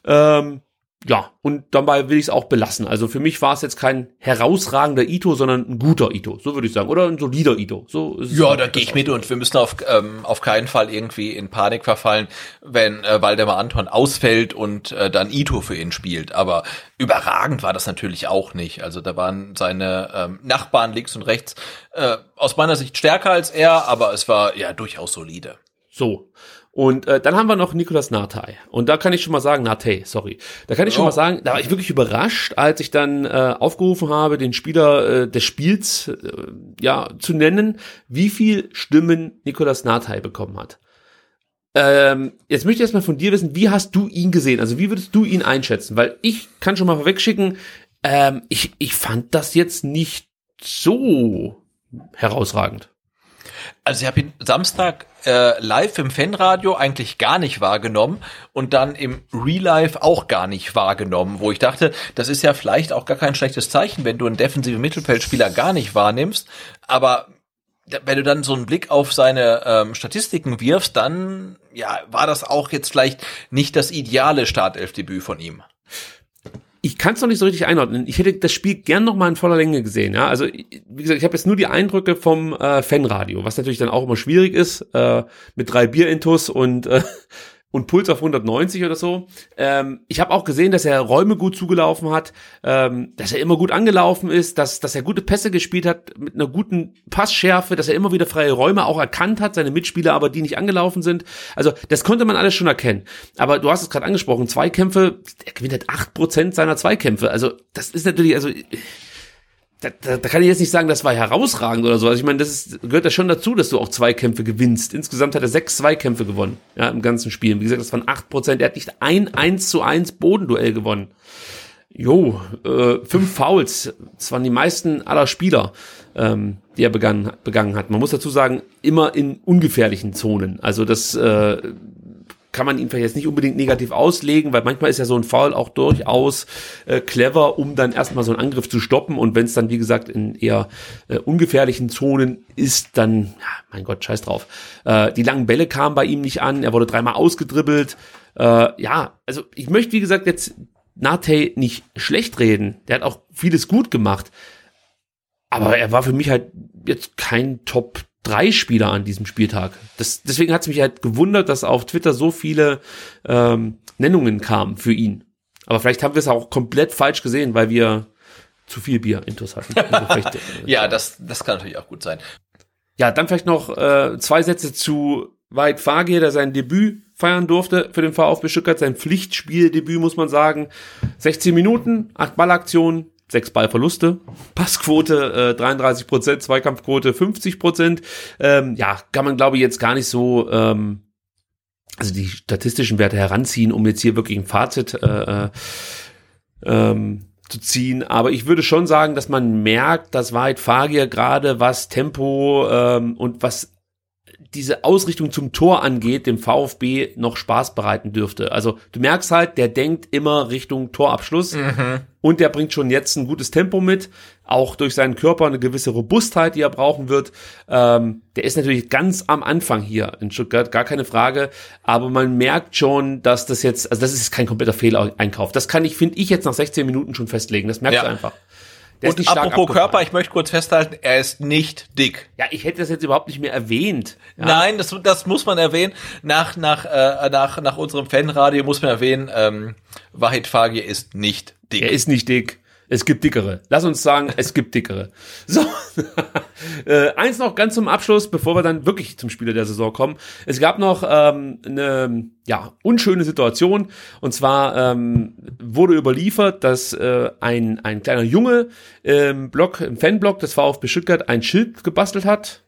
Ähm, ja, und dabei will ich es auch belassen. Also für mich war es jetzt kein herausragender Ito, sondern ein guter Ito, so würde ich sagen. Oder ein solider Ito. So ist ja, da gehe ich mit und wir müssen auf, ähm, auf keinen Fall irgendwie in Panik verfallen, wenn äh, Waldemar Anton ausfällt und äh, dann Ito für ihn spielt. Aber überragend war das natürlich auch nicht. Also da waren seine ähm, Nachbarn links und rechts äh, aus meiner Sicht stärker als er, aber es war ja durchaus solide. So. Und äh, dann haben wir noch Nicolas Natay. Und da kann ich schon mal sagen, Natay, sorry. Da kann ich schon Oh. mal sagen, da war ich wirklich überrascht, als ich dann äh, aufgerufen habe, den Spieler äh, des Spiels äh, ja zu nennen, wie viel Stimmen Nicolas Natay bekommen hat. Ähm, jetzt möchte ich erstmal von dir wissen, wie hast du ihn gesehen? Also wie würdest du ihn einschätzen? Weil ich kann schon mal vorwegschicken, ähm, ich, ich fand das jetzt nicht so herausragend. Also ich habe ihn Samstag äh, live im Fanradio eigentlich gar nicht wahrgenommen und dann im Real Life auch gar nicht wahrgenommen, wo ich dachte, das ist ja vielleicht auch gar kein schlechtes Zeichen, wenn du einen defensiven Mittelfeldspieler gar nicht wahrnimmst, aber wenn du dann so einen Blick auf seine ähm, Statistiken wirfst, dann ja, war das auch jetzt vielleicht nicht das ideale Startelfdebüt von ihm. Ich kann es noch nicht so richtig einordnen. Ich hätte das Spiel gern noch mal in voller Länge gesehen. Ja, also wie gesagt, ich habe jetzt nur die Eindrücke vom äh, Fanradio, was natürlich dann auch immer schwierig ist äh, mit drei Bierintus und äh, und Puls auf 190 oder so. Ähm, ich habe auch gesehen, dass er Räume gut zugelaufen hat, ähm, dass er immer gut angelaufen ist, dass, dass er gute Pässe gespielt hat mit einer guten Passschärfe, dass er immer wieder freie Räume auch erkannt hat, seine Mitspieler aber die nicht angelaufen sind. Also das konnte man alles schon erkennen. Aber du hast es gerade angesprochen, Zweikämpfe, er gewinnt halt 8% seiner Zweikämpfe. Also das ist natürlich, also da, da, da kann ich jetzt nicht sagen, das war herausragend oder so. Also ich meine, das ist, gehört ja schon dazu, dass du auch Zweikämpfe gewinnst. Insgesamt hat er sechs Zweikämpfe gewonnen, ja, im ganzen Spiel. Wie gesagt, das waren acht Prozent. Er hat nicht ein 1 zu 1 Bodenduell gewonnen. Jo, äh, fünf Fouls. Das waren die meisten aller Spieler, ähm, die er begangen, begangen hat. Man muss dazu sagen, immer in ungefährlichen Zonen. Also das äh, kann man ihn vielleicht jetzt nicht unbedingt negativ auslegen, weil manchmal ist ja so ein Foul auch durchaus äh, clever, um dann erstmal so einen Angriff zu stoppen. Und wenn es dann, wie gesagt, in eher äh, ungefährlichen Zonen ist, dann, ja, mein Gott, scheiß drauf. Äh, die langen Bälle kamen bei ihm nicht an, er wurde dreimal ausgedribbelt. Äh, ja, also ich möchte, wie gesagt, jetzt Nate nicht schlecht reden. Der hat auch vieles gut gemacht. Aber er war für mich halt jetzt kein Top drei Spieler an diesem Spieltag. Das, deswegen hat es mich halt gewundert, dass auf Twitter so viele ähm, Nennungen kamen für ihn. Aber vielleicht haben wir es auch komplett falsch gesehen, weil wir zu viel Bier intus hatten. Also äh, Ja, das, das kann natürlich auch gut sein. ja, dann vielleicht noch äh, zwei Sätze zu Weit Fagier, der sein Debüt feiern durfte für den VfB Stuttgart, sein Pflichtspieldebüt, muss man sagen. 16 Minuten, 8 Ballaktionen, 6 Ballverluste, Passquote äh, 33 Prozent, Zweikampfquote 50 Prozent. Ähm, ja, kann man glaube ich jetzt gar nicht so ähm, also die statistischen Werte heranziehen, um jetzt hier wirklich ein Fazit äh, äh, ähm, zu ziehen. Aber ich würde schon sagen, dass man merkt, dass Wahid Fagier gerade was Tempo ähm, und was diese Ausrichtung zum Tor angeht, dem VfB noch Spaß bereiten dürfte. Also du merkst halt, der denkt immer Richtung Torabschluss und der bringt schon jetzt ein gutes Tempo mit, auch durch seinen Körper eine gewisse Robustheit, die er brauchen wird. Ähm, der ist natürlich ganz am Anfang hier in Stuttgart, gar keine Frage, aber man merkt schon, dass das jetzt, also das ist kein kompletter Fehleinkauf. Das kann ich, finde ich, jetzt nach 16 Minuten schon festlegen. Das merkst Ja. du einfach. Der Und apropos. Körper, ich möchte kurz festhalten, er ist nicht dick. Ja, ich hätte das jetzt überhaupt nicht mehr erwähnt. Ja. Nein, das, das muss man erwähnen. Nach, nach, äh, nach, nach unserem Fanradio muss man erwähnen, ähm, Wahid Fagir ist nicht dick. Er ist nicht dick. Es gibt dickere. Lass uns sagen, es gibt dickere. So, äh, eins noch ganz zum Abschluss, bevor wir dann wirklich zum Spieler der Saison kommen. Es gab noch ähm, eine ja, unschöne Situation. Und zwar ähm, wurde überliefert, dass äh, ein, ein kleiner Junge im Blog, im Fanblog des VfB Stuttgart ein Schild gebastelt hat.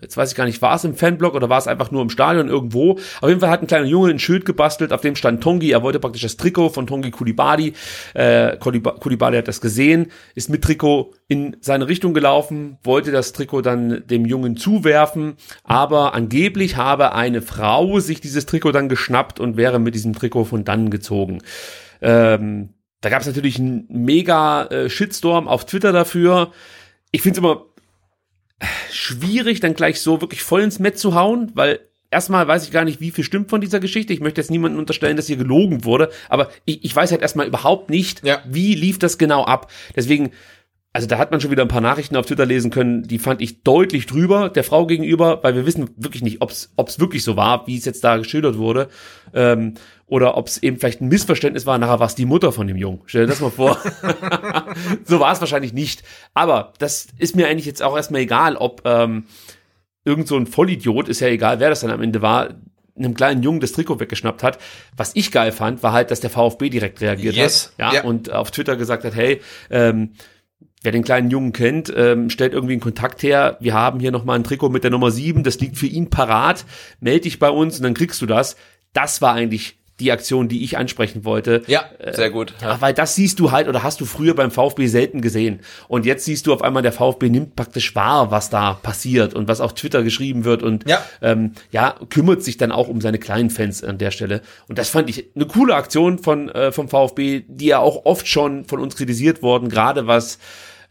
Jetzt weiß ich gar nicht, war es im Fanblog oder war es einfach nur im Stadion irgendwo. Auf jeden Fall hat ein kleiner Junge ein Schild gebastelt, auf dem stand Tongi. Er wollte praktisch das Trikot von Tongi Kulibadi. Äh, Kuliba- Kulibadi hat das gesehen, ist mit Trikot in seine Richtung gelaufen, wollte das Trikot dann dem Jungen zuwerfen, aber angeblich habe eine Frau sich dieses Trikot dann geschnappt und wäre mit diesem Trikot von dann gezogen. Ähm, da gab es natürlich einen mega äh, Shitstorm auf Twitter dafür. Ich finde es immer schwierig, dann gleich so wirklich voll ins Met zu hauen, weil erstmal weiß ich gar nicht, wie viel stimmt von dieser Geschichte. Ich möchte jetzt niemandem unterstellen, dass hier gelogen wurde, aber ich, ich weiß halt erstmal überhaupt nicht, Ja. wie lief das genau ab. Deswegen, also da hat man schon wieder ein paar Nachrichten auf Twitter lesen können, die fand ich deutlich drüber der Frau gegenüber, weil wir wissen wirklich nicht, ob es wirklich so war, wie es jetzt da geschildert wurde. Ähm, oder ob es eben vielleicht ein Missverständnis war, nachher war es die Mutter von dem Jungen. Stell dir das mal vor. so war es wahrscheinlich nicht. Aber das ist mir eigentlich jetzt auch erstmal egal, ob ähm, irgend so ein Vollidiot, ist ja egal, wer das dann am Ende war, einem kleinen Jungen das Trikot weggeschnappt hat. Was ich geil fand, war halt, dass der VfB direkt reagiert Yes. hat. Ja, Ja. und auf Twitter gesagt hat, hey, ähm, Wer den kleinen Jungen kennt, ähm, stellt irgendwie einen Kontakt her. Wir haben hier nochmal ein Trikot mit der Nummer 7, das liegt für ihn parat. Meld dich bei uns und dann kriegst du das. Das war eigentlich die Aktion, die ich ansprechen wollte. Ja, sehr gut. Ja. Ja, weil das siehst du halt oder hast du früher beim VfB selten gesehen. Und jetzt siehst du auf einmal, der VfB nimmt praktisch wahr, was da passiert und was auf Twitter geschrieben wird und Ja. ähm, ja, kümmert sich dann auch um seine kleinen Fans an der Stelle. Und das fand ich eine coole Aktion von äh, vom VfB, die ja auch oft schon von uns kritisiert worden, gerade was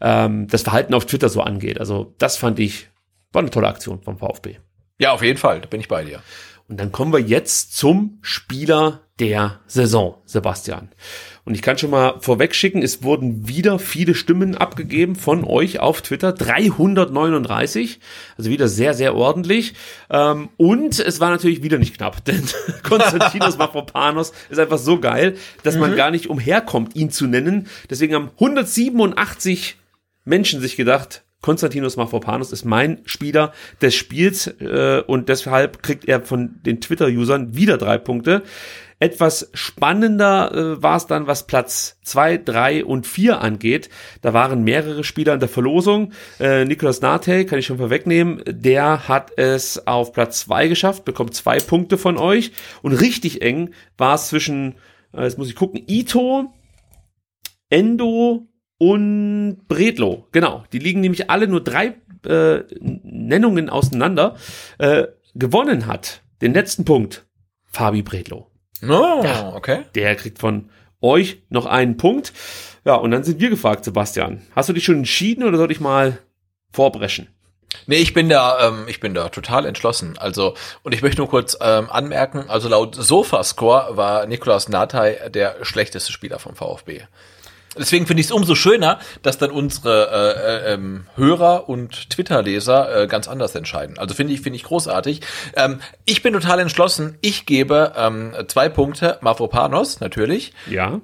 ähm, das Verhalten auf Twitter so angeht. Also das fand ich, war eine tolle Aktion vom VfB. ja, auf jeden Fall, da bin ich bei dir. Und dann kommen wir jetzt zum Spieler der Saison, Sebastian. Und ich kann schon mal vorweg schicken, es wurden wieder viele Stimmen abgegeben von euch auf Twitter. 339. Also wieder sehr, sehr ordentlich. Ähm, und es war natürlich wieder nicht knapp, denn Konstantinos Mafropanos ist einfach so geil, dass man gar nicht umherkommt, ihn zu nennen. Deswegen haben 187 Menschen sich gedacht, Konstantinos Mafropanos ist mein Spieler des Spiels äh, und deshalb kriegt er von den Twitter-Usern wieder drei Punkte. Etwas spannender äh, war es dann, was Platz zwei, drei und vier angeht. Da waren mehrere Spieler in der Verlosung. Äh, Nicolas Nate, kann ich schon vorwegnehmen, der hat es auf Platz zwei geschafft, bekommt zwei Punkte von euch. Und richtig eng war es zwischen, äh, jetzt muss ich gucken, Ito, Endo und Bredlo. Genau, die liegen nämlich alle nur drei äh, Nennungen auseinander. Äh, gewonnen hat den letzten Punkt Fabi Bredlo. Oh, okay. Der kriegt von euch noch einen Punkt. Ja, und dann sind wir gefragt, Sebastian. Hast du dich schon entschieden oder soll ich mal vorbrechen? Nee, ich bin da, ähm, ich bin da total entschlossen. Also, und ich möchte nur kurz ähm, anmerken, also laut Sofascore war Nikolaus Natai der schlechteste Spieler vom VfB. Deswegen finde ich es umso schöner, dass dann unsere äh, äh, ähm, Hörer und Twitter-Leser äh, ganz anders entscheiden. Also finde ich finde ich großartig. Ähm, ich bin total entschlossen. Ich gebe ähm, zwei Punkte Mavropanos natürlich Ja.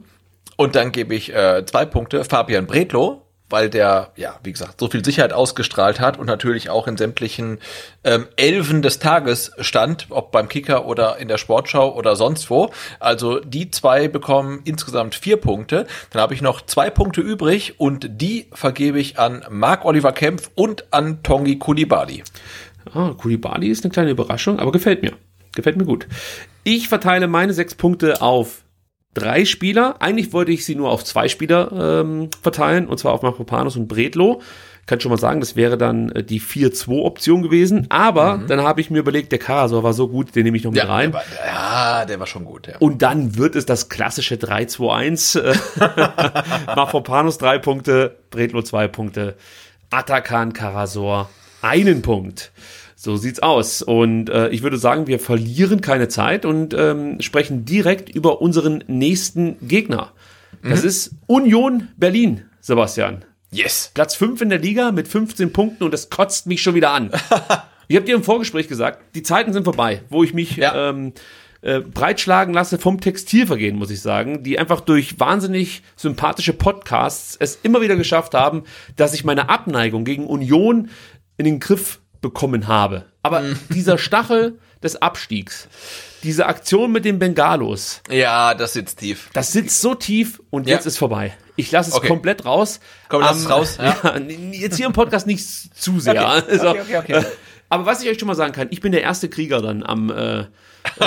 und dann gebe ich äh, zwei Punkte Fabian Bredlo, weil der, ja, wie gesagt, so viel Sicherheit ausgestrahlt hat und natürlich auch in sämtlichen ähm, Elfen des Tages stand, ob beim Kicker oder in der Sportschau oder sonst wo. Also die zwei bekommen insgesamt vier Punkte. Dann habe ich noch zwei Punkte übrig und die vergebe ich an Marc-Oliver Kempf und an Tongi Kulibali. Ah, Kulibali ist eine kleine Überraschung, aber gefällt mir. Gefällt mir gut. Ich verteile meine sechs Punkte auf drei Spieler. Eigentlich wollte ich sie nur auf zwei Spieler ähm, verteilen, und zwar auf Mafropanos und Bredlo. Kann schon mal sagen, das wäre dann äh, die 4-2-Option gewesen. Aber dann habe ich mir überlegt, der Karasor war so gut, den nehme ich noch mit rein. Der war, ja, der war schon gut, ja. Und dann wird es das klassische 3-2-1. Äh, Mafropanos drei Punkte, Bredlo zwei Punkte, Atakan Karasor einen Punkt. So sieht's aus. Und äh, ich würde sagen, wir verlieren keine Zeit und ähm, sprechen direkt über unseren nächsten Gegner. Das ist Union Berlin, Sebastian. Yes. Platz 5 in der Liga mit 15 Punkten und das kotzt mich schon wieder an. ich habe dir im Vorgespräch gesagt, die Zeiten sind vorbei, wo ich mich Ja. ähm, äh, breitschlagen lasse vom Textilvergehen, muss ich sagen, die einfach durch wahnsinnig sympathische Podcasts es immer wieder geschafft haben, dass ich meine Abneigung gegen Union in den Griff bekommen habe. Aber dieser Stachel des Abstiegs, diese Aktion mit den Bengalos, Ja, das sitzt tief. das sitzt so tief und Ja. jetzt ist vorbei. Ich lasse es Okay. komplett raus. Komm, lass es Am- raus, ja. Ja, jetzt hier im Podcast nicht zu sehr. Also, okay, okay, okay. Aber was ich euch schon mal sagen kann, ich bin der erste Krieger dann am äh, äh,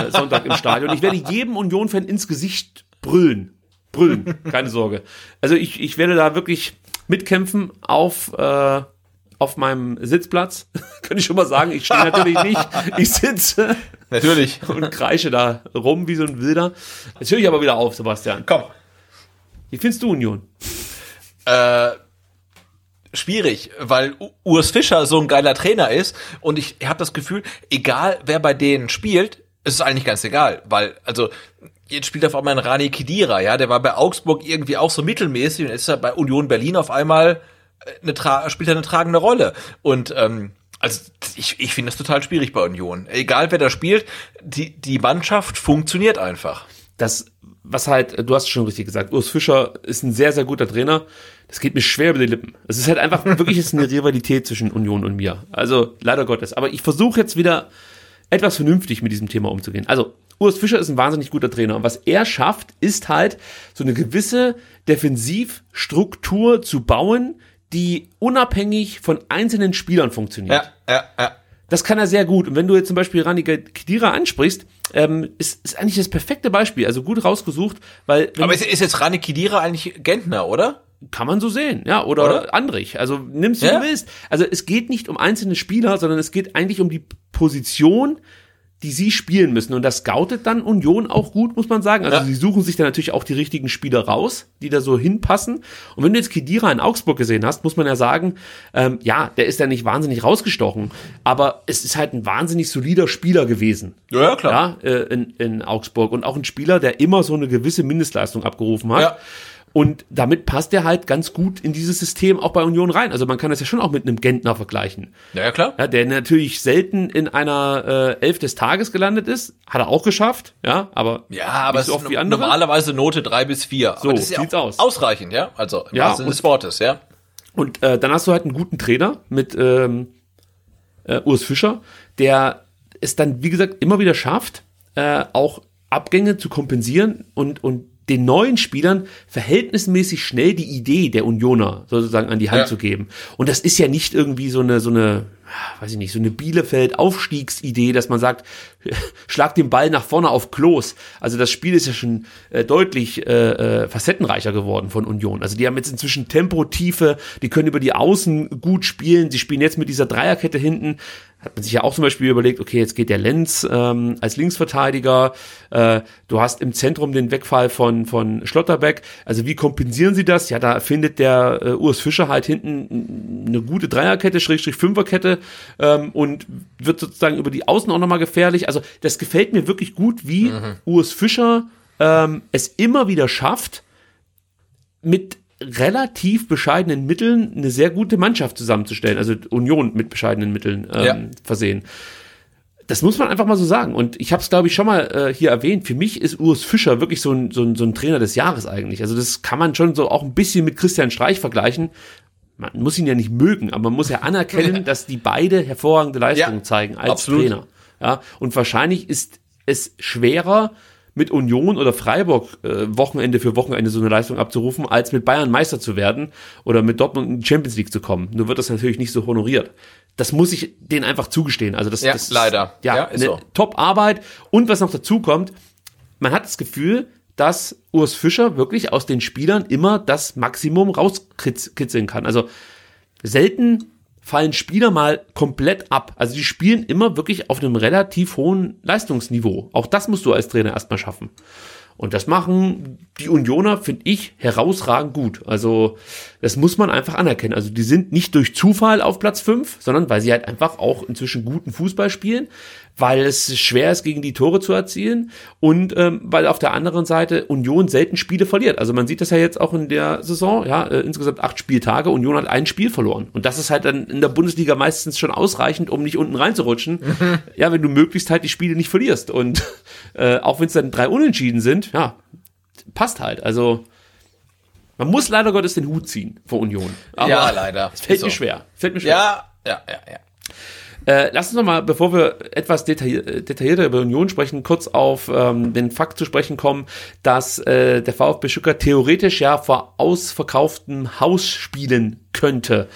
Sonntag im Stadion. Ich werde jedem Union-Fan ins Gesicht brüllen. Brüllen, keine Sorge. Also ich, ich werde da wirklich mitkämpfen auf, äh, auf meinem Sitzplatz. Könnte ich schon mal sagen. Ich stehe natürlich nicht. Ich sitze Natürlich. und kreische da rum wie so ein Wilder. Jetzt höre ich aber wieder auf, Sebastian. Komm. Wie findest du Union? Äh, schwierig, weil Urs Fischer so ein geiler Trainer ist und ich habe das Gefühl, egal wer bei denen spielt, ist es eigentlich ganz egal, weil also jetzt spielt auf einmal ein Rani Kidira, ja, der war bei Augsburg irgendwie auch so mittelmäßig und jetzt ist er bei Union Berlin auf einmal eine tra spielt eine tragende Rolle und ähm, also ich, ich finde das total schwierig bei Union. Egal wer da spielt, die, die Mannschaft funktioniert einfach. Das, was halt, du hast schon richtig gesagt, Urs Fischer ist ein sehr, sehr guter Trainer. Das geht mir schwer über die Lippen. Es ist halt einfach wirklich jetzt eine Rivalität zwischen Union und mir. Also leider Gottes. Aber ich versuche jetzt wieder etwas vernünftig mit diesem Thema umzugehen. Also, Urs Fischer ist ein wahnsinnig guter Trainer. Und was er schafft, ist halt so eine gewisse Defensivstruktur zu bauen, die unabhängig von einzelnen Spielern funktioniert. Ja, ja, ja. Das kann er sehr gut. Und wenn du jetzt zum Beispiel Rani Kedira ansprichst, ähm, ist, ist eigentlich das perfekte Beispiel. Also gut rausgesucht, weil. Aber ist, ist jetzt Rani Kedira eigentlich Gentner, oder? Kann man so sehen, ja, oder, Oder? Andrich. Also nimmst wie Ja. du willst. Also es geht nicht um einzelne Spieler, sondern es geht eigentlich um die Position, die sie spielen müssen. Und das scoutet dann Union auch gut, muss man sagen. Also Ja. sie suchen sich dann natürlich auch die richtigen Spieler raus, die da so hinpassen. Und wenn du jetzt Kedira in Augsburg gesehen hast, muss man ja sagen, ähm, ja, der ist ja nicht wahnsinnig rausgestochen, aber es ist halt ein wahnsinnig solider Spieler gewesen. Ja, ja, klar. Ja, äh, in, in Augsburg. Und auch ein Spieler, der immer so eine gewisse Mindestleistung abgerufen hat. Ja. Und damit passt er halt ganz gut in dieses System auch bei Union rein. Also man kann das ja schon auch mit einem Gentner vergleichen. Ja, ja, klar. Ja, der natürlich selten in einer äh, Elf des Tages gelandet ist. Hat er auch geschafft, ja, aber Ja, aber nicht es so ist oft wie andere. normalerweise Note drei bis vier. So, aber das ist ja sieht's aus. ausreichend, ja? Also im Ja, Sinne des Wortes, ja? Und äh, dann hast du halt einen guten Trainer mit ähm, äh, Urs Fischer, der es dann, wie gesagt, immer wieder schafft, äh, auch Abgänge zu kompensieren und, und den neuen Spielern verhältnismäßig schnell die Idee der Unioner sozusagen an die Hand Ja. zu geben. Und das ist ja nicht irgendwie so eine, so eine, weiß ich nicht, so eine Bielefeld-Aufstiegsidee, dass man sagt, schlag den Ball nach vorne auf Klos. Also das Spiel ist ja schon äh, deutlich äh, äh, facettenreicher geworden von Union. Also die haben jetzt inzwischen Tempo, Tiefe, die können über die Außen gut spielen. Sie spielen jetzt mit dieser Dreierkette hinten. Hat man sich ja auch zum Beispiel überlegt, okay, jetzt geht der Lenz ähm, als Linksverteidiger. Äh, du hast im Zentrum den Wegfall von, von Schlotterbeck. Also wie kompensieren sie das? Ja, da findet der äh, Urs Fischer halt hinten eine gute Dreierkette, Schrägstrich Fünferkette ähm, und wird sozusagen über die Außen auch nochmal gefährlich. Also das gefällt mir wirklich gut, wie Urs Fischer ähm, es immer wieder schafft, mit relativ bescheidenen Mitteln eine sehr gute Mannschaft zusammenzustellen. Also Union mit bescheidenen Mitteln ähm, Ja. versehen. Das muss man einfach mal so sagen. Und ich habe es, glaube ich, schon mal äh, hier erwähnt. Für mich ist Urs Fischer wirklich so ein, so, ein, so ein Trainer des Jahres eigentlich. Also das kann man schon so auch ein bisschen mit Christian Streich vergleichen. Man muss ihn ja nicht mögen, aber man muss ja anerkennen, dass die beide hervorragende Leistungen Ja, zeigen als absolut. Trainer. Ja, und wahrscheinlich ist es schwerer, mit Union oder Freiburg äh, Wochenende für Wochenende so eine Leistung abzurufen, als mit Bayern Meister zu werden oder mit Dortmund in die Champions League zu kommen. Nur wird das natürlich nicht so honoriert. Das muss ich denen einfach zugestehen. Also das, Ja, das ist, leider. Ja, Ja, ist eine so. Top-Arbeit. Und was noch dazu kommt, man hat das Gefühl, dass Urs Fischer wirklich aus den Spielern immer das Maximum rauskitzeln kann. Also selten fallen Spieler mal komplett ab. Also die spielen immer wirklich auf einem relativ hohen Leistungsniveau. Auch das musst du als Trainer erstmal schaffen. Und das machen die Unioner, finde ich, herausragend gut. Also das muss man einfach anerkennen. Also die sind nicht durch Zufall auf Platz 5, sondern weil sie halt einfach auch inzwischen guten Fußball spielen, weil es schwer ist, gegen die Tore zu erzielen und ähm, weil auf der anderen Seite Union selten Spiele verliert. Also man sieht das ja jetzt auch in der Saison, ja, äh, insgesamt acht Spieltage, Union hat ein Spiel verloren. Und das ist halt dann in der Bundesliga meistens schon ausreichend, um nicht unten reinzurutschen. Ja, wenn du möglichst halt die Spiele nicht verlierst. Und äh, auch wenn es dann drei Unentschieden sind, ja, passt halt. Also man muss leider Gottes den Hut ziehen vor Union. Aber ja, leider. Es fällt Ist mir so. schwer. Fällt mir schwer. Ja, ja, ja, ja. Äh, lass uns noch mal, bevor wir etwas detailli äh, detaillierter über Union sprechen, kurz auf ähm, den Fakt zu sprechen kommen, dass äh, der VfB Stuttgart theoretisch ja vor ausverkauftem Haus spielen könnte.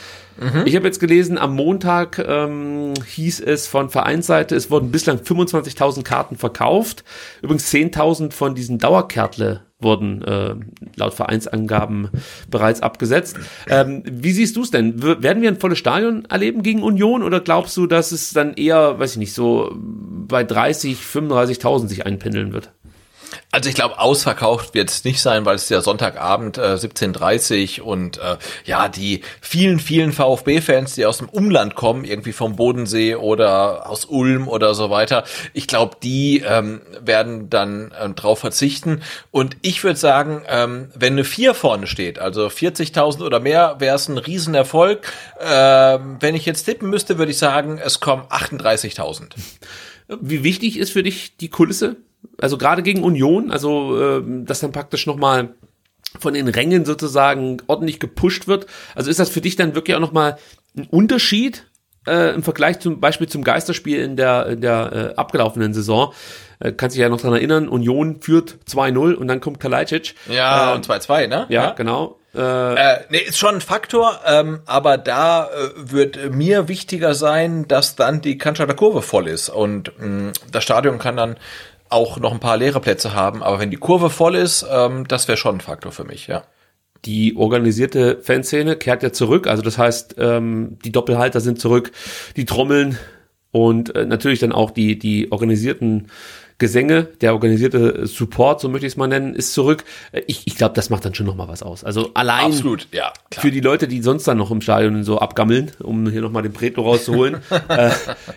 Ich habe jetzt gelesen, am Montag ähm, hieß es von Vereinsseite, es wurden bislang 25.000 Karten verkauft. Übrigens 10.000 von diesen Dauerkärtle wurden äh, laut Vereinsangaben bereits abgesetzt. Ähm, wie siehst du es denn? W werden wir ein volles Stadion erleben gegen Union oder glaubst du, dass es dann eher, weiß ich nicht, so bei 30, 35.000 sich einpendeln wird? Also ich glaube, ausverkauft wird es nicht sein, weil es ist ja Sonntagabend äh, 17.30 und äh, ja, die vielen, vielen VfB-Fans, die aus dem Umland kommen, irgendwie vom Bodensee oder aus Ulm oder so weiter, ich glaube, die ähm, werden dann ähm, drauf verzichten. Und ich würde sagen, ähm, wenn eine 4 vorne steht, also 40.000 oder mehr, wäre es ein Riesenerfolg. Ähm, wenn ich jetzt tippen müsste, würde ich sagen, es kommen 38.000. Wie wichtig ist für dich die Kulisse? Also gerade gegen Union, also ähm, dass dann praktisch nochmal von den Rängen sozusagen ordentlich gepusht wird. Also ist das für dich dann wirklich auch nochmal ein Unterschied, äh, im Vergleich zum Beispiel zum Geisterspiel in der, in der äh, abgelaufenen Saison. Äh, kannst dich ja noch dran erinnern, Union führt 2-0 und dann kommt Kalajdzic. Ja, Äh, und 2-2, ne? Ja, genau. Äh, Äh, nee, ist schon ein Faktor, ähm, aber da äh, wird mir wichtiger sein, dass dann die Cannstatter Kurve voll ist und mh, das Stadion kann dann auch noch ein paar leere Plätze haben, aber wenn die Kurve voll ist, ähm, das wäre schon ein Faktor für mich, ja. Die organisierte Fanszene kehrt ja zurück. Also das heißt, ähm, die Doppelhalter sind zurück, die Trommeln und äh, natürlich dann auch die, die organisierten Gesänge, der organisierte Support, so möchte ich es mal nennen, ist zurück. Äh, Ich, ich glaube, das macht dann schon noch mal was aus. Also allein Absolut, ja. Klar. für die Leute, die sonst dann noch im Stadion so abgammeln, um hier nochmal den Preto rauszuholen. äh,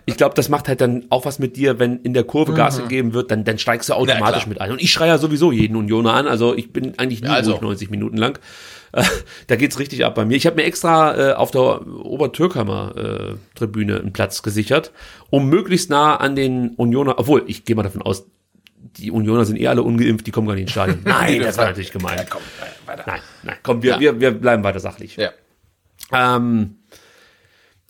ich glaube, das macht halt dann auch was mit dir, wenn in der Kurve Gas gegeben wird, dann, dann steigst du automatisch klar. mit ein. Und ich schreie ja sowieso jeden Unioner an, also ich bin eigentlich nie Also. ruhig 90 Minuten lang. Äh, da geht's richtig ab bei mir. Ich habe mir extra äh, auf der Obertürkheimer äh, Tribüne einen Platz gesichert, um möglichst nah an den Unioner, obwohl ich gehe mal davon aus, die Unioner sind eh alle ungeimpft, die kommen gar nicht ins Stadion. Nein, das war natürlich gemein. Ja, komm, weiter. Nein, nein, komm, wir, Ja. wir, wir bleiben weiter sachlich. Ja. Ähm,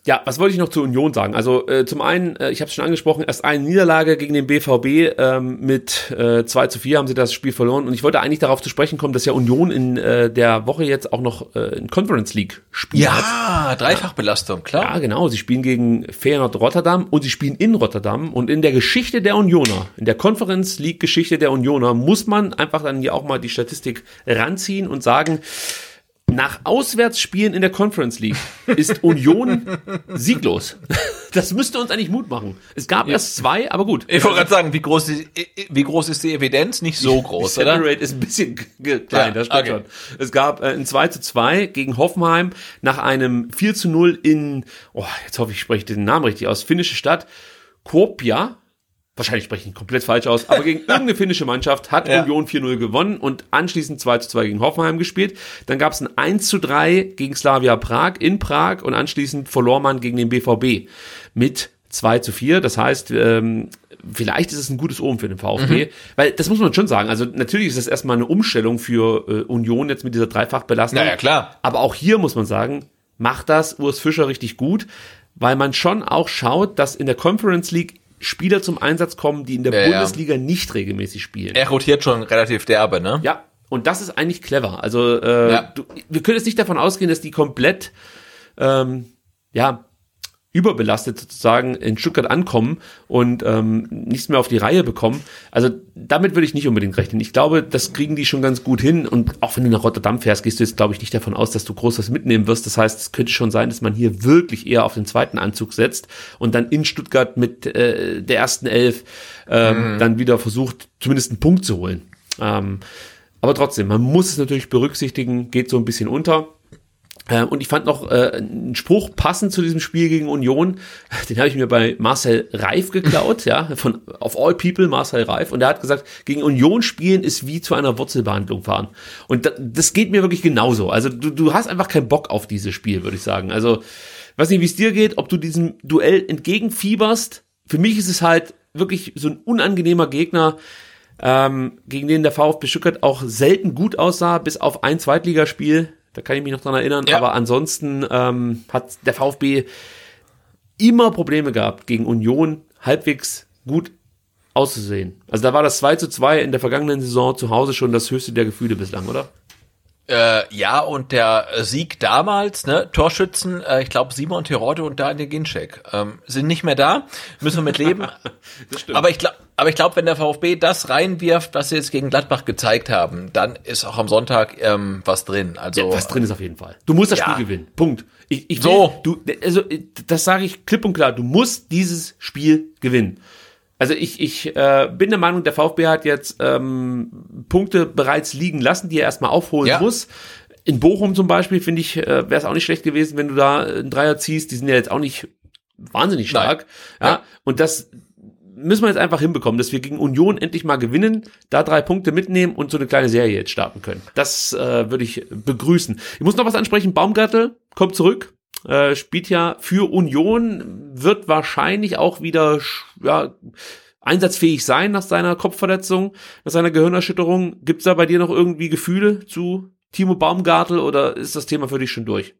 ja, was wollte ich noch zur Union sagen? Also äh, zum einen, äh, ich habe es schon angesprochen, erst eine Niederlage gegen den BVB ähm, mit äh, 2 zu 4 haben sie das Spiel verloren und ich wollte eigentlich darauf zu sprechen kommen, dass ja Union in äh, der Woche jetzt auch noch äh, in Conference League spielt. Ja, Dreifachbelastung, klar. Ja, genau. Sie spielen gegen Feyenoord Rotterdam und sie spielen in Rotterdam. Und in der Geschichte der Unioner, in der Conference League Geschichte der Unioner, muss man einfach dann hier auch mal die Statistik ranziehen und sagen, nach Auswärtsspielen in der Conference League ist Union sieglos. Das müsste uns eigentlich Mut machen. Es gab erst zwei, aber gut. Ich wollte gerade sagen, wie groß, ist, wie groß ist die Evidenz? Nicht so groß, Die oder? Separate ist ein bisschen klein, Ja, das stimmt okay. schon. Es gab äh, ein 2 zu 2 gegen Hoffenheim nach einem 4 zu 0 in, oh, jetzt hoffe ich, ich spreche den Namen richtig aus, finnische Stadt, Kuopia. Wahrscheinlich spreche ich ihn komplett falsch aus, aber gegen irgendeine finnische Mannschaft hat Ja. Union 4-0 gewonnen und anschließend 2 zu 2 gegen Hoffenheim gespielt. Dann gab es ein 1 zu 3 gegen Slavia Prag in Prag und anschließend verlor man gegen den BVB mit 2 zu 4. Das heißt, ähm, vielleicht ist es ein gutes Omen für den VfB, weil das muss man schon sagen. Also natürlich ist das erstmal eine Umstellung für äh, Union jetzt mit dieser Dreifachbelastung. Na ja, klar. Aber auch hier muss man sagen, macht das Urs Fischer richtig gut, weil man schon auch schaut, dass in der Conference League Spieler zum Einsatz kommen, die in der Ja, ja. Bundesliga nicht regelmäßig spielen. Er rotiert schon relativ derbe, ne? Ja, und das ist eigentlich clever. Also äh, Ja. du, wir können jetzt nicht davon ausgehen, dass die komplett ähm, ja überbelastet sozusagen in Stuttgart ankommen und ähm, nichts mehr auf die Reihe bekommen. Also damit würde ich nicht unbedingt rechnen. Ich glaube, das kriegen die schon ganz gut hin. Und auch wenn du nach Rotterdam fährst, gehst du jetzt, glaube ich, nicht davon aus, dass du groß was mitnehmen wirst. Das heißt, es könnte schon sein, dass man hier wirklich eher auf den zweiten Anzug setzt und dann in Stuttgart mit äh, der ersten Elf ähm, dann wieder versucht, zumindest einen Punkt zu holen. Ähm, aber trotzdem, man muss es natürlich berücksichtigen, geht so ein bisschen unter. Äh, Und ich fand noch äh, einen Spruch passend zu diesem Spiel gegen Union. Den habe ich mir bei Marcel Reif geklaut, ja, von of all people Marcel Reif. Und der hat gesagt, gegen Union spielen ist wie zu einer Wurzelbehandlung fahren. Und da, das geht mir wirklich genauso. Also du, du hast einfach keinen Bock auf dieses Spiel, würde ich sagen. Also weiß nicht, wie es dir geht, ob du diesem Duell entgegenfieberst. Für mich ist es halt wirklich so ein unangenehmer Gegner, ähm, gegen den der VfB Stuttgart auch selten gut aussah, bis auf ein Zweitligaspiel. Da kann ich mich noch dran erinnern. Ja. Aber ansonsten ähm, hat der VfB immer Probleme gehabt, gegen Union halbwegs gut auszusehen. Also da war das 2 zu 2 in der vergangenen Saison zu Hause schon das höchste der Gefühle bislang, oder? Äh, ja, und der Sieg damals, ne, Torschützen, äh, ich glaube Simon Terodde und Daniel Ginczek, ähm, sind nicht mehr da, müssen wir mit leben. Aber ich glaube, aber ich glaube, wenn der VfB das reinwirft, was sie jetzt gegen Gladbach gezeigt haben, dann ist auch am Sonntag ähm, was drin. Also Ja, was drin ist auf jeden Fall. Du musst das Ja. Spiel gewinnen. Punkt. Ich, ich will, So. Du, also, das sage ich klipp und klar. Du musst dieses Spiel gewinnen. Also ich, ich äh, bin der Meinung, der VfB hat jetzt ähm, Punkte bereits liegen lassen, die er erstmal aufholen Ja. muss. In Bochum zum Beispiel, finde ich, äh, wäre es auch nicht schlecht gewesen, wenn du da einen Dreier ziehst. Die sind ja jetzt auch nicht wahnsinnig stark. Ja, Ja. Und das müssen wir jetzt einfach hinbekommen, dass wir gegen Union endlich mal gewinnen, da drei Punkte mitnehmen und so eine kleine Serie jetzt starten können. Das äh, würde ich begrüßen. Ich muss noch was ansprechen. Baumgartel kommt zurück, äh, spielt ja für Union, wird wahrscheinlich auch wieder ja, einsatzfähig sein nach seiner Kopfverletzung, nach seiner Gehirnerschütterung. Gibt's da bei dir noch irgendwie Gefühle zu Timo Baumgartel oder ist das Thema für dich schon durch?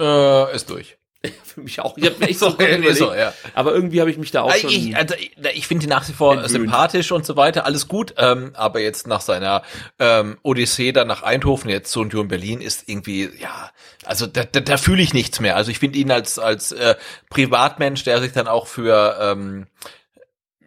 äh, ist durch. Für mich auch. Ich hab mir echt so, So, ja. Aber irgendwie habe ich mich da auch schon. ich, also ich, ich finde ihn nach wie vor entwöhnt. sympathisch und so weiter, alles gut. Ähm, aber jetzt nach seiner ähm, Odyssee dann nach Eindhoven, jetzt zu Union Berlin, ist irgendwie, ja, also da, da, da fühle ich nichts mehr. Also ich finde ihn als als äh, Privatmensch, der sich dann auch für ähm,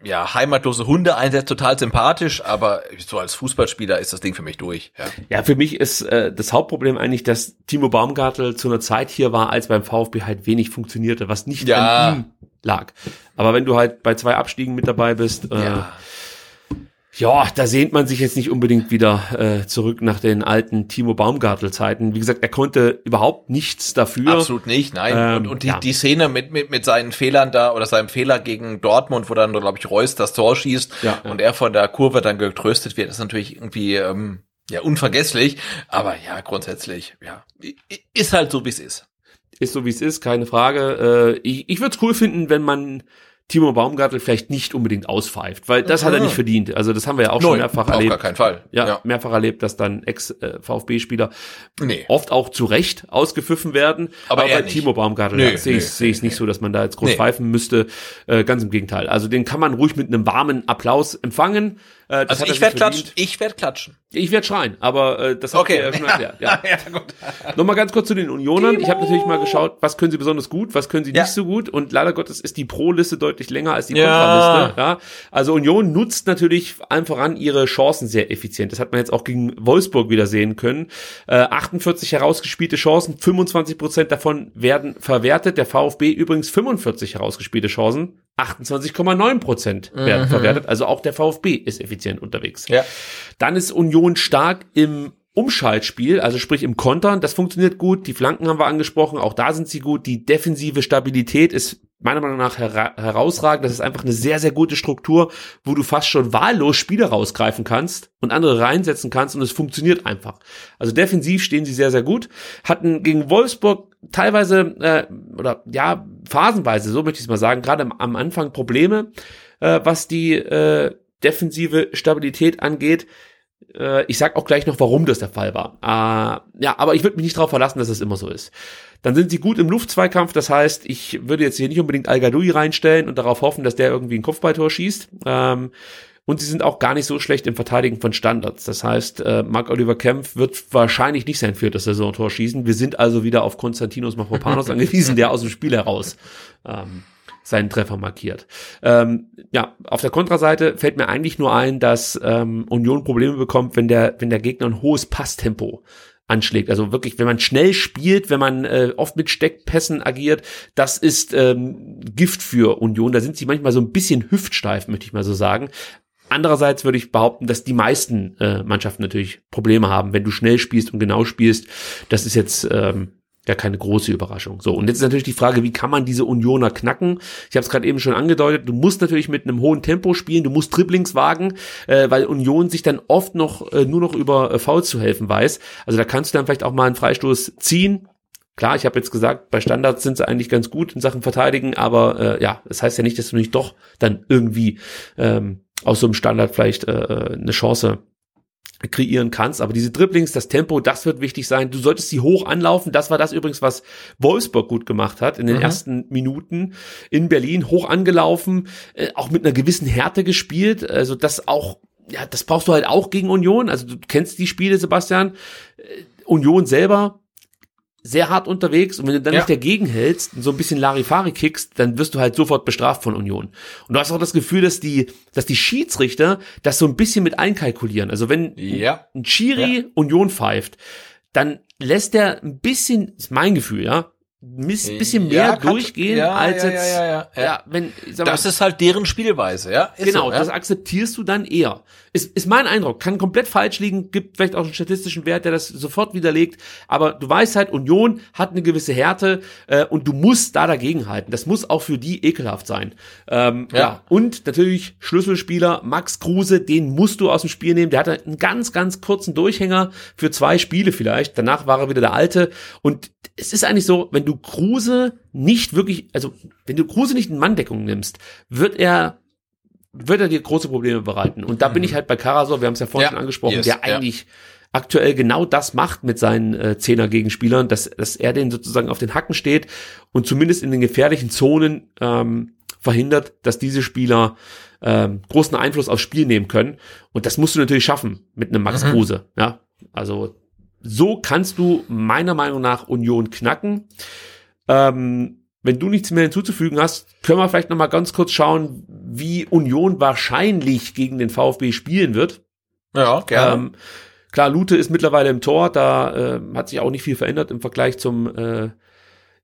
ja, heimatlose Hunde einsetzt, total sympathisch, aber so als Fußballspieler ist das Ding für mich durch. Ja. Ja, für mich ist äh, das Hauptproblem eigentlich, dass Timo Baumgartel zu einer Zeit hier war, als beim VfB halt wenig funktionierte, was nicht Ja. an ihm lag. Aber wenn du halt bei zwei Abstiegen mit dabei bist, äh, ja. Ja. da sehnt man sich jetzt nicht unbedingt wieder äh, zurück nach den alten Timo Baumgartel-Zeiten. Wie gesagt, er konnte überhaupt nichts dafür. Absolut nicht, nein. Ähm, und und die, ja. die Szene mit, mit, mit seinen Fehlern da oder seinem Fehler gegen Dortmund, wo dann, glaube ich, Reus das Tor schießt Ja, ja. und er von der Kurve dann getröstet wird, ist natürlich irgendwie ähm, ja unvergesslich. Aber ja, grundsätzlich, ja, ist halt so, wie es ist. Ist so wie es ist, keine Frage. Äh, ich ich würde es cool finden, wenn man Timo Baumgartel vielleicht nicht unbedingt auspfeift, weil das hat er Mhm. nicht verdient. Also das haben wir ja auch schon Null, mehrfach auf erlebt. gar keinen Fall. Ja, Ja. mehrfach erlebt, dass dann Ex-VfB-Spieler Nee. oft auch zu Recht ausgepfiffen werden. Aber er bei nicht. Timo Baumgartel Nö, ja, sehe ich sehe ich nö, nicht so, dass man da jetzt groß Nee. pfeifen müsste. Äh, ganz im Gegenteil. Also den kann man ruhig mit einem warmen Applaus empfangen. Äh, Also ich werde klatschen. Ich werde klatschen. Ich werde schreien, aber äh, das habt Okay. ihr ja schon erklärt. Ja. ja, gut. Nochmal ganz kurz zu den Unionern. Ich habe natürlich mal geschaut, was können sie besonders gut, was können sie Ja. nicht so gut. Und leider Gottes ist die Pro-Liste deutlich länger als die Ja. Kontraliste. Ja. Also Union nutzt natürlich allen voran ihre Chancen sehr effizient. Das hat man jetzt auch gegen Wolfsburg wieder sehen können. Äh, 48 herausgespielte Chancen, 25 Prozent davon werden verwertet. Der VfB übrigens 45 herausgespielte Chancen, 28,9 Prozent werden verwertet. Also auch der VfB ist effizient unterwegs. Ja. Dann ist Union stark im Umschaltspiel, also sprich im Kontern, das funktioniert gut. Die Flanken haben wir angesprochen, auch da sind sie gut. Die defensive Stabilität ist meiner Meinung nach hera herausragend. Das ist einfach eine sehr, sehr gute Struktur, wo du fast schon wahllos Spieler rausgreifen kannst und andere reinsetzen kannst und es funktioniert einfach. Also defensiv stehen sie sehr, sehr gut. Hatten gegen Wolfsburg teilweise äh, oder ja, phasenweise, so möchte ich es mal sagen, gerade am, am Anfang Probleme, äh, was die äh, defensive Stabilität angeht. Äh, ich sag auch gleich noch, warum das der Fall war. Äh, ja, aber ich würde mich nicht darauf verlassen, dass es immer so ist. Dann sind sie gut im Luftzweikampf, das heißt, ich würde jetzt hier nicht unbedingt Al reinstellen und darauf hoffen, dass der irgendwie ein Kopfballtor schießt. Ähm, und sie sind auch gar nicht so schlecht im Verteidigen von Standards. Das heißt, äh, Marc-Oliver Kempf wird wahrscheinlich nicht sein viertes Saisontor schießen. Wir sind also wieder auf Konstantinos Mafropanos angewiesen, der aus dem Spiel heraus ähm, seinen Treffer markiert. Ähm, ja, auf der Kontraseite fällt mir eigentlich nur ein, dass ähm, Union Probleme bekommt, wenn der, wenn der Gegner ein hohes Passtempo anschlägt. Also wirklich, wenn man schnell spielt, wenn man äh, oft mit Steckpässen agiert, das ist ähm, Gift für Union. Da sind sie manchmal so ein bisschen hüftsteif, möchte ich mal so sagen. Andererseits würde ich behaupten, dass die meisten äh, Mannschaften natürlich Probleme haben, wenn du schnell spielst und genau spielst. Das ist jetzt ähm, ja keine große Überraschung. So, und jetzt ist natürlich die Frage, wie kann man diese Unioner knacken? Ich habe es gerade eben schon angedeutet, du musst natürlich mit einem hohen Tempo spielen, du musst Dribblings wagen, äh, weil Union sich dann oft noch äh, nur noch über äh, Fouls zu helfen weiß. Also da kannst du dann vielleicht auch mal einen Freistoß ziehen. Klar, ich habe jetzt gesagt, bei Standards sind sie eigentlich ganz gut in Sachen Verteidigen, aber äh, ja, das heißt ja nicht, dass du nicht doch dann irgendwie ähm, aus so einem Standard vielleicht äh, eine Chance kreieren kannst. Aber diese Dribblings, das Tempo, das wird wichtig sein. Du solltest sie hoch anlaufen. Das war das übrigens, was Wolfsburg gut gemacht hat in den Mhm. ersten Minuten in Berlin. Hoch angelaufen, äh, auch mit einer gewissen Härte gespielt. Also das auch, ja, das brauchst du halt auch gegen Union. Also du kennst die Spiele, Sebastian. Äh, Union selber sehr hart unterwegs und wenn du dann Ja. nicht dagegen hältst und so ein bisschen Larifari kickst, dann wirst du halt sofort bestraft von Union. Und du hast auch das Gefühl, dass die, dass die Schiedsrichter das so ein bisschen mit einkalkulieren. Also wenn Ja. ein Chiri Union pfeift, dann lässt er ein bisschen, ist mein Gefühl, ja, bisschen mehr Ja, kann- durchgehen ja, als ja, jetzt, ja, ja, ja. wenn, mal, Das ist halt deren Spielweise, ja. Ist Genau, so, ja? das akzeptierst du dann eher. Ist, ist mein Eindruck. Kann komplett falsch liegen, gibt vielleicht auch einen statistischen Wert, der das sofort widerlegt. Aber du weißt halt, Union hat eine gewisse Härte äh, und du musst da dagegen halten. Das muss auch für die ekelhaft sein. Ähm, ja. Ja. Und natürlich Schlüsselspieler Max Kruse, den musst du aus dem Spiel nehmen. Der hatte einen ganz, ganz kurzen Durchhänger für zwei Spiele vielleicht. Danach war er wieder der Alte. Und es ist eigentlich so, wenn du Kruse nicht wirklich, also wenn du Kruse nicht in Manndeckung nimmst, wird er wird er dir große Probleme bereiten. Und da bin ich halt bei Karasor, wir haben es ja vorhin Ja, schon angesprochen, yes, der ja. eigentlich aktuell genau das macht mit seinen äh, Zehner-Gegenspielern, dass, dass er den sozusagen auf den Hacken steht und zumindest in den gefährlichen Zonen ähm, verhindert, dass diese Spieler ähm, großen Einfluss aufs Spiel nehmen können. Und das musst du natürlich schaffen mit einem Max Mhm. Kruse. Ja, also so kannst du meiner Meinung nach Union knacken. Ähm, wenn du nichts mehr hinzuzufügen hast, können wir vielleicht noch mal ganz kurz schauen, wie Union wahrscheinlich gegen den VfB spielen wird. Ja, gerne. Ähm, klar, Lute ist mittlerweile im Tor, da äh, hat sich auch nicht viel verändert im Vergleich zum äh,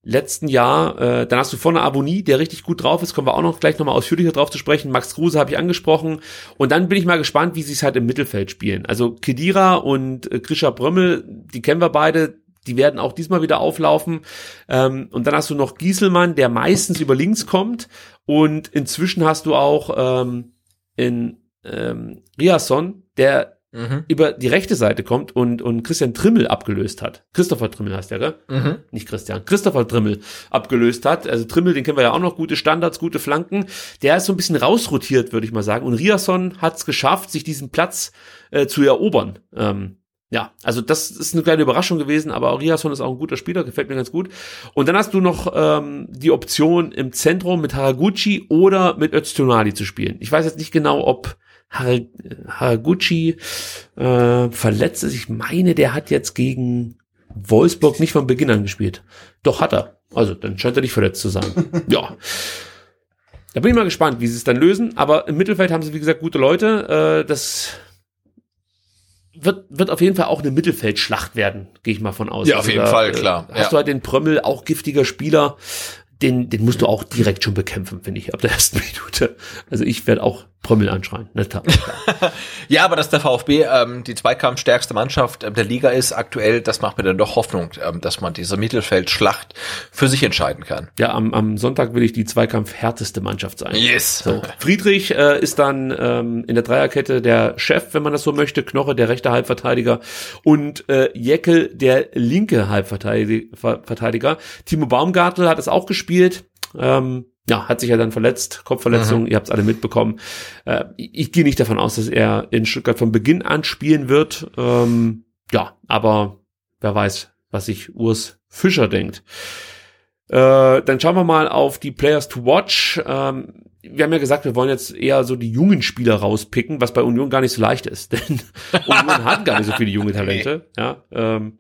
letzten Jahr. Äh, dann hast du vorne Aboni, der richtig gut drauf ist, kommen wir auch noch gleich nochmal ausführlicher drauf zu sprechen. Max Kruse habe ich angesprochen. Und dann bin ich mal gespannt, wie sie es halt im Mittelfeld spielen. Also Kedira und äh, Grisha Brömmel, die kennen wir beide, die werden auch diesmal wieder auflaufen. Ähm, und dann hast du noch Gieselmann, der meistens über links kommt. Und inzwischen hast du auch ähm, in ähm, Riasson, der mhm. über die rechte Seite kommt und, und Christian Trimmel abgelöst hat. Christopher Trimmel heißt der, gell? Mhm. Nicht Christian, Christopher Trimmel abgelöst hat. Also Trimmel, den kennen wir ja auch noch, gute Standards, gute Flanken. Der ist so ein bisschen rausrotiert, würde ich mal sagen. Und Riasson hat es geschafft, sich diesen Platz äh, zu erobern. Ähm, ja, also das ist eine kleine Überraschung gewesen, aber Riasson ist auch ein guter Spieler, gefällt mir ganz gut. Und dann hast du noch ähm, die Option im Zentrum mit Haraguchi oder mit Öztunadi zu spielen. Ich weiß jetzt nicht genau, ob Haraguchi äh, verletzt ist. Ich meine, der hat jetzt gegen Wolfsburg nicht von Beginn an gespielt. Doch hat er. Also dann scheint er nicht verletzt zu sein. ja. Da bin ich mal gespannt, wie sie es dann lösen. Aber im Mittelfeld haben sie, wie gesagt, gute Leute. Äh, das wird, wird auf jeden Fall auch eine Mittelfeldschlacht werden, gehe ich mal von aus. Ja, auf jeden Fall, klar. Hast Ja. du halt den Prömmel, auch giftiger Spieler, den, den musst du auch direkt schon bekämpfen, finde ich, ab der ersten Minute. Also ich werde auch Prömmel anschreien. Ne, klar. Ja, aber dass der VfB ähm, die zweikampfstärkste Mannschaft ähm, der Liga ist aktuell, das macht mir dann doch Hoffnung, ähm, dass man diese Mittelfeldschlacht für sich entscheiden kann. ja, am, am Sonntag will ich die zweikampfhärteste Mannschaft sein. Yes. So. Friedrich äh, ist dann ähm, in der Dreierkette der Chef, wenn man das so möchte, Knoche der rechte Halbverteidiger und äh, Jeckel der linke Halbverteidiger. Verteidiger. Timo Baumgartel hat es auch gespielt. Ähm, ja, hat sich ja dann verletzt, Kopfverletzung, ihr habt es alle mitbekommen. Äh, ich ich gehe nicht davon aus, dass er in Stuttgart von Beginn an spielen wird. Ähm, ja, aber wer weiß, was sich Urs Fischer denkt. Äh, dann schauen wir mal auf die Players to Watch. Ähm, wir haben ja gesagt, wir wollen jetzt eher so die jungen Spieler rauspicken, was bei Union gar nicht so leicht ist, denn Union hat gar nicht so viele junge Talente. Ja, ähm,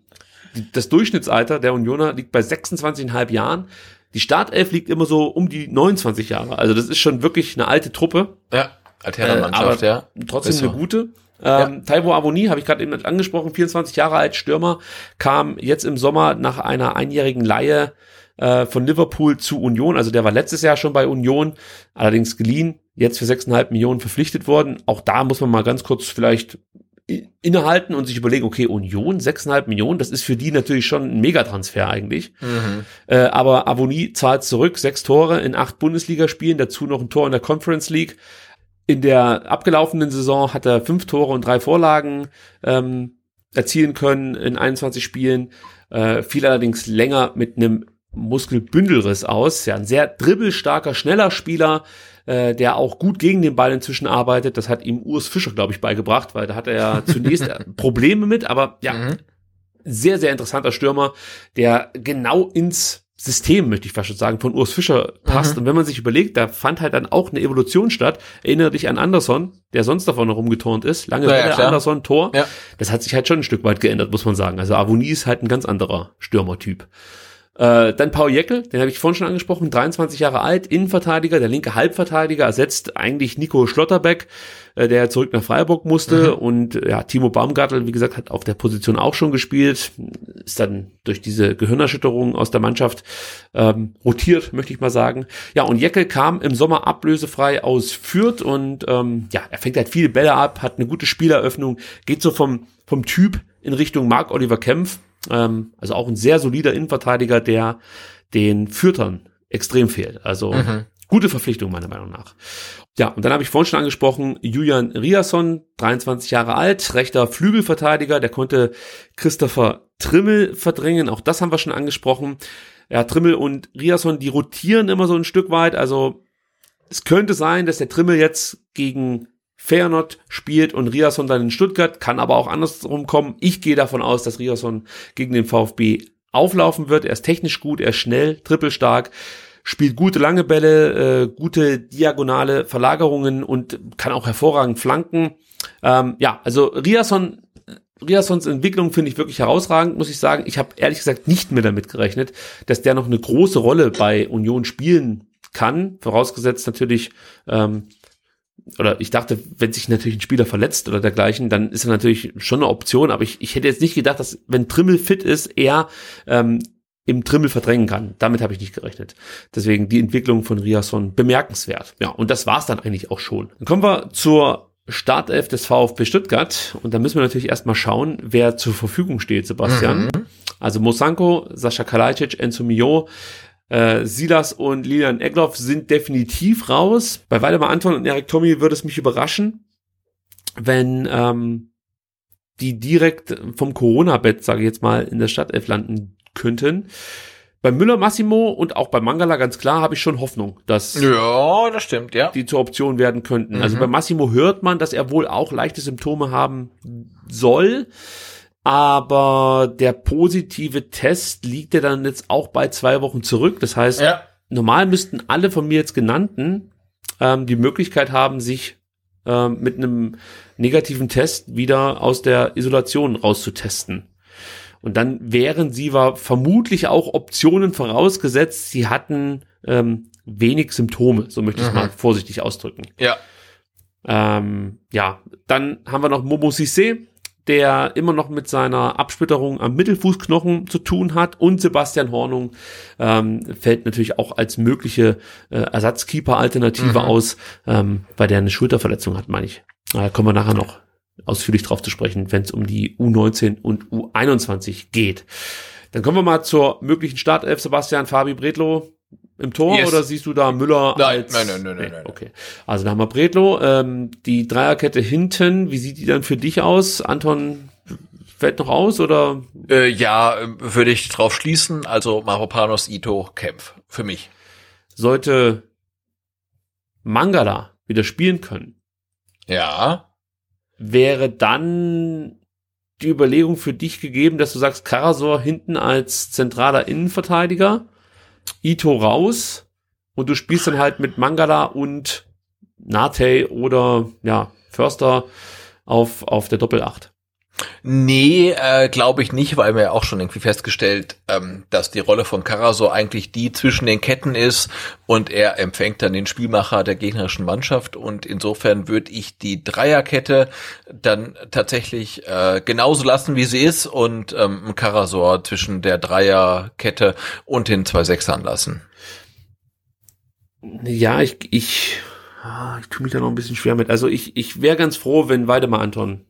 das Durchschnittsalter der Unioner liegt bei 26,5 Jahren. Die Startelf liegt immer so um die 29 Jahre. Also das ist schon wirklich eine alte Truppe. Ja, Alterna Mannschaft, Äh, aber ja. Trotzdem so. eine gute. Ähm, Taiwo Avoni, habe ich gerade eben angesprochen, 24 Jahre alt, Stürmer, kam jetzt im Sommer nach einer einjährigen Leihe äh, von Liverpool zu Union. Also der war letztes Jahr schon bei Union, allerdings geliehen, jetzt für 6,5 Millionen verpflichtet worden. Auch da muss man mal ganz kurz vielleicht innehalten und sich überlegen, okay, Union, 6,5 Millionen, das ist für die natürlich schon ein Megatransfer eigentlich. Mhm. Äh, aber Avoni zahlt zurück, sechs Tore in acht Bundesligaspielen, dazu noch ein Tor in der Conference League. In der abgelaufenen Saison hat er fünf Tore und drei Vorlagen ähm, erzielen können in 21 Spielen. Äh, fiel allerdings länger mit einem Muskelbündelriss aus. Ja, ein sehr dribbelstarker, schneller Spieler, äh, der auch gut gegen den Ball inzwischen arbeitet. Das hat ihm Urs Fischer, glaube ich, beigebracht, weil da hat er ja zunächst Probleme mit, aber ja, Mhm. sehr, sehr interessanter Stürmer, der genau ins System, möchte ich fast schon sagen, von Urs Fischer passt. Und wenn man sich überlegt, da fand halt dann auch eine Evolution statt. Erinnere dich an Anderson, der sonst davon noch rumgeturnt ist. Lange Ja, ja, Welle, klar. Anderson, Tor. Ja. Das hat sich halt schon ein Stück weit geändert, muss man sagen. Also Avoni ist halt ein ganz anderer Stürmertyp. Äh, dann Paul Jeckel, den habe ich vorhin schon angesprochen, 23 Jahre alt, Innenverteidiger, der linke Halbverteidiger, ersetzt eigentlich Nico Schlotterbeck, äh, der zurück nach Freiburg musste und äh, ja, Timo Baumgartel, wie gesagt, hat auf der Position auch schon gespielt, ist dann durch diese Gehirnerschütterung aus der Mannschaft ähm, rotiert, möchte ich mal sagen. Ja, und Jeckel kam im Sommer ablösefrei aus Fürth und ähm, ja, er fängt halt viele Bälle ab, hat eine gute Spieleröffnung, geht so vom, vom Typ in Richtung Marc-Oliver Kempf, ähm, also auch ein sehr solider Innenverteidiger, der den Fürtern extrem fehlt. Also gute Verpflichtung meiner Meinung nach. Ja, und dann habe ich vorhin schon angesprochen, Julian Riasson, 23 Jahre alt, rechter Flügelverteidiger, der konnte Christopher Trimmel verdrängen, auch das haben wir schon angesprochen. Ja, Trimmel und Riasson, die rotieren immer so ein Stück weit, also es könnte sein, dass der Trimmel jetzt gegen Feyenoord spielt und Riasson dann in Stuttgart, kann aber auch andersrum kommen. Ich gehe davon aus, dass Riasson gegen den VfB auflaufen wird. Er ist technisch gut, er ist schnell, trippelstark, spielt gute lange Bälle, äh, gute diagonale Verlagerungen und kann auch hervorragend flanken. Ähm, ja, also Riasson Riasons Entwicklung finde ich wirklich herausragend, muss ich sagen. Ich habe ehrlich gesagt nicht mehr damit gerechnet, dass der noch eine große Rolle bei Union spielen kann. Vorausgesetzt natürlich, ähm, oder ich dachte, wenn sich natürlich ein Spieler verletzt oder dergleichen, dann ist er natürlich schon eine Option, aber ich, ich hätte jetzt nicht gedacht, dass wenn Trimmel fit ist, er ähm, im Trimmel verdrängen kann. Damit habe ich nicht gerechnet. Deswegen die Entwicklung von Riasson bemerkenswert. Ja, und das war's dann eigentlich auch schon. Dann kommen wir zur Startelf des VfB Stuttgart und da müssen wir natürlich erstmal schauen, wer zur Verfügung steht, Sebastian. Mhm. Also Mosanko, Sascha Kalajdzic, Enzo Mio, äh, Silas und Lilian Egloff sind definitiv raus. Bei Waldemar Anton und Erik Tommy würde es mich überraschen, wenn ähm, die direkt vom Corona-Bett, sage ich jetzt mal, in der Stadtelf landen könnten. Bei Müller Massimo und auch bei Mangala ganz klar habe ich schon Hoffnung, dass ja, das stimmt, ja. die zur Option werden könnten. Also mhm. Also bei Massimo hört man, dass er wohl auch leichte Symptome haben soll, aber der positive Test liegt ja dann jetzt auch bei zwei Wochen zurück. Das heißt, ja. normal müssten alle von mir jetzt genannten ähm, die Möglichkeit haben, sich ähm, mit einem negativen Test wieder aus der Isolation rauszutesten. Und dann wären sie war vermutlich auch Optionen vorausgesetzt, sie hatten ähm, wenig Symptome, so möchte ich es mhm. mal vorsichtig ausdrücken. Ja. Ähm, ja, dann haben wir noch Momo Sissé, der immer noch mit seiner Absplitterung am Mittelfußknochen zu tun hat und Sebastian Hornung ähm, fällt natürlich auch als mögliche äh, Ersatzkeeper-Alternative mhm. aus, ähm, weil der eine Schulterverletzung hat, meine ich. Da kommen wir nachher noch ausführlich drauf zu sprechen, wenn es um die U19 und U21 geht. Dann kommen wir mal zur möglichen Startelf. Sebastian Fabi Bredlo im Tor yes. oder siehst du da Müller nein, als... Nein, nein, nein, nein, nein. Okay. Also da haben wir Bredlo. Ähm, die Dreierkette hinten, wie sieht die dann für dich aus? Anton fällt noch aus oder? Äh, ja, würde ich drauf schließen. Also Maropanos, Ito, Kempf. Für mich. Sollte Mangala wieder spielen können. Ja wäre dann die Überlegung für dich gegeben, dass du sagst, Karasor hinten als zentraler Innenverteidiger, Ito raus und du spielst dann halt mit Mangala und Nate oder ja, Förster auf, auf der Doppelacht. Nee, äh, glaube ich nicht, weil wir ja auch schon irgendwie festgestellt, ähm, dass die Rolle von Karasor eigentlich die zwischen den Ketten ist und er empfängt dann den Spielmacher der gegnerischen Mannschaft und insofern würde ich die Dreierkette dann tatsächlich äh, genauso lassen, wie sie ist und ähm, Karasor zwischen der Dreierkette und den zwei Sechsern lassen. Ja, ich, ich, ah, ich tue mich da noch ein bisschen schwer mit. Also ich, ich wäre ganz froh, wenn Weidemar Anton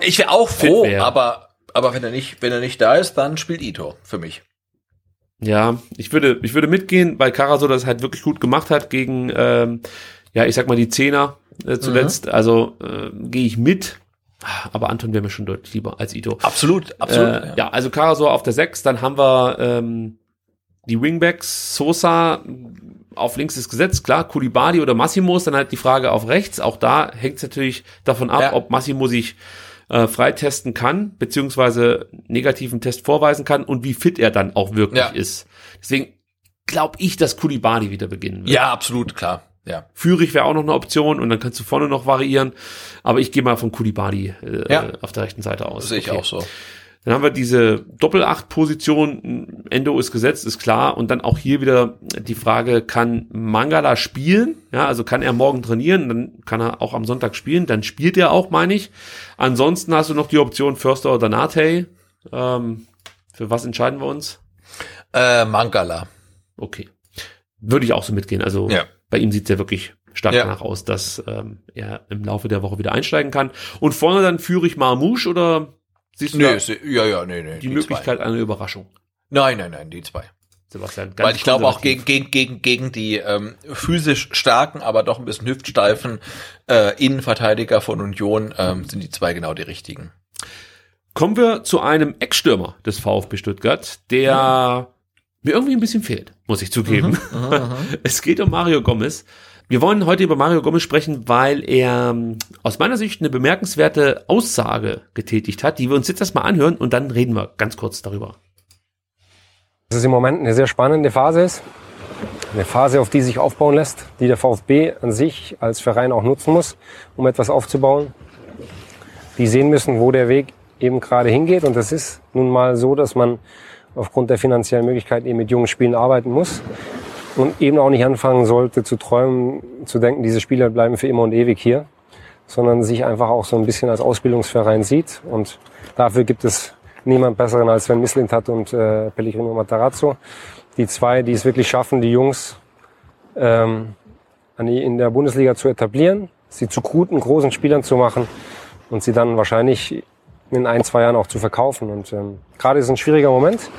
ich wäre auch froh, aber, aber wenn er nicht, wenn er nicht da ist, dann spielt Ito für mich. Ja, ich würde, ich würde mitgehen, weil Karaso das halt wirklich gut gemacht hat gegen, ähm, ja, ich sag mal die Zehner äh, zuletzt. Mhm. Also äh, gehe ich mit. Aber Anton wäre mir schon deutlich lieber als Ito. Absolut, absolut. Äh, ja. ja. also Karaso auf der 6, dann haben wir ähm, die Wingbacks, Sosa auf links ist gesetzt, klar, Kulibali oder Massimo ist dann halt die Frage auf rechts. Auch da hängt es natürlich davon ab, ja. ob Massimo sich äh, freitesten kann, beziehungsweise negativen Test vorweisen kann und wie fit er dann auch wirklich ja. ist. Deswegen glaube ich, dass Kulibali wieder beginnen wird. Ja, absolut, klar. Ja. Führig wäre auch noch eine Option und dann kannst du vorne noch variieren. Aber ich gehe mal von Kulibali äh, ja. auf der rechten Seite aus. Sehe ich okay. auch so. Dann haben wir diese Doppel-8-Position. Endo ist gesetzt, ist klar. Und dann auch hier wieder die Frage, kann Mangala spielen? Ja, also kann er morgen trainieren? Dann kann er auch am Sonntag spielen. Dann spielt er auch, meine ich. Ansonsten hast du noch die Option Förster oder Nate. Ähm, für was entscheiden wir uns? Äh, Mangala. Okay. Würde ich auch so mitgehen. Also ja. bei ihm sieht es ja wirklich stark ja. danach aus, dass ähm, er im Laufe der Woche wieder einsteigen kann. Und vorne dann führe ich Marmouche oder Siehst nee, ja, ja, nee, nee, die, die Möglichkeit zwei. einer Überraschung? Nein, nein, nein, die zwei. Sebastian, Weil ich glaube auch gegen, gegen, gegen, gegen die ähm, physisch starken, aber doch ein bisschen hüftsteifen äh, Innenverteidiger von Union ähm, sind die zwei genau die richtigen. Kommen wir zu einem Eckstürmer des VfB Stuttgart, der ja. mir irgendwie ein bisschen fehlt, muss ich zugeben. Mhm, mhm, mhm. es geht um Mario Gomez. Wir wollen heute über Mario Gomez sprechen, weil er ähm, aus meiner Sicht eine bemerkenswerte Aussage getätigt hat, die wir uns jetzt erstmal anhören und dann reden wir ganz kurz darüber. Dass es im Moment eine sehr spannende Phase ist. Eine Phase, auf die sich aufbauen lässt, die der VfB an sich als Verein auch nutzen muss, um etwas aufzubauen. Die sehen müssen, wo der Weg eben gerade hingeht. Und das ist nun mal so, dass man aufgrund der finanziellen Möglichkeiten eben mit jungen Spielen arbeiten muss. Und eben auch nicht anfangen sollte zu träumen, zu denken, diese Spieler bleiben für immer und ewig hier, sondern sich einfach auch so ein bisschen als Ausbildungsverein sieht. Und dafür gibt es niemand besseren als Sven Mislintat und äh, Pellegrino Matarazzo. Die zwei, die es wirklich schaffen, die Jungs ähm, in der Bundesliga zu etablieren, sie zu guten, großen Spielern zu machen und sie dann wahrscheinlich in ein, zwei Jahren auch zu verkaufen. Und ähm, gerade ist ein schwieriger Moment,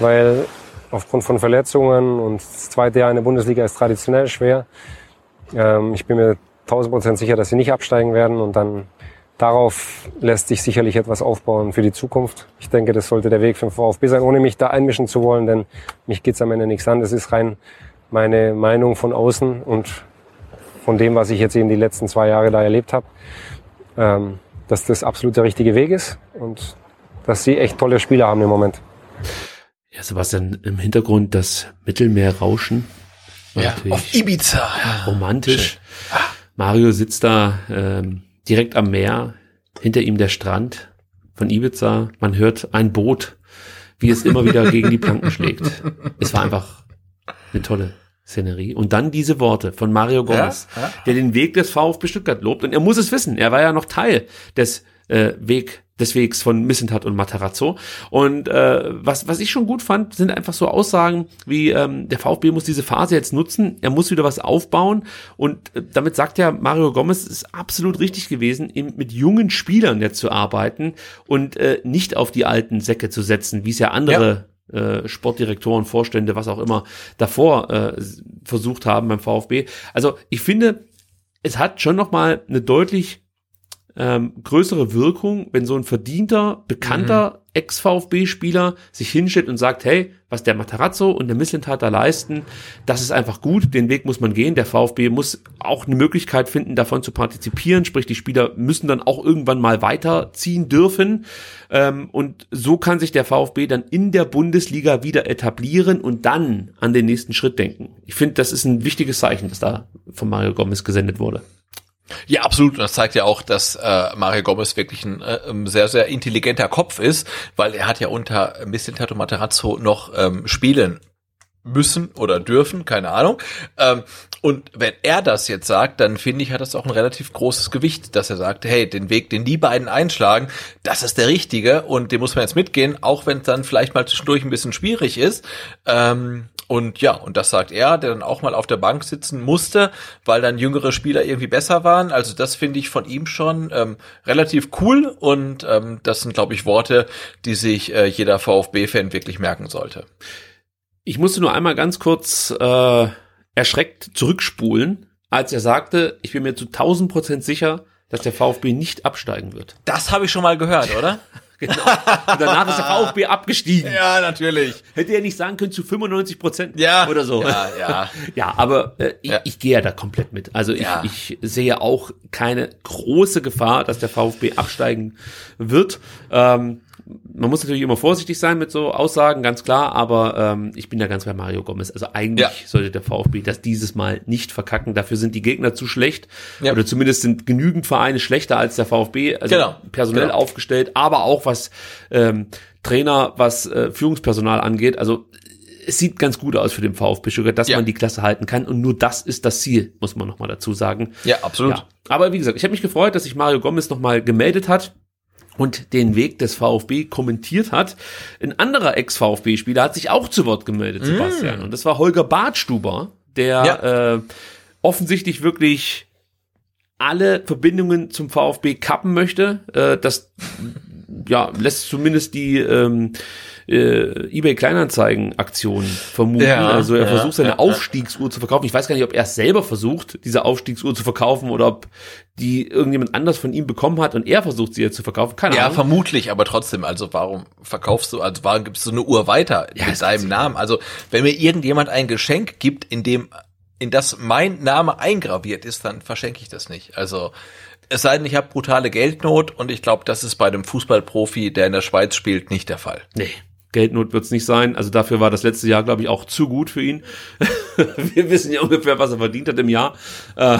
weil aufgrund von Verletzungen und das zweite Jahr in der Bundesliga ist traditionell schwer. Ähm, ich bin mir tausend Prozent sicher, dass sie nicht absteigen werden und dann darauf lässt sich sicherlich etwas aufbauen für die Zukunft. Ich denke, das sollte der Weg für den VfB sein, ohne mich da einmischen zu wollen, denn mich geht's am Ende nichts an. Das ist rein meine Meinung von außen und von dem, was ich jetzt eben die letzten zwei Jahre da erlebt habe, ähm, dass das absolut der richtige Weg ist und dass sie echt tolle Spieler haben im Moment. Ja, Sebastian, im Hintergrund das Mittelmeerrauschen. Ja, auf Ibiza. Ja, romantisch. Ah. Mario sitzt da ähm, direkt am Meer, hinter ihm der Strand von Ibiza. Man hört ein Boot, wie es immer wieder gegen die Planken schlägt. Es war einfach eine tolle Szenerie. Und dann diese Worte von Mario Gomez, ja, ja. der den Weg des VfB Stuttgart lobt. Und er muss es wissen. Er war ja noch Teil des äh, Weg des Wegs von Missentat und Matarazzo. Und äh, was, was ich schon gut fand, sind einfach so Aussagen wie, ähm, der VfB muss diese Phase jetzt nutzen, er muss wieder was aufbauen. Und äh, damit sagt ja Mario Gomez, es ist absolut richtig gewesen, eben mit jungen Spielern jetzt zu arbeiten und äh, nicht auf die alten Säcke zu setzen, wie es ja andere ja. Äh, Sportdirektoren, Vorstände, was auch immer davor äh, versucht haben beim VfB. Also ich finde, es hat schon noch mal eine deutlich ähm, größere Wirkung, wenn so ein verdienter, bekannter mhm. Ex-VfB-Spieler sich hinstellt und sagt, hey, was der Matarazzo und der Misslintat da leisten, das ist einfach gut, den Weg muss man gehen. Der VfB muss auch eine Möglichkeit finden, davon zu partizipieren, sprich die Spieler müssen dann auch irgendwann mal weiterziehen dürfen. Ähm, und so kann sich der VfB dann in der Bundesliga wieder etablieren und dann an den nächsten Schritt denken. Ich finde, das ist ein wichtiges Zeichen, das da von Mario Gomez gesendet wurde. Ja, absolut. Und das zeigt ja auch, dass äh, Mario Gomez wirklich ein äh, sehr, sehr intelligenter Kopf ist, weil er hat ja unter Missintato Materazzo noch ähm, spielen müssen oder dürfen, keine Ahnung. Ähm, und wenn er das jetzt sagt, dann finde ich, hat das auch ein relativ großes Gewicht, dass er sagt, hey, den Weg, den die beiden einschlagen, das ist der richtige und den muss man jetzt mitgehen, auch wenn es dann vielleicht mal zwischendurch ein bisschen schwierig ist. Ähm, und ja, und das sagt er, der dann auch mal auf der Bank sitzen musste, weil dann jüngere Spieler irgendwie besser waren. Also das finde ich von ihm schon ähm, relativ cool und ähm, das sind, glaube ich, Worte, die sich äh, jeder VfB-Fan wirklich merken sollte. Ich musste nur einmal ganz kurz äh, erschreckt zurückspulen, als er sagte, ich bin mir zu 1000 Prozent sicher, dass der VfB nicht absteigen wird. Das habe ich schon mal gehört, oder? genau. Und danach ist der VfB abgestiegen. Ja, natürlich. Hätte er nicht sagen können zu 95 Prozent ja, oder so. Ja, ja. ja, aber äh, ich, ja. ich gehe ja da komplett mit. Also ich, ja. ich sehe auch keine große Gefahr, dass der VfB absteigen wird. Ähm, man muss natürlich immer vorsichtig sein mit so Aussagen, ganz klar, aber ähm, ich bin da ganz bei Mario Gomez. Also eigentlich ja. sollte der VfB das dieses Mal nicht verkacken. Dafür sind die Gegner zu schlecht. Ja. Oder zumindest sind genügend Vereine schlechter als der VfB, also genau. personell genau. aufgestellt, aber auch was ähm, Trainer, was äh, Führungspersonal angeht. Also es sieht ganz gut aus für den VfB Stuttgart, dass ja. man die Klasse halten kann. Und nur das ist das Ziel, muss man nochmal dazu sagen. Ja, absolut. Ja. Aber wie gesagt, ich habe mich gefreut, dass sich Mario Gomez nochmal gemeldet hat und den Weg des VfB kommentiert hat. Ein anderer Ex-VfB-Spieler hat sich auch zu Wort gemeldet, Sebastian. Mm. Und das war Holger Bartstuber, der ja. äh, offensichtlich wirklich alle Verbindungen zum VfB kappen möchte. Äh, das ja, lässt zumindest die ähm, äh, eBay Kleinanzeigen Aktion vermuten. Ja, also er ja, versucht seine ja, Aufstiegsuhr zu verkaufen. Ich weiß gar nicht, ob er es selber versucht, diese Aufstiegsuhr zu verkaufen oder ob die irgendjemand anders von ihm bekommen hat und er versucht sie jetzt zu verkaufen. Keine ja, Ahnung. vermutlich, aber trotzdem, also warum verkaufst du, also warum gibst du eine Uhr weiter mit deinem Namen? Also wenn mir irgendjemand ein Geschenk gibt, in dem in das mein Name eingraviert ist, dann verschenke ich das nicht. Also es sei denn, ich habe brutale Geldnot und ich glaube, das ist bei einem Fußballprofi, der in der Schweiz spielt, nicht der Fall. Nee. Geldnot wird's nicht sein. Also dafür war das letzte Jahr, glaube ich, auch zu gut für ihn. Wir wissen ja ungefähr, was er verdient hat im Jahr. Äh,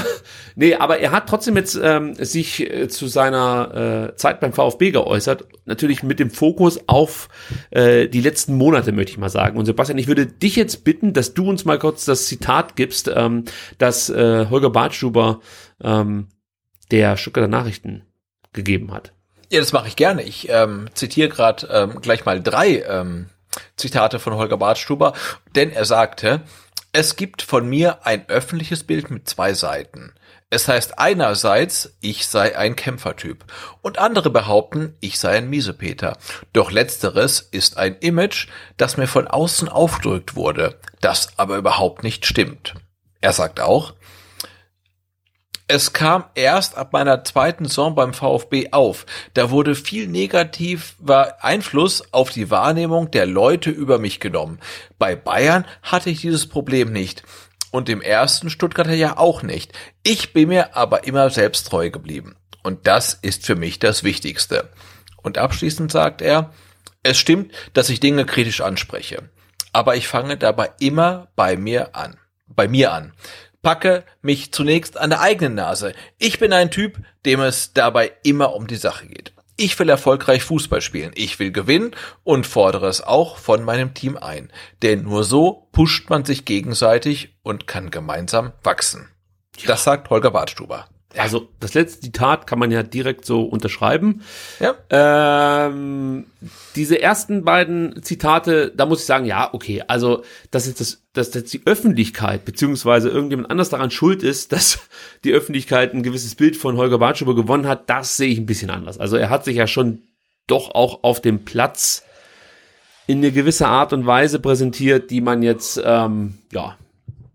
nee, aber er hat trotzdem jetzt ähm, sich äh, zu seiner äh, Zeit beim VfB geäußert. Natürlich mit dem Fokus auf äh, die letzten Monate, möchte ich mal sagen. Und Sebastian, ich würde dich jetzt bitten, dass du uns mal kurz das Zitat gibst, ähm, das äh, Holger Bartstuber ähm, der Stuttgarter Nachrichten gegeben hat. Ja, das mache ich gerne. Ich ähm, zitiere gerade ähm, gleich mal drei ähm, Zitate von Holger Bartstuber, denn er sagte, es gibt von mir ein öffentliches Bild mit zwei Seiten. Es heißt einerseits, ich sei ein Kämpfertyp und andere behaupten, ich sei ein Miesepeter. Doch letzteres ist ein Image, das mir von außen aufgedrückt wurde, das aber überhaupt nicht stimmt. Er sagt auch, es kam erst ab meiner zweiten Saison beim VfB auf. Da wurde viel negativer Einfluss auf die Wahrnehmung der Leute über mich genommen. Bei Bayern hatte ich dieses Problem nicht. Und im ersten Stuttgarter Jahr auch nicht. Ich bin mir aber immer selbst treu geblieben. Und das ist für mich das Wichtigste. Und abschließend sagt er, es stimmt, dass ich Dinge kritisch anspreche. Aber ich fange dabei immer bei mir an. Bei mir an packe mich zunächst an der eigenen Nase. Ich bin ein Typ, dem es dabei immer um die Sache geht. Ich will erfolgreich Fußball spielen. Ich will gewinnen und fordere es auch von meinem Team ein. Denn nur so pusht man sich gegenseitig und kann gemeinsam wachsen. Ja. Das sagt Holger Bartstuber. Also das letzte Zitat kann man ja direkt so unterschreiben. Ja. Ähm, diese ersten beiden Zitate, da muss ich sagen, ja, okay, also dass jetzt das, dass jetzt die Öffentlichkeit beziehungsweise irgendjemand anders daran schuld ist, dass die Öffentlichkeit ein gewisses Bild von Holger Bartschuber gewonnen hat, das sehe ich ein bisschen anders. Also er hat sich ja schon doch auch auf dem Platz in eine gewisse Art und Weise präsentiert, die man jetzt ähm, ja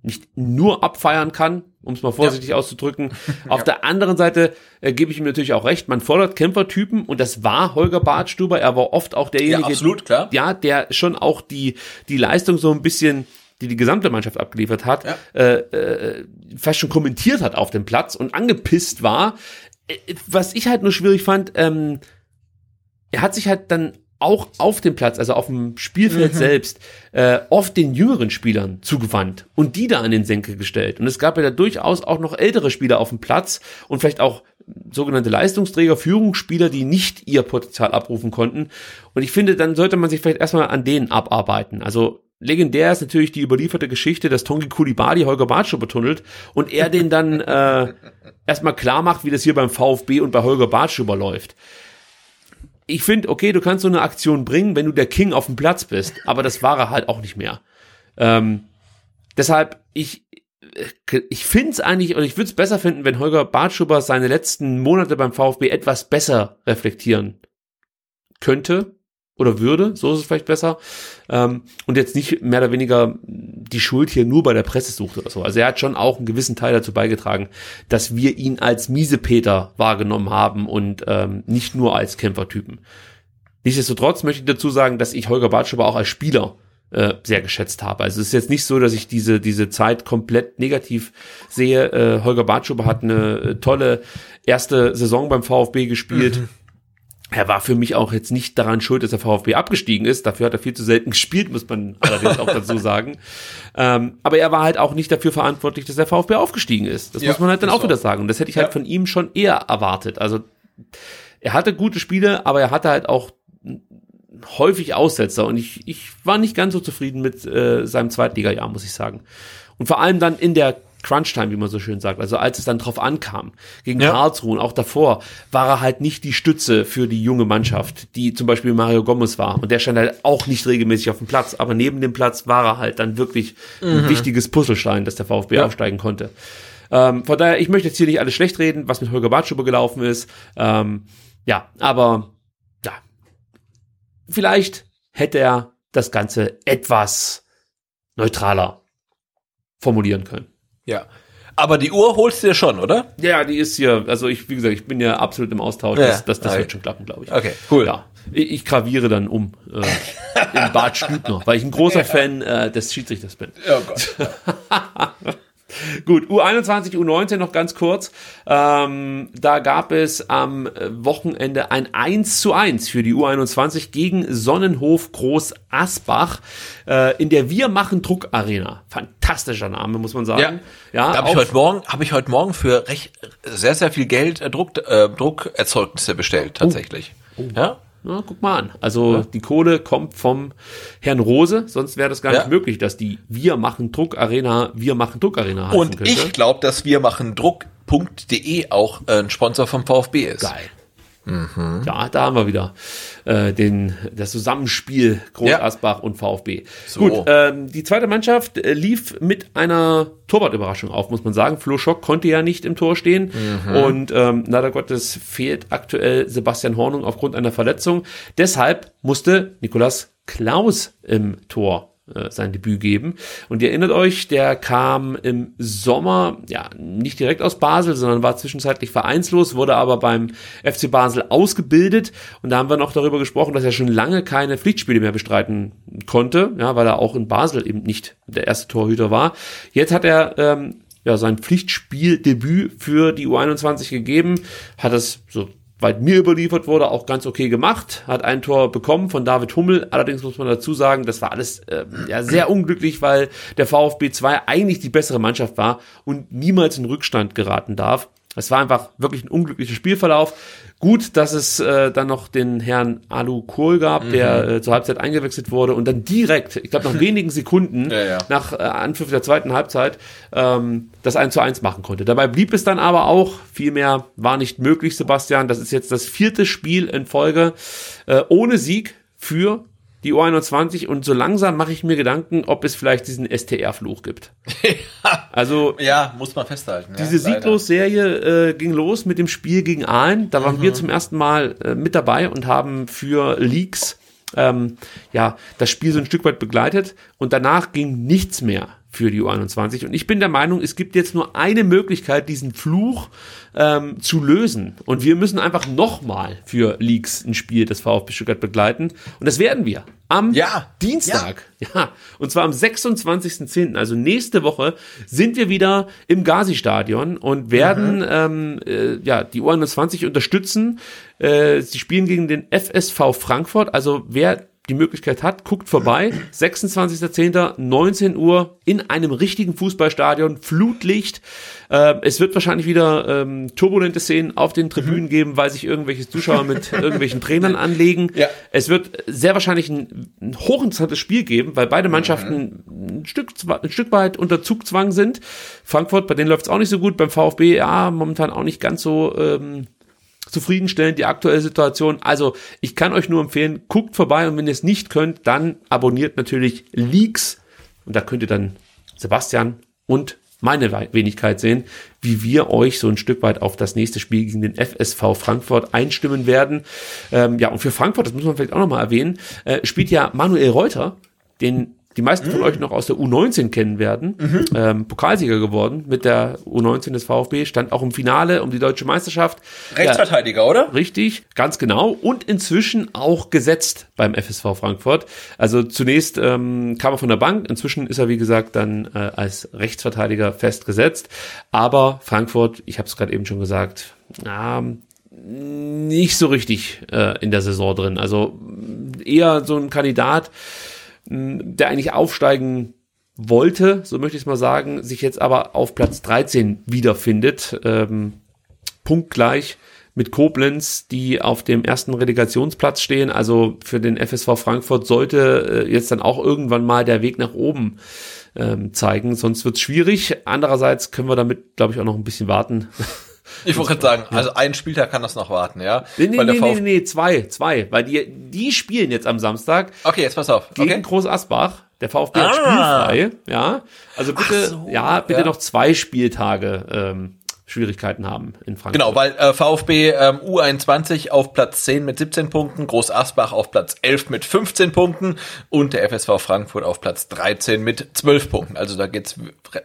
nicht nur abfeiern kann, um es mal vorsichtig ja. auszudrücken. Auf ja. der anderen Seite äh, gebe ich ihm natürlich auch recht, man fordert Kämpfertypen und das war Holger Bartstuber, er war oft auch derjenige, ja, absolut, klar. ja, der schon auch die, die Leistung so ein bisschen die die gesamte Mannschaft abgeliefert hat, ja. äh, äh, fast schon kommentiert hat auf dem Platz und angepisst war. Äh, was ich halt nur schwierig fand, ähm, er hat sich halt dann auch auf dem Platz, also auf dem Spielfeld mhm. selbst, äh, oft den jüngeren Spielern zugewandt und die da an den Senkel gestellt. Und es gab ja da durchaus auch noch ältere Spieler auf dem Platz und vielleicht auch sogenannte Leistungsträger, Führungsspieler, die nicht ihr Potenzial abrufen konnten. Und ich finde, dann sollte man sich vielleicht erstmal an denen abarbeiten. Also legendär ist natürlich die überlieferte Geschichte, dass Tongi Kulibali Holger Bartschuh betunnelt und er den dann äh, erstmal klar macht, wie das hier beim VfB und bei Holger Bartschuber läuft ich finde, okay, du kannst so eine Aktion bringen, wenn du der King auf dem Platz bist, aber das war er halt auch nicht mehr. Ähm, deshalb, ich, ich finde es eigentlich, und ich würde es besser finden, wenn Holger Bartschuber seine letzten Monate beim VfB etwas besser reflektieren könnte oder würde, so ist es vielleicht besser, ähm, und jetzt nicht mehr oder weniger die Schuld hier nur bei der Presse sucht oder so. Also er hat schon auch einen gewissen Teil dazu beigetragen, dass wir ihn als Miesepeter wahrgenommen haben und ähm, nicht nur als Kämpfertypen. Nichtsdestotrotz möchte ich dazu sagen, dass ich Holger Bartschuber auch als Spieler äh, sehr geschätzt habe. Also es ist jetzt nicht so, dass ich diese, diese Zeit komplett negativ sehe. Äh, Holger Bartschuber hat eine äh, tolle erste Saison beim VfB gespielt. Mhm er war für mich auch jetzt nicht daran schuld, dass der VfB abgestiegen ist. Dafür hat er viel zu selten gespielt, muss man allerdings auch dazu sagen. Ähm, aber er war halt auch nicht dafür verantwortlich, dass der VfB aufgestiegen ist. Das ja, muss man halt dann auch wieder sagen. Und das hätte ich halt ja. halt von ihm schon eher erwartet. Also er hatte gute Spiele, aber er hatte halt auch häufig Aussetzer. Und ich, ich war nicht ganz so zufrieden mit äh, seinem Zweitliga-Jahr, muss ich sagen. Und vor allem dann in der Crunch-Time, wie man so schön sagt. Also als es dann drauf ankam, gegen ja. Karlsruhe und auch davor, war er halt nicht die Stütze für die junge Mannschaft, die zum Beispiel Mario Gomez war. Und der stand halt auch nicht regelmäßig auf dem Platz. Aber neben dem Platz war er halt dann wirklich mhm. ein wichtiges Puzzlestein, dass der VfB ja. aufsteigen konnte. Ähm, von daher, ich möchte jetzt hier nicht alles schlecht reden, was mit Holger Bartschuber gelaufen ist. Ähm, ja, aber ja, vielleicht hätte er das Ganze etwas neutraler formulieren können. Ja. Aber die Uhr holst du dir schon, oder? Ja, die ist hier, also ich, wie gesagt, ich bin ja absolut im Austausch. Ja, das das, das okay. wird schon klappen, glaube ich. Okay, cool. Ja. Ich, ich graviere dann um äh, in Bad Stübner, weil ich ein großer. Fan äh, des Schiedsrichters bin. Oh Gott. Gut, U21, U19 noch ganz kurz. Ähm, da gab es am Wochenende ein 1 zu 1 für die U21 gegen Sonnenhof Groß Asbach äh, in der Wir machen Druck Arena. Fantastischer Name, muss man sagen. Ja, ja habe ich heute Morgen, habe ich heute Morgen für recht sehr sehr viel Geld äh, Druck, äh, Druckerzeugnisse bestellt tatsächlich. Oh. Ja. Na, guck mal an. Also ja. die Kohle kommt vom Herrn Rose, sonst wäre das gar ja. nicht möglich, dass die Wir machen Druck Arena, Wir machen Druck Arena heißen Und könnte. ich glaube, dass wir machen Druck.de auch äh, ein Sponsor vom VfB ist. Geil. Mhm. Ja, da haben wir wieder äh, den, das Zusammenspiel Groß ja. Asbach und VfB. So. Gut, ähm, die zweite Mannschaft äh, lief mit einer Torwartüberraschung auf, muss man sagen. Flo Schock konnte ja nicht im Tor stehen mhm. und ähm, leider Gottes fehlt aktuell Sebastian Hornung aufgrund einer Verletzung. Deshalb musste Nikolas Klaus im Tor äh, sein Debüt geben. Und ihr erinnert euch, der kam im Sommer, ja, nicht direkt aus Basel, sondern war zwischenzeitlich vereinslos, wurde aber beim FC Basel ausgebildet. Und da haben wir noch darüber gesprochen, dass er schon lange keine Pflichtspiele mehr bestreiten konnte, ja, weil er auch in Basel eben nicht der erste Torhüter war. Jetzt hat er ähm, ja, sein Pflichtspieldebüt für die U21 gegeben, hat es so weit mir überliefert wurde, auch ganz okay gemacht. Hat ein Tor bekommen von David Hummel. Allerdings muss man dazu sagen, das war alles äh, ja, sehr unglücklich, weil der VfB 2 eigentlich die bessere Mannschaft war und niemals in Rückstand geraten darf. Es war einfach wirklich ein unglücklicher Spielverlauf. Gut, dass es äh, dann noch den Herrn Alu Kohl gab, mhm. der äh, zur Halbzeit eingewechselt wurde und dann direkt, ich glaube nach wenigen Sekunden, ja, ja. nach äh, Anpfiff der zweiten Halbzeit, ähm, das 1 zu 1 machen konnte. Dabei blieb es dann aber auch, viel mehr war nicht möglich, Sebastian. Das ist jetzt das vierte Spiel in Folge äh, ohne Sieg für die U21 und so langsam mache ich mir Gedanken, ob es vielleicht diesen STR-Fluch gibt. also ja, muss man festhalten. Diese ja, Sieglos-Serie äh, ging los mit dem Spiel gegen Aalen. Da waren mhm. wir zum ersten Mal äh, mit dabei und haben für Leaks ähm, ja das Spiel so ein Stück weit begleitet und danach ging nichts mehr für die U21. Und ich bin der Meinung, es gibt jetzt nur eine Möglichkeit, diesen Fluch ähm, zu lösen. Und wir müssen einfach nochmal für Leaks ein Spiel des VfB Stuttgart begleiten. Und das werden wir am ja. Dienstag. Ja. ja. Und zwar am 26.10., also nächste Woche, sind wir wieder im Gazi-Stadion und werden mhm. ähm, äh, ja, die U21 unterstützen. Äh, sie spielen gegen den FSV Frankfurt. Also wer die Möglichkeit hat, guckt vorbei. 26.10. 19 Uhr in einem richtigen Fußballstadion, Flutlicht. Äh, es wird wahrscheinlich wieder ähm, turbulente Szenen auf den Tribünen mhm. geben, weil sich irgendwelche Zuschauer mit irgendwelchen Trainern anlegen. Ja. Es wird sehr wahrscheinlich ein, ein hochinteressantes Spiel geben, weil beide Mannschaften mhm. ein, Stück, ein Stück weit unter Zugzwang sind. Frankfurt, bei denen läuft es auch nicht so gut, beim VfB ja momentan auch nicht ganz so ähm, zufriedenstellend, die aktuelle Situation. Also ich kann euch nur empfehlen, guckt vorbei und wenn ihr es nicht könnt, dann abonniert natürlich Leaks und da könnt ihr dann Sebastian und meine Wenigkeit sehen, wie wir euch so ein Stück weit auf das nächste Spiel gegen den FSV Frankfurt einstimmen werden. Ähm, ja, und für Frankfurt, das muss man vielleicht auch nochmal erwähnen, äh, spielt ja Manuel Reuter, den die meisten von mhm. euch noch aus der U19 kennen werden, mhm. ähm, Pokalsieger geworden mit der U19 des VfB, stand auch im Finale um die deutsche Meisterschaft. Rechtsverteidiger, ja, oder? Richtig, ganz genau. Und inzwischen auch gesetzt beim FSV Frankfurt. Also zunächst ähm, kam er von der Bank, inzwischen ist er, wie gesagt, dann äh, als Rechtsverteidiger festgesetzt. Aber Frankfurt, ich habe es gerade eben schon gesagt, ähm, nicht so richtig äh, in der Saison drin. Also eher so ein Kandidat, der eigentlich aufsteigen wollte, so möchte ich es mal sagen, sich jetzt aber auf Platz 13 wiederfindet. Ähm, punktgleich mit Koblenz, die auf dem ersten Relegationsplatz stehen. Also für den FSV Frankfurt sollte äh, jetzt dann auch irgendwann mal der Weg nach oben ähm, zeigen, sonst wird es schwierig. Andererseits können wir damit, glaube ich, auch noch ein bisschen warten. Ich wollte gerade sagen, also ein Spieltag kann das noch warten, ja? Nee, nee, nee, nee, nee, zwei, zwei, weil die, die spielen jetzt am Samstag. Okay, jetzt pass auf. Gegen Groß Asbach. Der VfB ah. hat spielfrei, ja. Also bitte, so, ja, bitte ja. noch zwei Spieltage ähm, Schwierigkeiten haben in Frankfurt. Genau, weil äh, VfB ähm, U21 auf Platz 10 mit 17 Punkten, Groß Asbach auf Platz 11 mit 15 Punkten und der FSV Frankfurt auf Platz 13 mit 12 Punkten. Also da geht's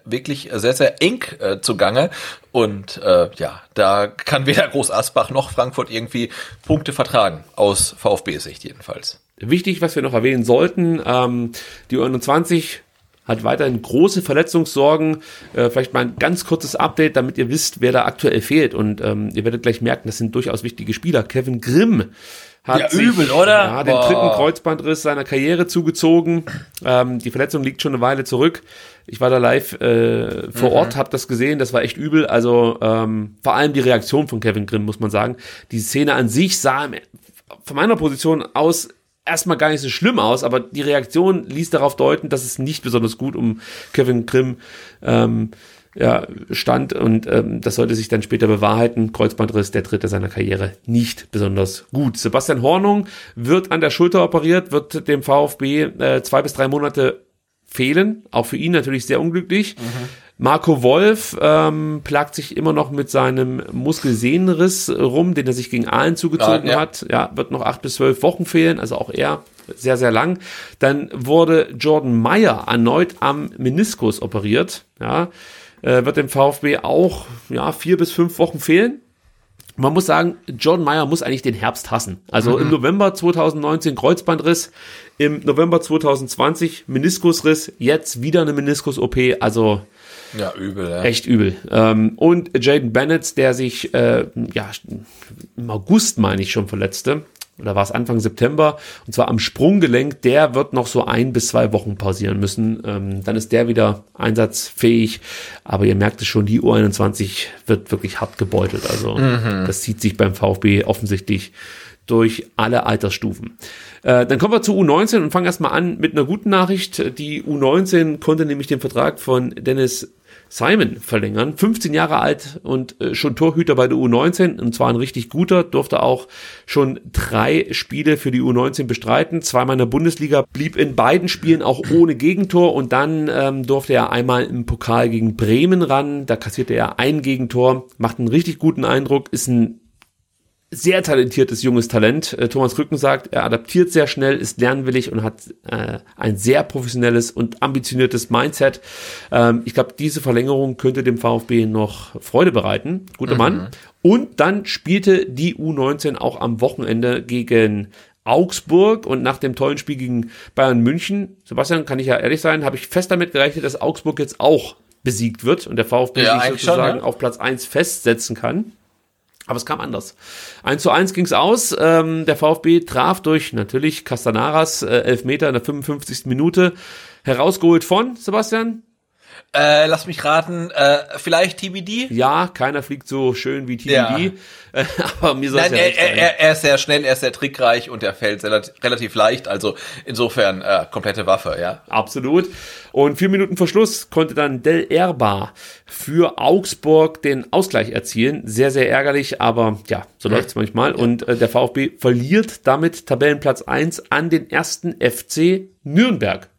wirklich sehr, sehr eng äh, zugange. Und äh, ja, da kann weder Groß Asbach noch Frankfurt irgendwie Punkte vertragen, aus VfB-Sicht jedenfalls. Wichtig, was wir noch erwähnen sollten, ähm, die U21 hat weiterhin große Verletzungssorgen. Äh, vielleicht mal ein ganz kurzes Update, damit ihr wisst, wer da aktuell fehlt. Und ähm, ihr werdet gleich merken, das sind durchaus wichtige Spieler. Kevin Grimm hat Ja, sich, übel, oder? Ja, den Boah. dritten Kreuzbandriss seiner Karriere zugezogen. Ähm, die Verletzung liegt schon eine Weile zurück. Ich war da live äh, vor Ort, habe das gesehen, das war echt übel. Also ähm, vor allem die Reaktion von Kevin Grimm, muss man sagen. Die Szene an sich sah im, von meiner Position aus erstmal gar nicht so schlimm aus, aber die Reaktion ließ darauf deuten, dass es nicht besonders gut um Kevin Grimm ähm, ja, stand und ähm, das sollte sich dann später bewahrheiten. Kreuzbandriss, der dritte seiner Karriere, nicht besonders gut. Sebastian Hornung wird an der Schulter operiert, wird dem VfB äh, zwei bis drei Monate fehlen. Auch für ihn natürlich sehr unglücklich. Marco Wolf ähm, plagt sich immer noch mit seinem Muskelsehnenriss rum, den er sich gegen Aalen zugezogen Ah, ja. hat. Ja, wird noch acht bis zwölf Wochen fehlen, also auch er sehr, sehr lang. Dann wurde Jordan Meyer erneut am Meniskus operiert. Ja, äh, wird dem VfB auch ja, vier bis fünf Wochen fehlen. Man muss sagen, Jordan Meyer muss eigentlich den Herbst hassen. Also im November 2019 Kreuzbandriss, im November 2020 Meniskusriss, jetzt wieder eine Meniskus-OP. Also Ja, übel, ja. echt übel. Ähm, und Jaden Bennett, der sich äh, ja im August, meine ich, schon verletzte. Oder war es Anfang September? Und zwar am Sprunggelenk. Der wird noch so ein bis zwei Wochen pausieren müssen. Ähm, dann ist der wieder einsatzfähig. Aber ihr merkt es schon, die U21 wird wirklich hart gebeutelt. Also das zieht sich beim VfB offensichtlich durch alle Altersstufen. Äh, dann kommen wir zu U19 und fangen erstmal an mit einer guten Nachricht. Die U19 konnte nämlich den Vertrag von Dennis Simon verlängern. 15 Jahre alt und äh, schon Torhüter bei der U19 und zwar ein richtig guter, durfte auch schon drei Spiele für die U19 bestreiten. Zweimal in der Bundesliga, blieb in beiden Spielen auch ohne Gegentor und dann ähm, durfte er einmal im Pokal gegen Bremen ran. Da kassierte er ein Gegentor, macht einen richtig guten Eindruck, ist ein sehr talentiertes junges Talent. Äh, Thomas Rücken sagt, er adaptiert sehr schnell, ist lernwillig und hat äh, ein sehr professionelles und ambitioniertes Mindset. Ähm, ich glaube, diese Verlängerung könnte dem VfB noch Freude bereiten. Guter Mann. Und dann spielte die U19 auch am Wochenende gegen Augsburg und nach dem tollen Spiel gegen Bayern München, Sebastian, kann ich ja ehrlich sein, habe ich fest damit gerechnet, dass Augsburg jetzt auch besiegt wird und der VfB Ja, sich eigentlich schon, sozusagen ja. auf Platz 1 festsetzen kann. Aber es kam anders. 1 zu 1 ging's aus. Ähm, der VfB traf durch natürlich Castanaras äh, Elfmeter in der 55. Minute. Herausgeholt von Sebastian. Äh, lass mich raten, äh, vielleicht TBD? Ja, keiner fliegt so schön wie TBD. Ja. Äh, aber mir soll es Nein, ja er, er, er, er ist sehr schnell, er ist sehr trickreich und er fällt sehr, relativ leicht. Also insofern äh, komplette Waffe, ja. Absolut. Und vier Minuten vor Schluss konnte dann Del Erba für Augsburg den Ausgleich erzielen. Sehr, sehr ärgerlich, aber ja, so läuft's manchmal. Und äh, der VfB verliert damit Tabellenplatz 1 an den ersten FC Nürnberg.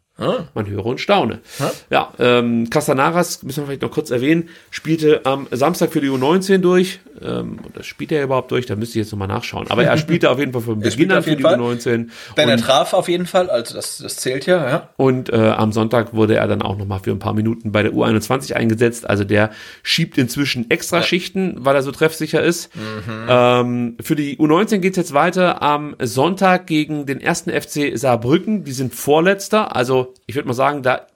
Man höre und staune. Ja, ähm, Castanaras, müssen wir vielleicht noch kurz erwähnen, spielte am Samstag für die U19 durch. Ähm, oder spielt er überhaupt durch? Da müsste ich jetzt nochmal nachschauen. Aber er spielte auf jeden Fall von Beginn an für die Fall. U19. Denn er traf auf jeden Fall, also das, das zählt ja, ja. und äh, am Sonntag wurde er dann auch nochmal für ein paar Minuten bei der U21 eingesetzt. Also der schiebt inzwischen extra Schichten, weil er so treffsicher ist. Ähm, für die U19 geht's jetzt weiter am Sonntag gegen den ersten FC Saarbrücken. Die sind Vorletzter. Also ich würde mal sagen, da,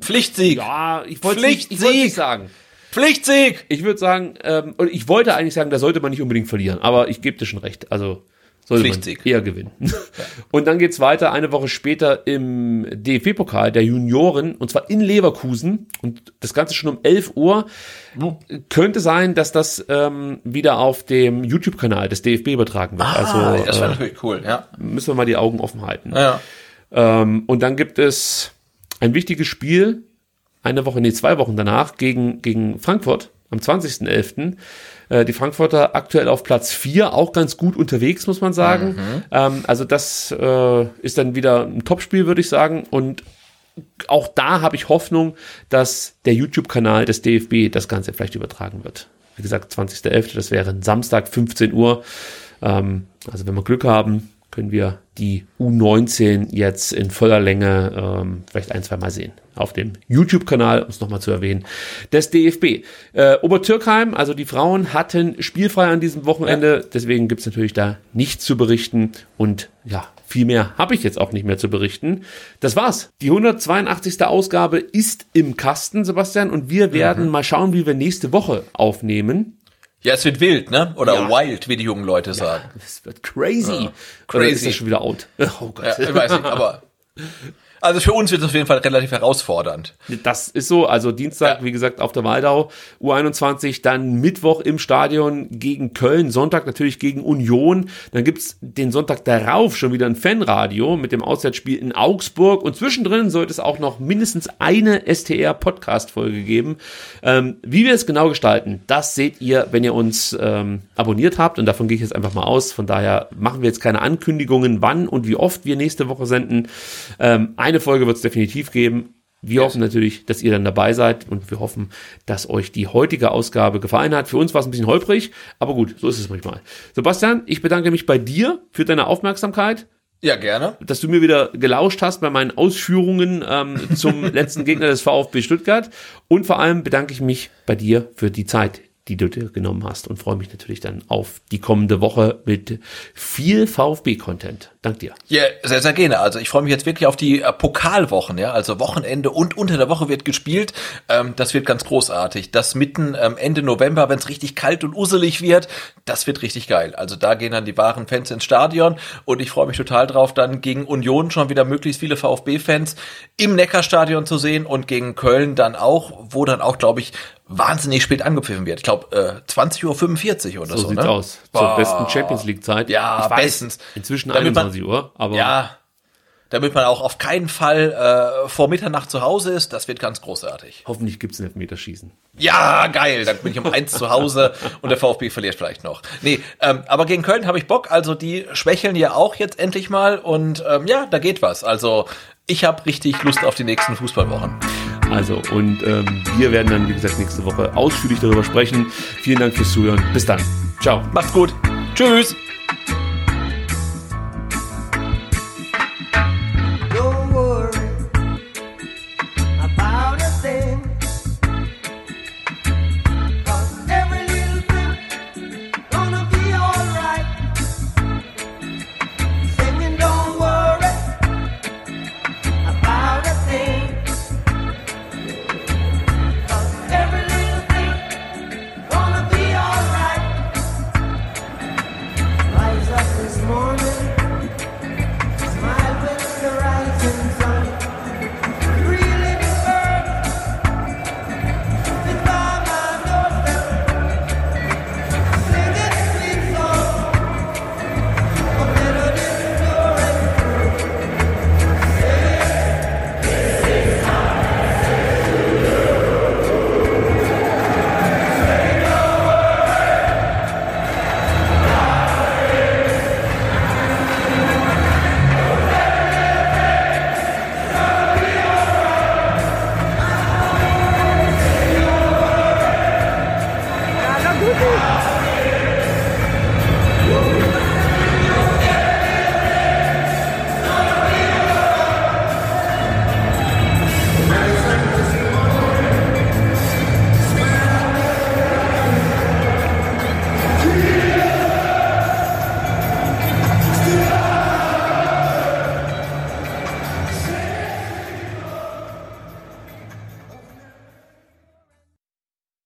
Pflichtsieg. ja, ich wollte nicht, ich nicht sagen. Pflichtsieg. Ich würde sagen, ähm, ich wollte eigentlich sagen, da sollte man nicht unbedingt verlieren, aber ich gebe dir schon recht. Also sollte man Pflichtsieg. eher gewinnen. Und dann geht's weiter eine Woche später im DFB-Pokal der Junioren und zwar in Leverkusen und das Ganze schon um 11 Uhr. Könnte sein, dass das ähm, wieder auf dem YouTube-Kanal des DFB übertragen wird. Ah, also das wäre äh, natürlich cool, ja. müssen wir mal die Augen offen halten. ja. Ähm, und dann gibt es ein wichtiges Spiel, eine Woche, nee, zwei Wochen danach, gegen, gegen Frankfurt am 20.11. Äh, die Frankfurter aktuell auf Platz 4, auch ganz gut unterwegs, muss man sagen. Ähm, also das äh, ist dann wieder ein Topspiel, würde ich sagen. Und auch da habe ich Hoffnung, dass der YouTube-Kanal des DFB das Ganze vielleicht übertragen wird. Wie gesagt, 20.11., das wäre ein Samstag, 15 Uhr. Ähm, also wenn wir Glück haben, können wir die U19 jetzt in voller Länge ähm, vielleicht ein, zwei Mal sehen. Auf dem YouTube-Kanal, um es nochmal zu erwähnen, des DFB. Äh, Obertürkheim, also die Frauen hatten spielfrei an diesem Wochenende, deswegen gibt's natürlich da nichts zu berichten und ja, Viel mehr habe ich jetzt auch nicht mehr zu berichten. Das war's. Die 182. Ausgabe ist im Kasten, Sebastian, und wir werden mhm. mal schauen, wie wir nächste Woche aufnehmen. Ja, es wird wild, ne? Oder ja. wild, wie die jungen Leute sagen. Ja, es wird crazy. Ja. Crazy. Oder ist das schon wieder out? Oh Gott. Ja, ich weiß nicht, aber Also für uns wird es auf jeden Fall relativ herausfordernd. Das ist so. Also Dienstag, ja. wie gesagt, auf der Waldau, U21, dann Mittwoch im Stadion gegen Köln, Sonntag natürlich gegen Union. Dann gibt's den Sonntag darauf schon wieder ein Fanradio mit dem Auswärtsspiel in Augsburg. Und zwischendrin sollte es auch noch mindestens eine STR-Podcast-Folge geben. Ähm, wie wir es genau gestalten, das seht ihr, wenn ihr uns ähm, abonniert habt. Und davon gehe ich jetzt einfach mal aus. Von daher machen wir jetzt keine Ankündigungen, wann und wie oft wir nächste Woche senden. Ähm, eine Folge wird es definitiv geben. Wir hoffen natürlich, dass ihr dann dabei seid und wir hoffen, dass euch die heutige Ausgabe gefallen hat. Für uns war es ein bisschen holprig, aber gut, so ist es manchmal. Sebastian, ich bedanke mich bei dir für deine Aufmerksamkeit. Ja, gerne. Dass du mir wieder gelauscht hast bei meinen Ausführungen ähm, zum letzten Gegner des VfB Stuttgart. Und vor allem bedanke ich mich bei dir für die Zeit, die du dir genommen hast und freue mich natürlich dann auf die kommende Woche mit viel VfB-Content. Dank dir. Ja, sehr, sehr gerne. Also ich freue mich jetzt wirklich auf die äh, Pokalwochen, ja, also Wochenende und unter der Woche wird gespielt. Ähm, das wird ganz großartig. Das mitten ähm, Ende November, wenn es richtig kalt und uselig wird, das wird richtig geil. Also da gehen dann die wahren Fans ins Stadion und ich freue mich total drauf, dann gegen Union schon wieder möglichst viele VfB-Fans im Neckarstadion zu sehen und gegen Köln dann auch, wo dann auch, glaube ich, wahnsinnig spät angepfiffen wird. Ich glaube, äh, 20.45 Uhr oder so. So sieht's ne? aus. Zur besten Champions League-Zeit. Ja, weiß, bestens. Inzwischen damit 21 man, Uhr, aber. Ja, damit man auch auf keinen Fall äh, vor Mitternacht zu Hause ist. Das wird ganz großartig. Hoffentlich gibt's ein Elfmeterschießen. Ja, geil. Dann bin ich um eins zu Hause und der VfB verliert vielleicht noch. Nee, ähm, aber gegen Köln habe ich Bock. Also die schwächeln ja auch jetzt endlich mal. Und ähm, ja, da geht was. Also ich habe richtig Lust auf die nächsten Fußballwochen. Also, und ähm, wir werden dann, wie gesagt, nächste Woche ausführlich darüber sprechen. Vielen Dank fürs Zuhören. Bis dann. Ciao. Macht's gut. Tschüss.